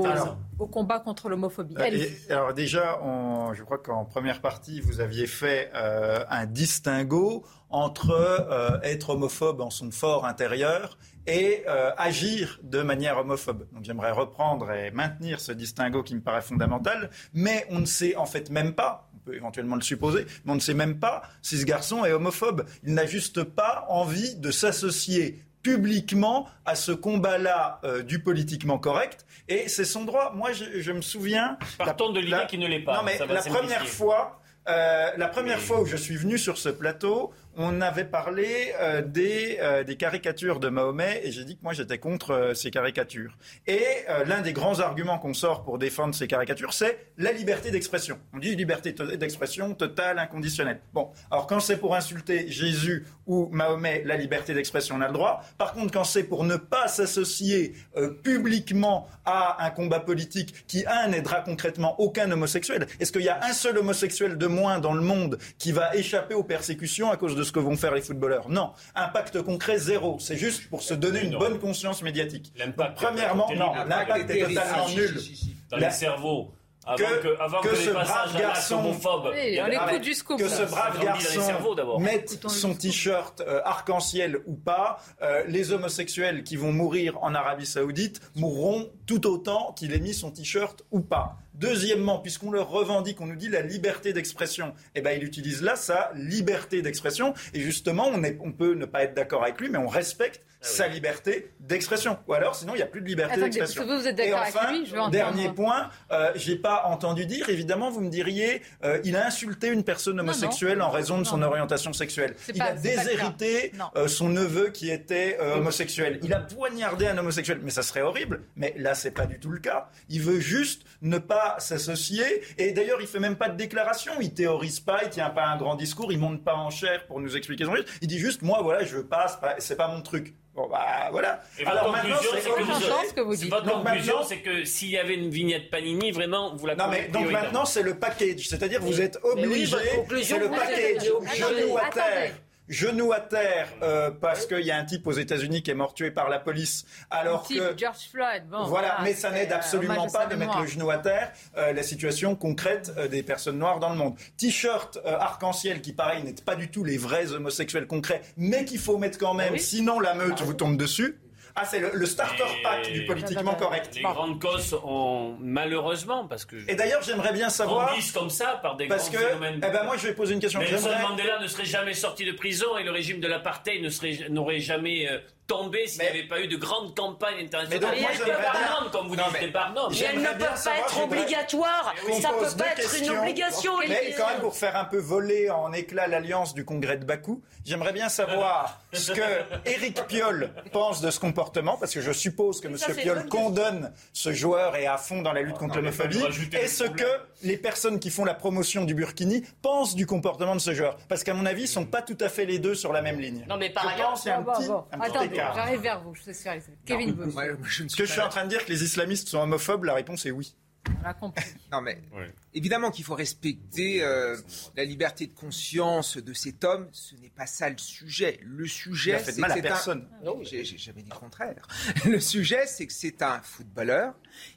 au- combat contre l'homophobie. Euh, alors déjà, on- je crois qu'en première partie, vous aviez fait euh, un distinguo entre euh, être homophobe en son fort intérieur et euh, agir de manière homophobe. Donc j'aimerais reprendre et maintenir ce distinguo qui me paraît fondamental, mais on ne sait en fait même pas, on peut éventuellement le supposer, mais on ne sait même pas si ce garçon est homophobe. Il n'a juste pas envie de s'associer publiquement à ce combat-là euh, du politiquement correct, et c'est son droit. Moi, je, je me souviens... Partons de l'idée qu'il ne l'est pas. Non, mais la première fois, euh, la première fois où je suis venu sur ce plateau, on avait parlé euh, des, euh, des caricatures de Mahomet et j'ai dit que moi j'étais contre euh, ces caricatures. Et l'un des grands arguments qu'on sort pour défendre ces caricatures, c'est la liberté d'expression. On dit liberté d'expression totale, inconditionnelle. Bon, alors quand c'est pour insulter Jésus ou Mahomet, la liberté d'expression, on a le droit. Par contre, quand c'est pour ne pas s'associer publiquement à un combat politique qui, un, n'aidera concrètement aucun homosexuel, est-ce qu'il y a un seul homosexuel de moins dans le monde qui va échapper aux persécutions à cause de ce que vont faire les footballeurs Non. Impact concret, zéro. C'est juste pour se donner une bonne conscience médiatique. Donc, premièrement, non, l'impact est totalement nul. Dans les cerveaux. Avant que- que, avant que que, ce brave garçon- homophobe. Oui, ce brave garçon cerveaux, mette son t-shirt euh, arc-en-ciel ou pas, euh, les homosexuels qui vont mourir en Arabie Saoudite mourront tout autant qu'il ait mis son t-shirt ou pas. Deuxièmement, puisqu'on leur revendique, on nous dit la liberté d'expression, eh ben il utilise là sa liberté d'expression. Et justement, on, est- on peut ne pas être d'accord avec lui, mais on respecte sa liberté d'expression. Ou alors, sinon, il n'y a plus de liberté d'expression. vous, vous êtes Et d'accord avec enfin, lui, je veux entendre. Dernier point, euh, j'ai pas entendu dire, évidemment, vous me diriez, euh, il a insulté une personne non. homosexuelle en raison de son Non, orientation sexuelle. Il pas- a déshérité euh, son neveu qui était euh, homosexuel. Il a poignardé un homosexuel. Mais ça serait horrible. Mais là, c'est pas du tout le cas. Il veut juste ne pas s'associer. Et d'ailleurs, il fait même pas de déclaration. Il théorise pas. Il tient pas un grand discours. Il monte pas en chair pour nous expliquer son truc. Il dit juste, moi, voilà, je veux pas. C'est pas, c'est pas mon truc. Bon, bah, voilà. Et votre Alors maintenant, conclusion, c'est que vous que dites. Votre Donc conclusion, maintenant- c'est que s'il y avait une vignette Panini, vraiment, vous la Non mais donc maintenant c'est le package, c'est-à-dire vous êtes oui, obligé, conclusion, c'est le vous êtes package, genou à Attendez. terre. Genou à terre euh, parce qu'il y a un type aux États-Unis qui est mort tué par la police, alors Type que George Floyd. Bon, voilà, mais ça n'aide euh, absolument pas de mettre le genou à terre euh, la situation concrète euh, des personnes noires dans le monde. T-shirt euh, arc-en-ciel qui, pareil, n'est pas du tout les vrais homosexuels concrets, mais qu'il faut mettre quand même, sinon la meute vous tombe dessus. Ah, c'est le, le starter pack du politiquement correct. Les grandes causes ont malheureusement, parce que Et d'ailleurs, j'aimerais bien savoir. comme ça par des Parce grands que, phénomènes. eh ben moi, je vais poser une question. Nelson Mandela ne serait jamais sorti de prison et le régime de l'apartheid ne serait- n'aurait jamais euh, tombé s'il n'y avait pas eu de grandes campagnes internationales. Mais donc, moi, par norme, comme vous Non, dites, mais- c'est par norme. Mais elles ne peuvent pas savoir, être obligatoires. Ça pose peut pas être une obligation. Mais quand même, pour faire un peu voler en éclats l'alliance du congrès de Bakou, j'aimerais bien savoir ce que Éric Piolle pense de ce comportement, parce que je suppose que M. c'est Piolle condamne ce joueur et est à fond dans la lutte contre l'homophobie, et ce que les personnes qui font la promotion du Burkini pensent du comportement de ce joueur? Parce qu'à mon avis, ils sont pas tout à fait les deux sur la même ligne. Non, mais par ailleurs- pense qu'il y a un petit, j'arrive vers vous, je suis sûr. Kevin Bush, Ouais, je ne Est-ce suis que je suis en train de dire que les islamistes sont homophobes La réponse est oui. On a compris. Non, mais évidemment qu'il faut respecter euh, la liberté de conscience de cet homme. Ce n'est pas ça le sujet. Le sujet, c'est que c'est un-. Non, j'ai j'ai jamais dit le contraire. Le sujet, c'est que c'est un footballeur.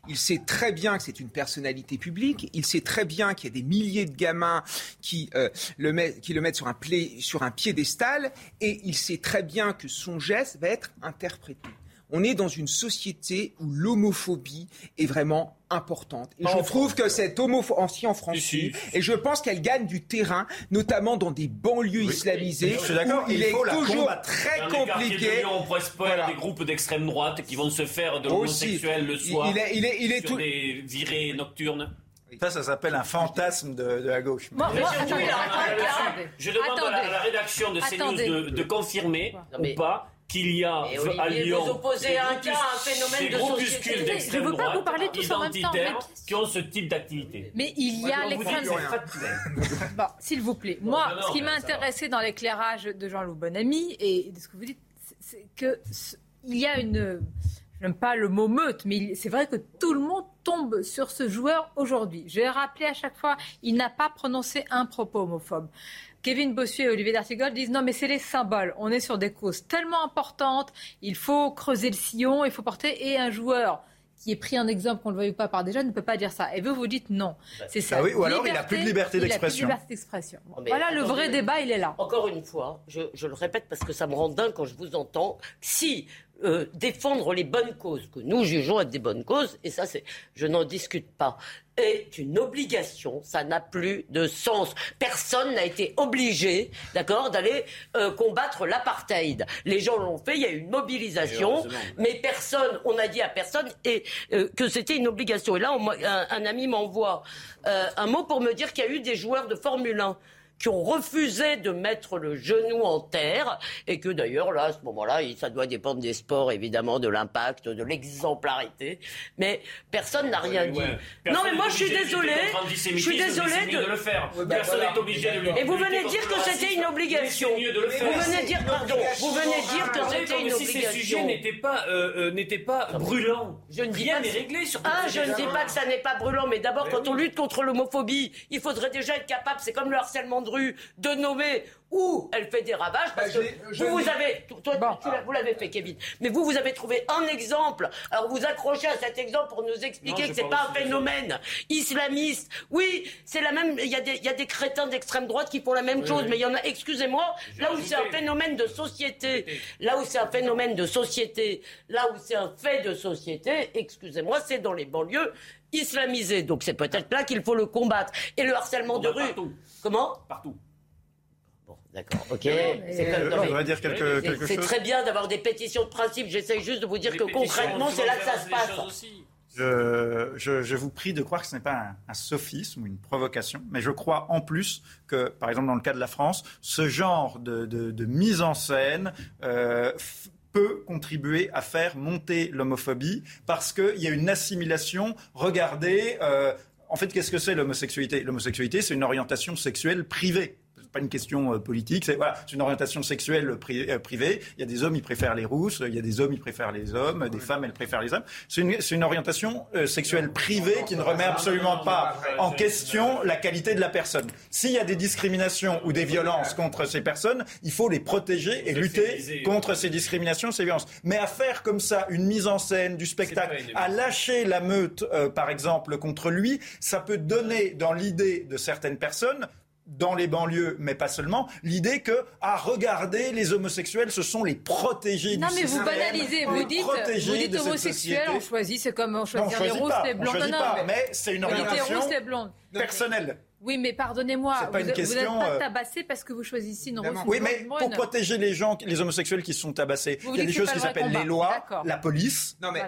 Il sait très bien que c'est une personnalité publique. Il sait très bien qu'il y a des milliers de gamins qui, euh, le, met- qui le mettent sur un, play- sur un piédestal. Et il sait très bien que son geste va être interprété. On est dans une société où l'homophobie est vraiment importante. Et je trouve que cette homophobie en France, et je pense qu'elle gagne du terrain, notamment dans des banlieues islamisées. Je suis d'accord. Il, il est la toujours combattre. très Dans les compliqué. de Lyon, on pourrait se faire des groupes d'extrême droite qui vont se faire de l'homosexuel le Il- soir. il est- il est- il est sur tout- des virées nocturnes. Ça, ça s'appelle un fantasme de, de la gauche. Moi, moi, Mais- attendez, attendez. Je demande à la, à la rédaction de CNews de, de confirmer ou pas qu'il y a à Lyon vous opposez un cas phénomène des de groupuscules d'extrême veux pas droite vous parler tous en même temps, mais- qui ont ce type d'activité. Mais il y a l'extrême. Bon, s'il vous plaît. Moi, non, non, ce qui m'a intéressé dans l'éclairage de Jean-Loup Bonamy et de ce que vous dites, c'est- que il y a une. Je n'aime pas le mot meute, mais c'est vrai que tout le monde tombe sur ce joueur aujourd'hui. Je vais rappeler à chaque fois, il n'a pas prononcé un propos homophobe. Kevin Bossuet et Olivier D'Artigol disent non mais c'est les symboles. On est sur des causes tellement importantes, il faut creuser le sillon, il faut porter et un joueur qui est pris en exemple, qu'on le veuille ou pas par déjà, ne peut pas dire ça. Et vous, vous dites non. C'est ça. Ah oui, ou alors il a plus de liberté il a plus de d'expression. liberté d'expression. Mais Voilà, le vrai débat, il est là. Encore une fois, je, je le répète parce que ça me rend dingue quand je vous entends. Si euh, défendre les bonnes causes, que nous jugeons être des bonnes causes, et ça, c'est, je n'en discute pas, est une obligation, ça n'a plus de sens. Personne n'a été obligé, d'accord, d'aller euh, combattre l'apartheid. Les gens l'ont fait, il y a eu une mobilisation, mais personne, on a dit à personne et, euh, que c'était une obligation. Et là, on un, un ami m'envoie euh, un mot pour me dire qu'il y a eu des joueurs de Formule 1 qui ont refusé de mettre le genou en terre et que d'ailleurs là à ce moment-là ça doit dépendre des sports évidemment de l'impact de l'exemplarité. Mais personne n'a rien dit. Ouais. non mais moi je suis désolé. je suis désolé de le faire. Personne n'est obligé de lutter et vous venez dire le que c'était une obligation. Le vous faire. venez dire pardon vous venez dire que Arrêtez, c'était une si ces sujets obligation n'étaient pas, euh, euh, n'étaient pas brûlants, je ne dis rien pas n'est que- réglé sur Ah, je ne dis pas que ça n'est pas brûlant, mais d'abord, quand on lutte contre l'homophobie, il faudrait déjà être capable, c'est comme le harcèlement de rue, de nommer où elle fait des ravages, parce Bah, que vous, vous avez, toi, tu vous l'avez fait, Kevin, mais vous, vous avez trouvé un exemple. Alors, vous accrochez à cet exemple pour nous expliquer Non, que c'est pas un phénomène islamiste. Oui, c'est la même, il y, a des- il y a des crétins d'extrême droite qui font la même Oui, chose, oui. mais il y en a, excusez-moi, là où c'est un phénomène de société, là où c'est un phénomène de société, là où c'est un fait de société, excusez-moi, c'est dans les banlieues islamisées. Donc c'est peut-être là qu'il faut le combattre. Et le harcèlement de rue. partout. Comment? Partout. Bon, d'accord, ok. C'est Euh, très bien d'avoir des pétitions de principe. J'essaye juste de vous dire Les que concrètement, c'est là que ça se passe. Je, je- je vous prie de croire que ce n'est pas un, un sophisme ou une provocation, mais je crois en plus que, par exemple dans le cas de la France, ce genre de, de- de mise en scène euh, peut contribuer à faire monter l'homophobie parce qu'il y a une assimilation. Regardez, euh, en fait, qu'est-ce que c'est l'homosexualité? L'homosexualité, c'est une orientation sexuelle privée. Pas une question euh, politique, c'est voilà, c'est une orientation sexuelle pri- euh, privée. Il y a des hommes, ils préfèrent les rousses, il y a des hommes, ils préfèrent les hommes, des femmes, elles préfèrent les hommes. C'est une, une orientation euh, sexuelle privée qui ne remet absolument pas en question la qualité de la personne. S'il y a des discriminations ou des violences contre ces personnes, il faut les protéger et lutter contre ces discriminations, ces violences. Mais à faire comme ça une mise en scène du spectacle, à lâcher la meute, euh, par exemple, contre lui, ça peut donner dans l'idée de certaines personnes dans les banlieues, mais pas seulement, l'idée que, à regarder, les homosexuels, ce sont les protégés Non, du mais vous système, banalisez. Vous dites, vous dites de cette homosexuel, société. on choisit. C'est comme on Non, on choisit les pas, les choisit Non, non, pas, mais c'est une orientation rousses, les blondes. personnelle. Oui, mais pardonnez-moi, C'est pas vous une vous n'êtes question, pas euh, tabassé parce que vous choisissez une rousse. Oui, mais blonde, pour protéger les gens, les homosexuels qui se sont tabassés, Vous il y a des choses qui s'appellent les lois, la police. Non, mais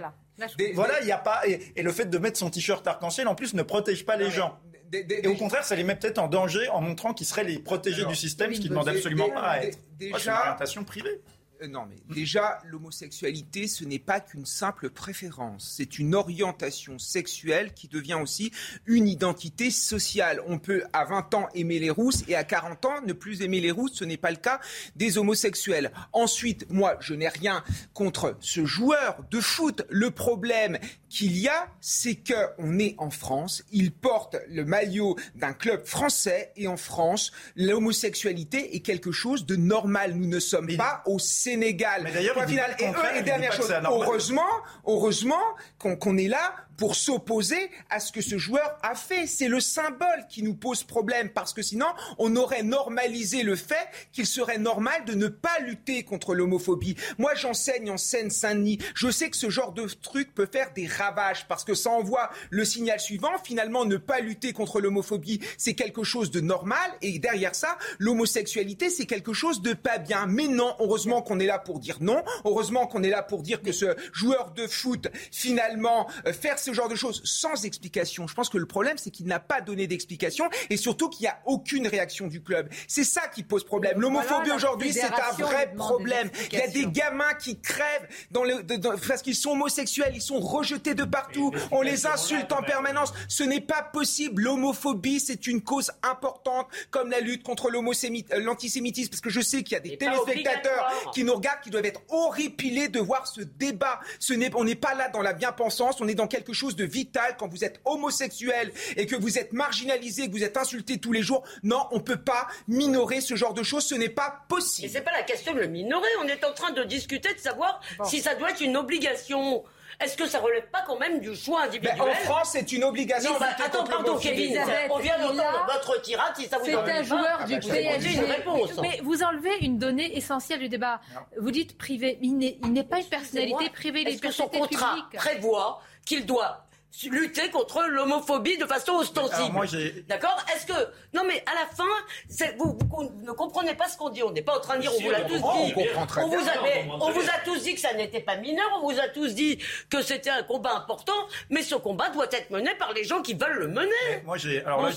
Voilà. Il n'y a pas. Et, et le fait de mettre son t-shirt arc-en-ciel, en plus, ne protège pas les gens. Des- des- Et au contraire, ça les met peut-être en danger en montrant qu'ils seraient les protégés Alors, du système, ce oui, qui ne demande des- absolument des- pas à être. déjà- c'est une orientation privée. Euh, non, mais déjà, l'homosexualité, ce n'est pas qu'une simple préférence. C'est une orientation sexuelle qui devient aussi une identité sociale. On peut à 20 ans aimer les rousses et à 40 ans ne plus aimer les rousses. Ce n'est pas le cas des homosexuels. Ensuite, moi, je n'ai rien contre ce joueur de foot. Le problème qu'il y a, c'est qu'on est en France. Il porte le maillot d'un club français et en France, l'homosexualité est quelque chose de normal. Nous ne sommes pas au Sénégal. Mais d'ailleurs, Et, dernière chose, heureusement, heureusement qu'on qu'on est là pour s'opposer à ce que ce joueur a fait. C'est le symbole qui nous pose problème parce que sinon, on aurait normalisé le fait qu'il serait normal de ne pas lutter contre l'homophobie. Moi, j'enseigne en Seine-Saint-Denis. Je sais que ce genre de truc peut faire des ravages parce que ça envoie le signal suivant. Finalement, ne pas lutter contre l'homophobie, c'est quelque chose de normal et derrière ça, l'homosexualité, c'est quelque chose de pas bien. Mais non, heureusement qu'on est là pour dire non. Heureusement qu'on est là pour dire que ce joueur de foot, finalement, euh, faire ce genre de choses sans explication. Je pense que le problème, c'est qu'il n'a pas donné d'explication et surtout qu'il n'y a aucune réaction du club. C'est ça qui pose problème. L'homophobie Voilà, aujourd'hui, c'est un vrai problème. Il y a des gamins qui crèvent dans le, de- dans- parce qu'ils sont homosexuels, ils sont rejetés de partout. On les insulte en permanence. Ce n'est pas possible. L'homophobie, c'est une cause importante, comme la lutte contre euh, l'antisémitisme. Parce que je sais qu'il y a des téléspectateurs qui nous regardent, qui doivent être horripilés de voir ce débat. Ce n'est, on n'est pas là dans la bien-pensance, on est dans quelque chose de vital. Quand vous êtes homosexuel et que vous êtes marginalisé, que vous êtes insulté tous les jours, non, on peut pas minorer ce genre de choses. Ce n'est pas possible. Mais c'est pas la question de le minorer. On est en train de discuter de savoir si ça doit être une obligation. Est-ce que ça relève pas quand même du choix individuel? Ben, en France, c'est une obligation Non, bah, attends, pardon. Kevin. On vient d'entendre votre tirade. Si ça vous C'est un pas, joueur ah du bah, dire PSG. une réponse. Mais vous enlevez une donnée essentielle du débat. Vous dites privé. Il n'est pas une personnalité privée. Il est Est-ce que son contrat publique. prévoit qu'il doit lutter contre l'homophobie de façon ostensible moi, j'ai- D'accord Est-ce que non mais à la fin, c'est- vous, vous ne comprenez pas ce qu'on dit. On n'est pas en train de dire on vous l'a tous dit. on comprend très On vous bien. a, mais On on comprend vous très a tous dit que ça n'était pas mineur. On vous a tous dit que c'était un combat important. Mais ce combat doit être mené par les gens qui veulent le mener. Moi, j'ai alors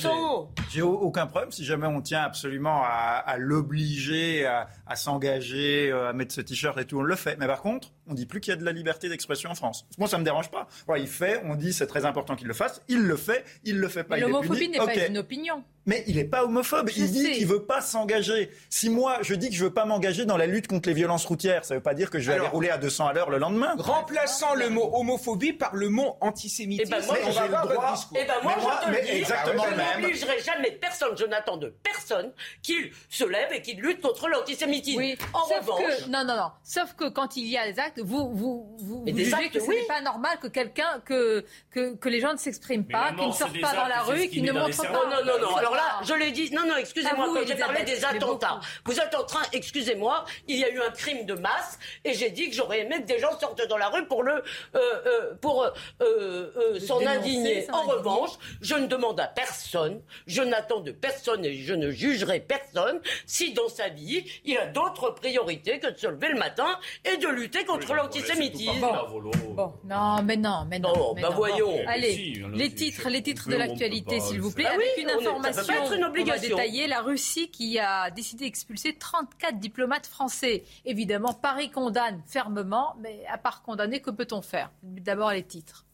j'ai- aucun problème si jamais on tient absolument à, à l'obliger à, à s'engager, euh, à mettre ce t-shirt et tout, on le fait. Mais par contre, on dit plus qu'il y a de la liberté d'expression en France. Moi, ça me dérange pas. Il fait, on dit c'est très important qu'il le fasse. Il le fait, il le fait pas. Mais L'homophobie n'est pas une opinion. Mais il n'est pas homophobe. Je il dit qu'il veut pas s'engager. Si moi, je dis que je veux pas m'engager dans la lutte contre les violences routières, ça veut pas dire que je vais Alors, aller rouler à 200 à l'heure le lendemain. Remplaçant le mot homophobie par le mot antisémitisme. Eh ben, moi, on j'ai va le voir droit. votre discours. Eh ben moi, Mais moi, je te mais le dis, exactement je n'obligerai jamais personne, je n'attends de personne qu'il se lève et qu'il lutte contre l'antisémitisme. Oui. En Sauf revanche, que, non, non, non. Sauf que quand il y a des actes, vous, vous, vous, Mais vous des jugez actes, que ce oui. n'est pas normal que quelqu'un, que, que, que les gens ne s'expriment Mais pas, qu'ils ne sortent pas dans la rue, qu'ils ne montrent pas. Non, non, non, non. Alors là, je l'ai dit. Non, non, excusez-moi, quand j'ai parlé des attentats, vous êtes en train, excusez-moi, il y a eu un crime de masse et j'ai dit que j'aurais aimé que des gens sortent dans la rue pour le, euh, euh, pour euh, euh, s'en indigner. En revanche, je ne demande à personne, je n'attends de personne et je ne jugerai personne si dans sa vie il a d'autres priorités que de se lever le matin et de lutter contre l'antisémitisme. Bon, non, mais non, mais non. Non, mais bah non. voyons. Allez, a les titres, les titres de l'actualité, s'il vous plaît. Ah avec une information pas être une qu'on va obligation. détailler. La Russie qui a décidé d'expulser 34 diplomates français. Évidemment, Paris condamne fermement, mais à part condamner, que peut-on faire? D'abord les titres.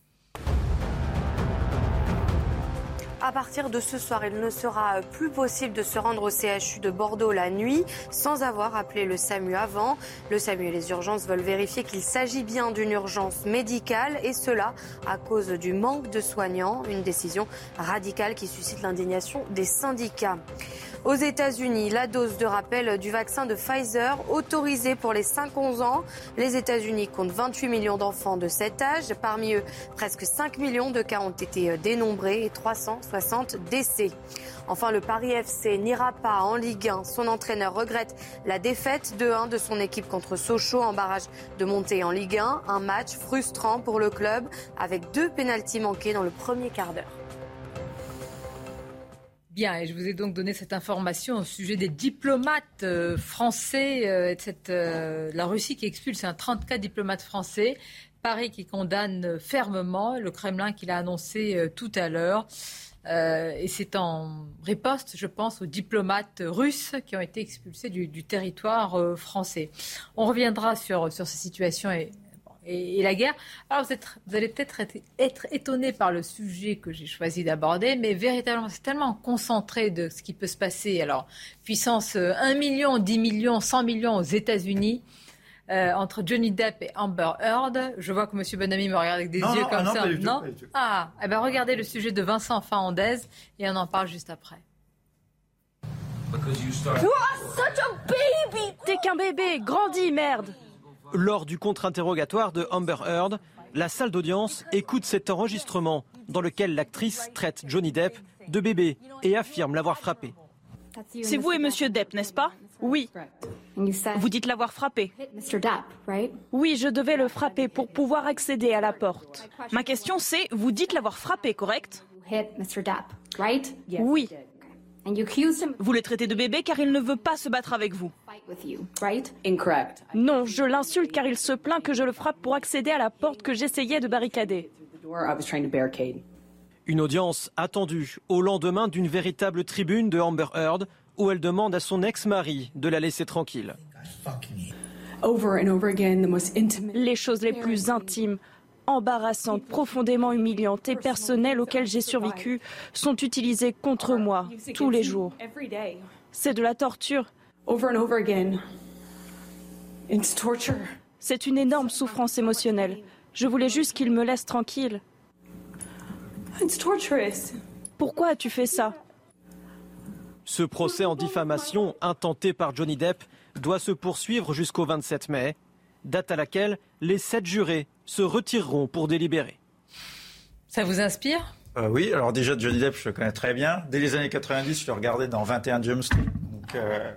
À partir de ce soir, il ne sera plus possible de se rendre au CHU de Bordeaux la nuit sans avoir appelé le SAMU avant. Le SAMU et les urgences veulent vérifier qu'il s'agit bien d'une urgence médicale et cela à cause du manque de soignants. Une décision radicale qui suscite l'indignation des syndicats. Aux États-Unis, la dose de rappel du vaccin de Pfizer autorisée pour les 5-11 ans. Les États-Unis comptent 28 millions d'enfants de cet âge. Parmi eux, presque 5 millions de cas ont été dénombrés et 360 décès. Enfin, le Paris FC n'ira pas en Ligue 1. Son entraîneur regrette la défaite 2-1 de son équipe contre Sochaux en barrage de montée en Ligue 1. Un match frustrant pour le club avec deux pénaltys manqués dans le premier quart d'heure. Bien, et je vous ai donc donné cette information au sujet des diplomates euh, français, euh, euh, la Russie qui expulse un 34 diplomates français, Paris qui condamne fermement, le Kremlin qui l'a annoncé tout à l'heure. Et c'est en riposte, je pense, aux diplomates russes qui ont été expulsés du, territoire français. On reviendra sur, sur ces situations et, et la guerre. Alors vous, êtes, vous allez peut-être être, être étonné par le sujet que j'ai choisi d'aborder, mais véritablement, c'est tellement concentré de ce qui peut se passer. Alors, puissance euh, 1 million, 10 millions, 100 millions aux États-Unis. euh, entre Johnny Depp et Amber Heard. Je vois que M. Bonamy me regarde avec des Non, yeux non, comme ah non, ça. pas du tout, non pas du tout. Ah, eh ben regardez le sujet de Vincent Fahandez et on en parle juste après. T'es qu'un bébé, grandis, merde Lors du contre-interrogatoire de Amber Heard, la salle d'audience écoute cet enregistrement dans lequel l'actrice traite Johnny Depp de bébé et affirme l'avoir frappé. C'est vous et Monsieur Depp, n'est-ce pas? Oui. Vous dites l'avoir frappé Oui, je devais le frapper pour pouvoir accéder à la porte. Ma question c'est, vous dites l'avoir frappé, correct? Oui. Vous le traitez de bébé car il ne veut pas se battre avec vous. Non, je l'insulte car il se plaint que je le frappe pour accéder à la porte que j'essayais de barricader. Une audience attendue au lendemain d'une véritable tribune de Amber Heard où elle demande à son ex-mari de la laisser tranquille. Les choses les plus intimes, embarrassantes, profondément humiliantes et personnelles auxquelles j'ai survécu sont utilisées contre moi tous les jours. C'est de la torture. C'est une énorme souffrance émotionnelle. Je voulais juste qu'il me laisse tranquille. Pourquoi as-tu fait ça? Ce procès en diffamation intenté par Johnny Depp doit se poursuivre jusqu'au 27 mai, date à laquelle les sept jurés se retireront pour délibérer. Ça vous inspire? Euh, Oui, alors déjà Johnny Depp, je le connais très bien. Dès les années 90, je le regardais dans 21 James Street. Donc euh,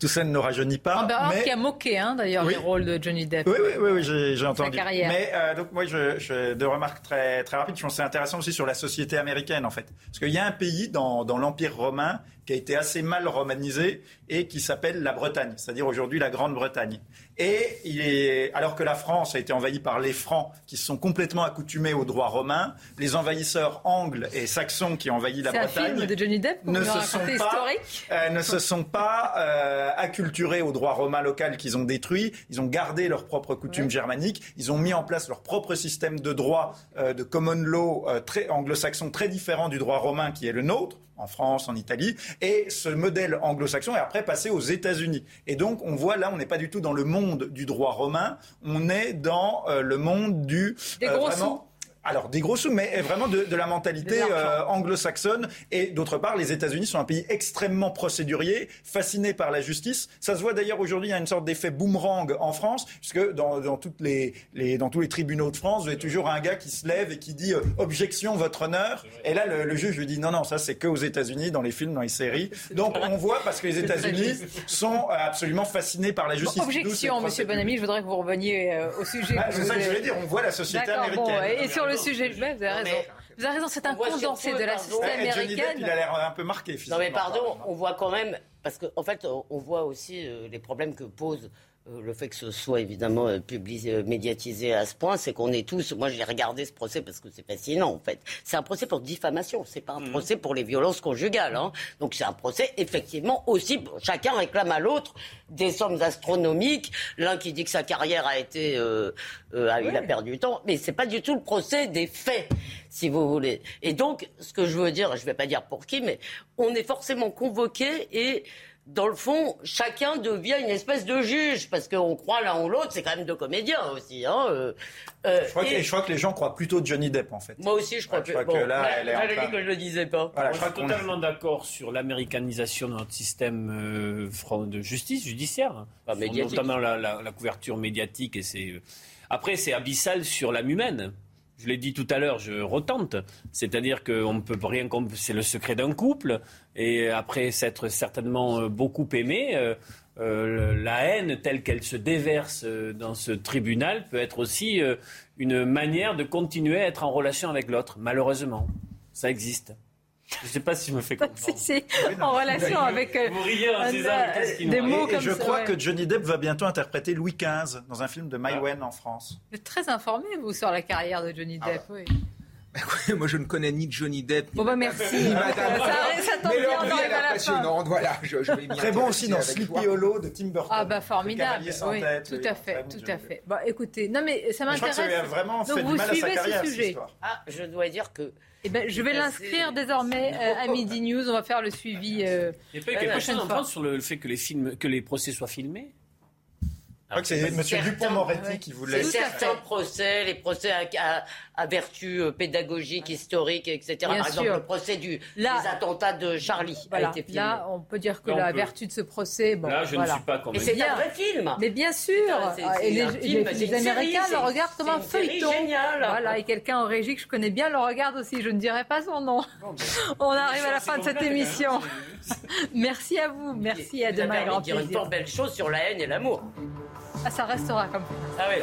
tout ça ne nous rajeunit pas. Amber Heard qui a moqué hein, d'ailleurs Oui. les rôles de Johnny Depp. Oui, oui, oui, oui, j'ai entendu. carrière. Mais euh, donc moi, je, je, deux remarques très, très rapides. Je pense que c'est intéressant aussi sur la société américaine, en fait. Parce qu'il y a un pays dans, dans l'Empire romain qui a été assez mal romanisé et qui s'appelle la Bretagne, c'est-à-dire aujourd'hui la Grande-Bretagne. Et il est, alors que la France a été envahie par les Francs qui se sont complètement accoutumés au droit romain, les envahisseurs angles et saxons qui ont envahi la Bretagne film de Johnny Depp ne se sont pas, euh, ne se sont pas euh, acculturés au droit romain local qu'ils ont détruit. Ils ont gardé leurs propres coutumes germaniques. Ils ont mis en place leur propre système de droit euh, de common law très anglo-saxon très différent du droit romain qui est le nôtre en France, en Italie, et ce modèle anglo-saxon est après passé aux États-Unis. Et donc, on voit là, on n'est pas du tout dans le monde du droit romain, on est dans euh, le monde du Des euh, gros vraiment- alors, des gros sous, mais vraiment de, de la mentalité euh, anglo-saxonne. Et d'autre part, les États-Unis sont un pays extrêmement procédurier, fasciné par la justice. Ça se voit d'ailleurs aujourd'hui, il y a une sorte d'effet boomerang en France, puisque dans, dans, toutes les, les- dans tous les tribunaux de France, vous avez toujours un gars qui se lève et qui dit euh, objection, votre honneur. Et là, le, le juge lui dit non, non, ça c'est que aux États-Unis, dans les films, dans les séries. Donc, on voit parce que les États-Unis sont euh, absolument fascinés par la justice. Bon, objection, Monsieur Bonamy, je voudrais que vous reveniez euh, au sujet. Bah, c'est ça que je voulais dire, on voit la société bon, américaine. et sur le sujet, ouais, vous avez raison. Vous avez raison, c'est un On voit condensé de la société américaine. il a l'air un peu marqué Non mais pardon, on voit quand même, parce qu'en en fait, on voit aussi euh, les problèmes que pose le fait que ce soit évidemment euh, publi- euh, médiatisé à ce point, c'est qu'on est tous. Moi, j'ai regardé ce procès parce que c'est fascinant, en fait. C'est un procès pour diffamation, c'est pas un procès pour les violences conjugales. hein. Donc c'est un procès effectivement aussi. Chacun réclame à l'autre des sommes astronomiques. L'un qui dit que sa carrière a été, euh, euh, a- il a perdu du temps, mais c'est pas du tout le procès des faits, si vous voulez. Et donc, ce que je veux dire, je vais pas dire pour qui, mais on est forcément convoqué et dans le fond, chacun devient une espèce de juge, parce qu'on croit l'un ou l'autre, c'est quand même deux comédiens aussi. Hein, euh, euh, Je crois, que, et- et je crois que les gens croient plutôt Johnny Depp en fait. Moi aussi, je crois Ouais, que, je crois bon, que là, elle est en que je le disais pas. Voilà, je suis totalement d'accord sur l'américanisation de notre système euh, de justice judiciaire, hein. Médiatique. notamment la, la- la couverture médiatique. Et c'est après c'est abyssal sur l'âme humaine. Je l'ai dit tout à l'heure, je retente. C'est-à-dire qu'on ne peut rien. C'est le secret d'un couple. Et après s'être certainement euh, beaucoup aimé, euh, euh, la haine telle qu'elle se déverse dans ce tribunal peut être aussi une manière de continuer à être en relation avec l'autre. Malheureusement, ça existe. Je ne sais pas si je me fais comprendre. Si, si, en relation avec euh, Vous riez, hein, nous des mots Et, et comme je ça, crois ouais. que Johnny Depp va bientôt interpréter Louis XV dans un film de Maïwen en France. Vous êtes très informé, vous, sur la carrière de Johnny Ah Depp. oui. Moi, je ne connais ni Johnny Depp. Ni Bon, bah, merci. ni Madame. Ça- ça tombe Mais bien, on arrive à la fin. impressionnante. Voilà, je, je vais m'y Très bon aussi dans Sleepy. Hollow de Tim Burton. Ah bah Le formidable, oui, tête, tout à fait, bon tout Johnny à Depp. fait. Bon, écoutez, non mais ça Mais je crois que ça lui a m'intéresse. vraiment Donc fait vous du mal à sa suivez ce carrière, cette sujet. Ah, je dois dire que Eh ben, je vais l'inscrire désormais euh, à Midi News. On va faire le suivi. euh, Il n'y a pas eu la quelque chose en. France sur le fait que les, films, que les procès soient filmés? Je crois que c'est M. Dupont-Moretti qui voulait. Certains procès, les procès à, à, vertu euh, pédagogique, historique, etc. Par exemple, le procès du, des attentats de Charlie a été filmé. Là, on peut dire que la vertu de ce procès. Bon, là, je voilà. ne suis pas convaincu. Mais c'est un vrai film. Mais bien sûr. et les, film, les Américains le regardent comme un feuilleton. Génial. Voilà, et quelqu'un en régie que je connais bien le regarde aussi. Je ne dirai pas son nom. Ben, on arrive à la fin de cette émission. Merci à vous. Merci à demain. Vous avez dire une fort belle chose sur la haine et l'amour. Ah, ça restera comme ça. Ah oui.